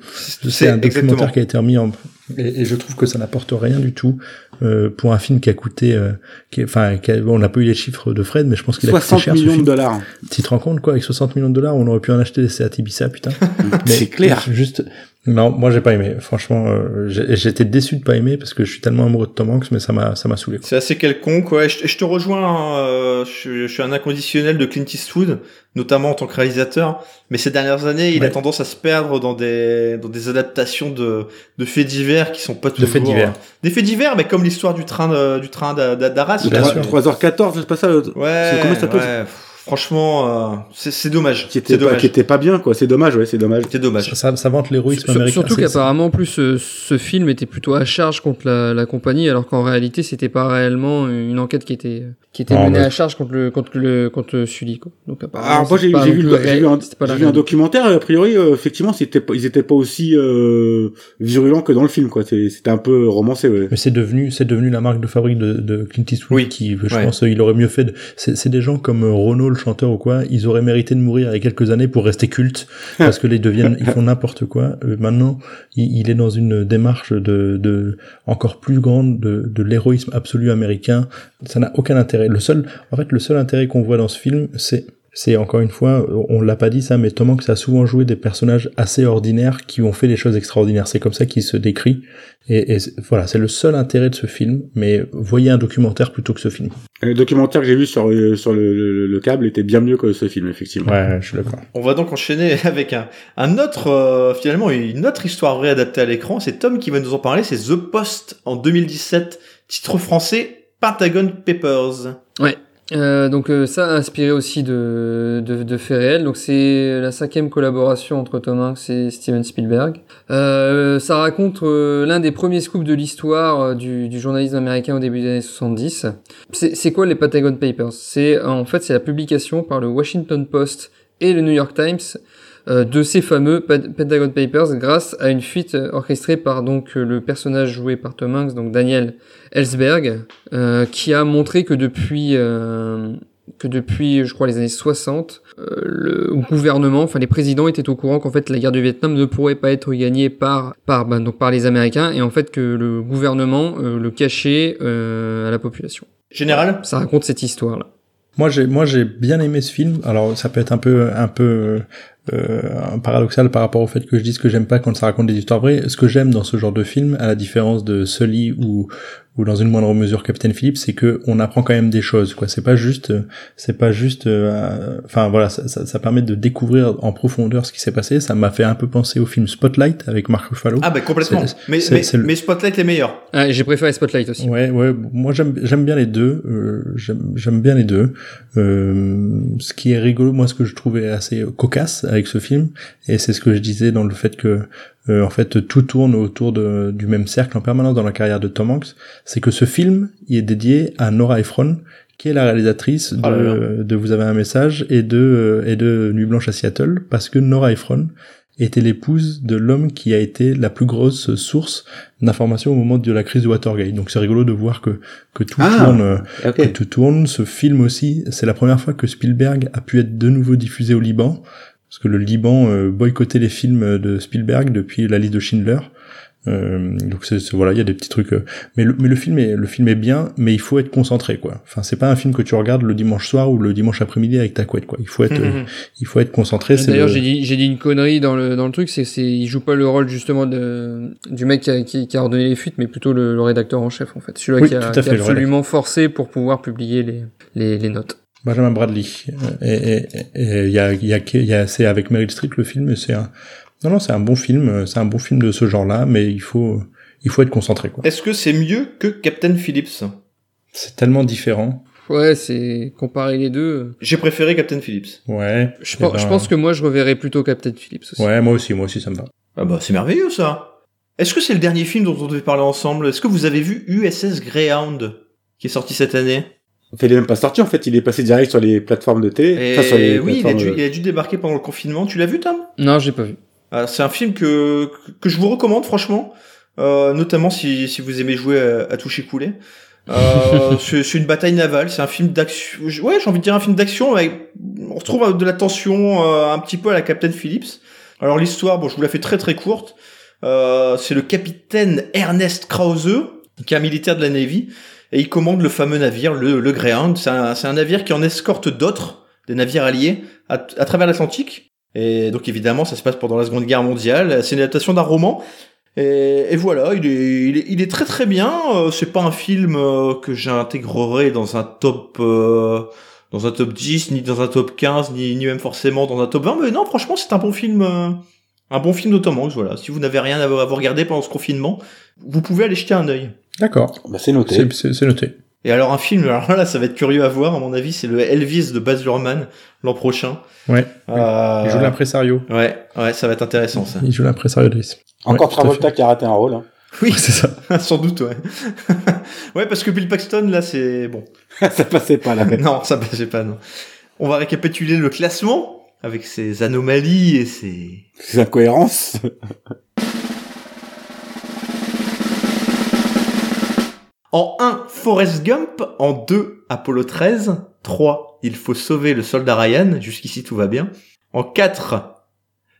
c'est un documentaire qui a été remis en. Et, et je trouve que ça n'apporte rien du tout euh, pour un film qui a coûté. Euh, qui, enfin, bon, on n'a pas eu les chiffres de Fred, mais je pense qu'il a coûté cher. 60 millions de dollars. Tu te rends compte, quoi Avec 60 millions de dollars, on aurait pu en acheter des Seat Ibiza, putain. (laughs) c'est clair. Juste, non, moi j'ai pas aimé. Franchement, euh, j'étais déçu de pas aimer parce que je suis tellement amoureux de Tom Hanks, mais ça m'a ça m'a saoulé. C'est assez quelconque. Ouais, je, je te rejoins. Hein, euh, je, je, suis un inconditionnel de Clint Eastwood, notamment en tant que réalisateur. Mais ces dernières années, il a tendance à se perdre dans des dans des adaptations de de faits divers qui sont pas toujours. De faits divers. Euh, des faits divers, mais comme l'histoire du train du train d'Arras. 3h14, c'est pas ça. Ouais. Comment ça peut ouais. Franchement, euh, c'est dommage. Qui était, pas, qui était pas bien, quoi. C'est dommage, ouais, c'est dommage. C'est dommage. Ça, ça, vante l'héroïsme américain. Surtout qu'apparemment, plus ce, ce, film était plutôt à charge contre la, la compagnie, alors qu'en réalité, c'était pas réellement une enquête qui était qui était menée à charge contre le contre le contre Sully, quoi. Donc apparemment. Alors moi, j'ai vu, vu, un, vu un documentaire. A priori, euh, effectivement, c'était ils étaient pas aussi euh, virulents que dans le film, quoi. C'était un peu romancé, ouais. Mais c'est devenu c'est devenu la marque de fabrique de, de Clint Eastwood, oui. qui, je pense, il aurait mieux fait. De... C'est des gens comme Renault le chanteur ou quoi, ils auraient mérité de mourir il y a quelques années pour rester culte, (laughs) parce que les deviennent, ils font n'importe quoi. Euh, maintenant, il, il, est dans une démarche de, de encore plus grande de, de l'héroïsme absolu américain. Ça n'a aucun intérêt. Le seul, en fait, le seul intérêt qu'on voit dans ce film, c'est c'est encore une fois, on l'a pas dit ça, mais Tom Hanks a souvent joué des personnages assez ordinaires qui ont fait des choses extraordinaires. C'est comme ça qu'il se décrit. Et, et voilà, c'est le seul intérêt de ce film. Mais voyez un documentaire plutôt que ce film. Le documentaire que j'ai vu sur, euh, sur le, le, câble était bien mieux que ce film, effectivement. Ouais, je suis d'accord. On va donc enchaîner (laughs) avec un, un autre, euh, finalement, une autre histoire vraie adaptée à l'écran. C'est Tom qui va nous en parler. C'est The Post en 2017, titre français Pentagon Papers. Ouais. Euh, donc euh, ça a inspiré aussi de, de, de faits réels. Donc c'est la cinquième collaboration entre Tom Hanks et Steven Spielberg. Euh, ça raconte euh, l'un des premiers scoops de l'histoire euh, du, du, journalisme américain au début des années 70. C'est quoi les Pentagon Papers? C'est en fait c'est la publication par le Washington Post et le New York Times de ces fameux Pentagon Papers grâce à une fuite orchestrée par donc le personnage joué par Tom Hanks, donc Daniel Ellsberg, qui a montré que depuis que depuis, je crois, les années 60, euh, le gouvernement, enfin les présidents étaient au courant qu'en fait la guerre du Vietnam ne pourrait pas être gagnée par par ben, donc par les Américains et en fait que le gouvernement euh, le cachait euh, à la population. Général, ça raconte cette histoire là. Moi j'ai moi j'ai bien aimé ce film. Alors ça peut être un peu un peu euh, paradoxal par rapport au fait que je dise que j'aime pas quand ça raconte des histoires vraies. Ce que j'aime dans ce genre de film, à la différence de Sully ou ou dans une moindre mesure Captain Phillips, c'est que on apprend quand même des choses. Quoi, c'est pas juste, c'est pas juste. euh, Enfin voilà, ça, ça, ça, permet de découvrir en profondeur ce qui s'est passé. Ça m'a fait un peu penser au film Spotlight avec Mark Ruffalo. Ah bah complètement. Mais, mais, le... mais, Spotlight est meilleur. Ah, j'ai préféré Spotlight aussi. Ouais ouais. Moi j'aime j'aime bien les deux. Euh, j'aime bien les deux. Euh, ce qui est rigolo, moi ce que je trouvais assez cocasse avec ce film, et c'est ce que je disais dans le fait que euh, en fait tout tourne autour de, du même cercle en permanence dans la carrière de Tom Hanks, c'est que ce film il est dédié à Nora Ephron, qui est la réalisatrice de, oh de Vous avez un message et de et de Nuit blanche à Seattle, parce que Nora Ephron était l'épouse de l'homme qui a été la plus grosse source d'informations au moment de la crise de Watergate. Donc c'est rigolo de voir que que tout ah, tourne, okay. que tout tourne. Ce film aussi, c'est la première fois que Spielberg a pu être de nouveau diffusé au Liban parce que le Liban euh, boycottait les films de Spielberg depuis la liste de Schindler. Euh, donc c'est, voilà, il y a des petits trucs. Euh, mais le, mais le film est le film est bien, mais il faut être concentré quoi. Enfin c'est pas un film que tu regardes le dimanche soir ou le dimanche après-midi avec ta couette quoi. Il faut être (laughs) euh, il faut être concentré. D'ailleurs j'ai dit j'ai dit une connerie dans le dans le truc, c'est c'est il joue pas le rôle justement de du mec qui a, qui, qui a ordonné les fuites, mais plutôt le, le rédacteur en chef en fait. Celui-là qui a, qui a absolument forcé pour pouvoir publier les les, les notes. Benjamin Bradley. Et il y a, y a, y a c'est avec Meryl Streep le film, c'est un, non, non, c'est un bon film, c'est un bon film de ce genre-là, mais il faut, il faut être concentré, quoi. Est-ce que c'est mieux que Captain Phillips? C'est tellement différent. Ouais, c'est comparer les deux. J'ai préféré Captain Phillips. Ouais. Je, pense, ben... je pense que moi, je reverrai plutôt Captain Phillips aussi. Ouais, moi aussi, moi aussi, ça me va. Ah bah, c'est merveilleux, ça. Est-ce que c'est le dernier film dont on devait parler ensemble? Est-ce que vous avez vu USS Greyhound, qui est sorti cette année? Enfin, il est même pas sorti en fait, il est passé direct sur les plateformes de télé. Et enfin, sur les oui, il a, dû, il a, dû, débarquer pendant le confinement. Tu l'as vu, Tom? Non, j'ai pas vu. Ah, c'est un film que que je vous recommande franchement, euh, notamment si si vous aimez jouer à, à toucher couler. Euh, (laughs) c'est une bataille navale, c'est un film d'action. Ouais, j'ai envie de dire un film d'action. On retrouve de la tension euh, un petit peu à la Captain Phillips. Alors l'histoire, bon, je vous la fais très très courte. Euh, c'est le capitaine Ernest Krause, qui est un militaire de la Navy, et il commande le fameux navire, le, le Greyhound. C'est un, un, navire qui en escorte d'autres, des navires alliés, à, à travers l'Atlantique. Et donc évidemment, ça se passe pendant la Seconde Guerre mondiale. C'est une adaptation d'un roman. Et, et, voilà, il est, il est, il est très très bien. Euh, c'est pas un film euh, que j'intégrerai dans un top, euh, dans un top 10, ni dans un top 15, ni, ni même forcément dans un top 20. Mais non, franchement, c'est un bon film, euh, un bon film d'Ottoman. Voilà, si vous n'avez rien à, à vous regarder pendant ce confinement, vous pouvez aller jeter un œil. D'accord. Bah, c'est noté. C'est noté. Et alors un film, alors là, ça va être curieux à voir. À mon avis, c'est le Elvis de Baz Luhrmann l'an prochain. Ouais. Euh... Il joue l'impresario. Ouais, ouais, ça va être intéressant ça. Il joue l'impresario de Encore ouais, Travolta qui a raté un rôle. Hein. Oui, c'est ça. (laughs) Sans doute, ouais. (laughs) ouais, parce que Bill Paxton, là, c'est bon. (laughs) ça passait pas là. non, ça passait pas. Non. On va récapituler le classement avec ses anomalies et ses, ses incohérences. (laughs) En 1, Forrest Gump. En 2, Apollo 13. 3, Il faut sauver le soldat Ryan. Jusqu'ici, tout va bien. En 4,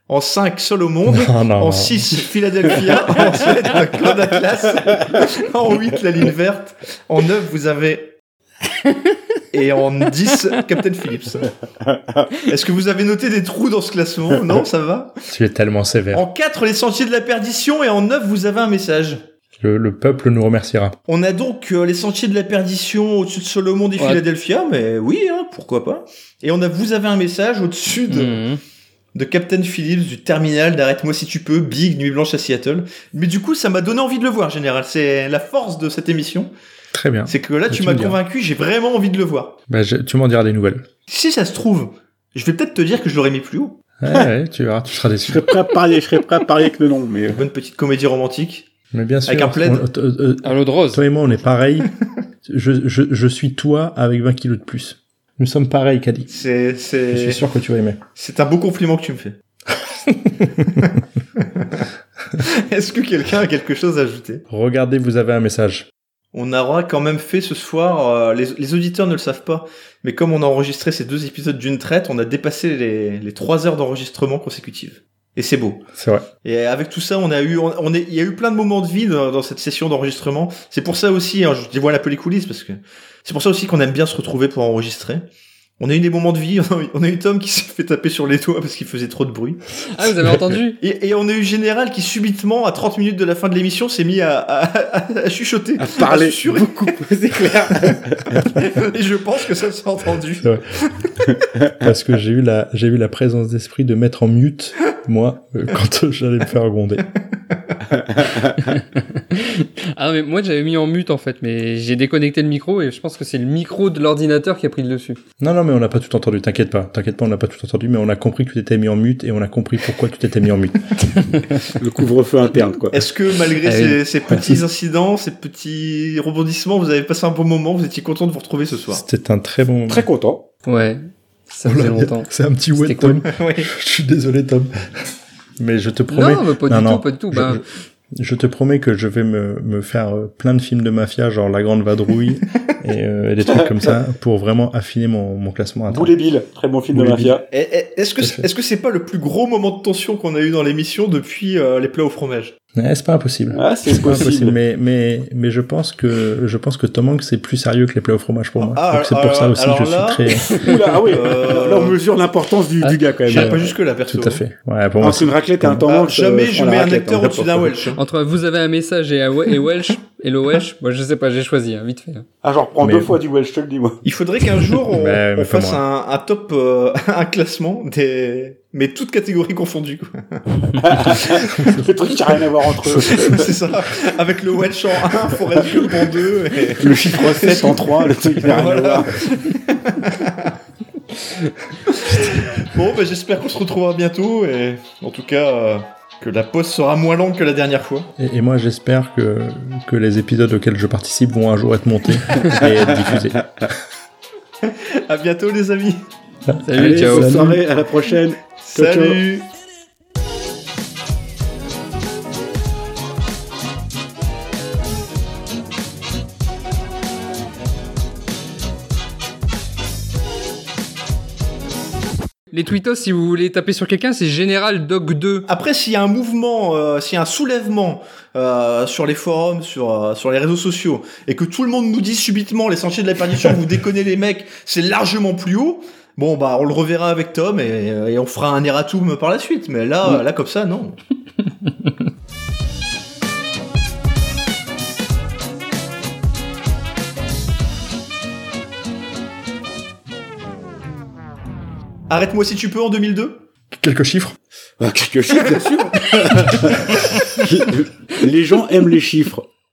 en 5, Seul au monde. (laughs) Non, non, en 6, Philadelphia. en 7, Claude Atlas. en 8, La ligne verte. En 9, vous avez... (laughs) Et en 10, Captain Phillips. Est-ce que vous avez noté des trous dans ce classement? Non, ça va? Tu es tellement sévère. En 4, Les Sentiers de la Perdition. Et en 9, vous avez un message. Le, le, peuple nous remerciera. On a donc euh, les sentiers de la perdition au-dessus de Solomon et ouais. Philadelphia, mais oui, hein, pourquoi pas. Et on a, vous avez un message au-dessus de, mmh. de Captain Phillips, du terminal d'Arrête-moi si tu peux, Big, Nuit Blanche à Seattle. Mais du coup, ça m'a donné envie de le voir, général. C'est la force de cette émission. Très bien. C'est que là, tu, tu m'as convaincu, j'ai vraiment envie de le voir. Bah, je, tu m'en diras des nouvelles. Si ça se trouve, je vais peut-être te dire que je l'aurais mis plus haut. Ouais, (laughs) ouais, tu verras, tu seras déçu. Je serais prêt à parier, je serais prêt à parier avec le nom, mais. Bonne petite comédie romantique. Mais bien sûr. Avec un plaid. On, euh, à l'eau de rose. Toi et moi, on est pareil. (laughs) je, je, je suis toi avec 20 kilos de plus. Nous sommes pareils, Caddy. C'est, c'est. Je suis sûr que tu vas aimer. C'est un beau compliment que tu me fais. (laughs) Est-ce que quelqu'un a quelque chose à ajouter? Regardez, vous avez un message. On aura quand même fait ce soir, euh, les, les, auditeurs ne le savent pas, mais comme on a enregistré ces deux épisodes d'une traite, on a dépassé les, les trois heures d'enregistrement consécutives. Et c'est beau. C'est vrai. Et avec tout ça, on a eu, on, est, il y a eu plein de moments de vide dans, dans cette session d'enregistrement. C'est pour ça aussi, hein, je dévoile un peu les coulisses parce que c'est pour ça aussi qu'on aime bien se retrouver pour enregistrer. On a eu des moments de vie, (laughs) on a eu Tom qui s'est fait taper sur les toits parce qu'il faisait trop de bruit. Ah, vous avez entendu (laughs) et, et, on a eu Général qui subitement, à 30 minutes de la fin de l'émission, s'est mis à, à, à, à, chuchoter. À parler à beaucoup, c'est clair. (laughs) et je pense que ça s'est entendu. parce que j'ai eu la, j'ai eu la présence d'esprit de mettre en mute, moi, euh, quand j'allais me faire gronder. (laughs) ah mais moi j'avais mis en mute en fait, mais j'ai déconnecté le micro et je pense que c'est le micro de l'ordinateur qui a pris le dessus. Non non mais on n'a pas tout entendu, t'inquiète pas, t'inquiète pas, on n'a pas tout entendu, mais on a compris que tu t'étais mis en mute et on a compris pourquoi tu t'étais mis en mute. (laughs) le couvre-feu interne quoi. Est-ce que malgré ah, ces, oui. ces, petits incidents, ces petits rebondissements, vous avez passé un bon moment, vous étiez content de vous retrouver ce soir C'était un très bon moment. Très content. Ouais. Ça faisait longtemps. C'est un petit cool. Tom. (laughs) oui. Je suis désolé Tom. Mais je te promets. Non, mais pas non, du non, tout, pas du tout. Je, bah... je te promets que je vais me, me faire euh, plein de films de mafia, genre La Grande Vadrouille (laughs) et, euh, et des trucs comme ça, pour vraiment affiner mon, mon classement interne. Boulet Bill, très bon film de mafia. Est-ce que est-ce que c'est pas le plus gros moment de tension qu'on a eu dans l'émission depuis euh, les plats au fromage? Ouais, c'est pas impossible. Ah, c'est pas possible. impossible. Mais, mais, mais je pense que, je pense que Tom Hanks c'est plus sérieux que les plats au fromage pour moi. Ah, Donc c'est pour ça aussi que je là- suis très. (laughs) Oula, ah oui, Euh, là on mesure l'importance du, du gars quand même. Pas jusque là perso. Tout à fait. Ouais, pour moi, Entre une raclette et un Ah, temps jamais je mets un acteur au-dessus d'un Welsh. hein. Entre vous avez un message et, et Welsh, et le Welsh, (laughs) moi je sais pas, j'ai choisi, hein, vite fait. hein. Ah, j'en reprends Mais- deux fois du Welsh, je te le dis moi. Il faudrait qu'un jour (laughs) on, Bah, on fasse un, un top, euh, (laughs) un classement des, mais toutes catégories confondues. quoi. Le truc qui a rien à voir entre eux. c'est ça. Avec le Welsh en 1, Forrest Gump en 2. Et... Le chiffre 7 en 3, le truc qui n'a rien à Voilà. voir. Bon, bah, j'espère qu'on se retrouvera bientôt et en tout cas euh, que la pause sera moins longue que la dernière fois. Et, et moi, j'espère que, que les épisodes auxquels je participe vont un jour être montés (laughs) et être diffusés. À bientôt les amis. Salut, Allez, ciao. bonne Salut. soirée, à la prochaine. Ciao, ciao. Les tweetos, si vous voulez taper sur quelqu'un, c'est Général Dog 2. Après, s'il y a un mouvement, euh, s'il y a un soulèvement euh, sur les forums, sur, euh, sur les réseaux sociaux, et que tout le monde nous dit subitement les sentiers de la perdition, (laughs) vous déconnez les mecs, c'est largement plus haut. Bon, bah, on le reverra avec Tom et, et on fera un erratum par la suite. Mais là, là comme ça, non. (laughs) Arrête-moi si tu peux en 2002 Quelques chiffres Ah, quelques chiffres, bien sûr. (laughs) les gens aiment les chiffres.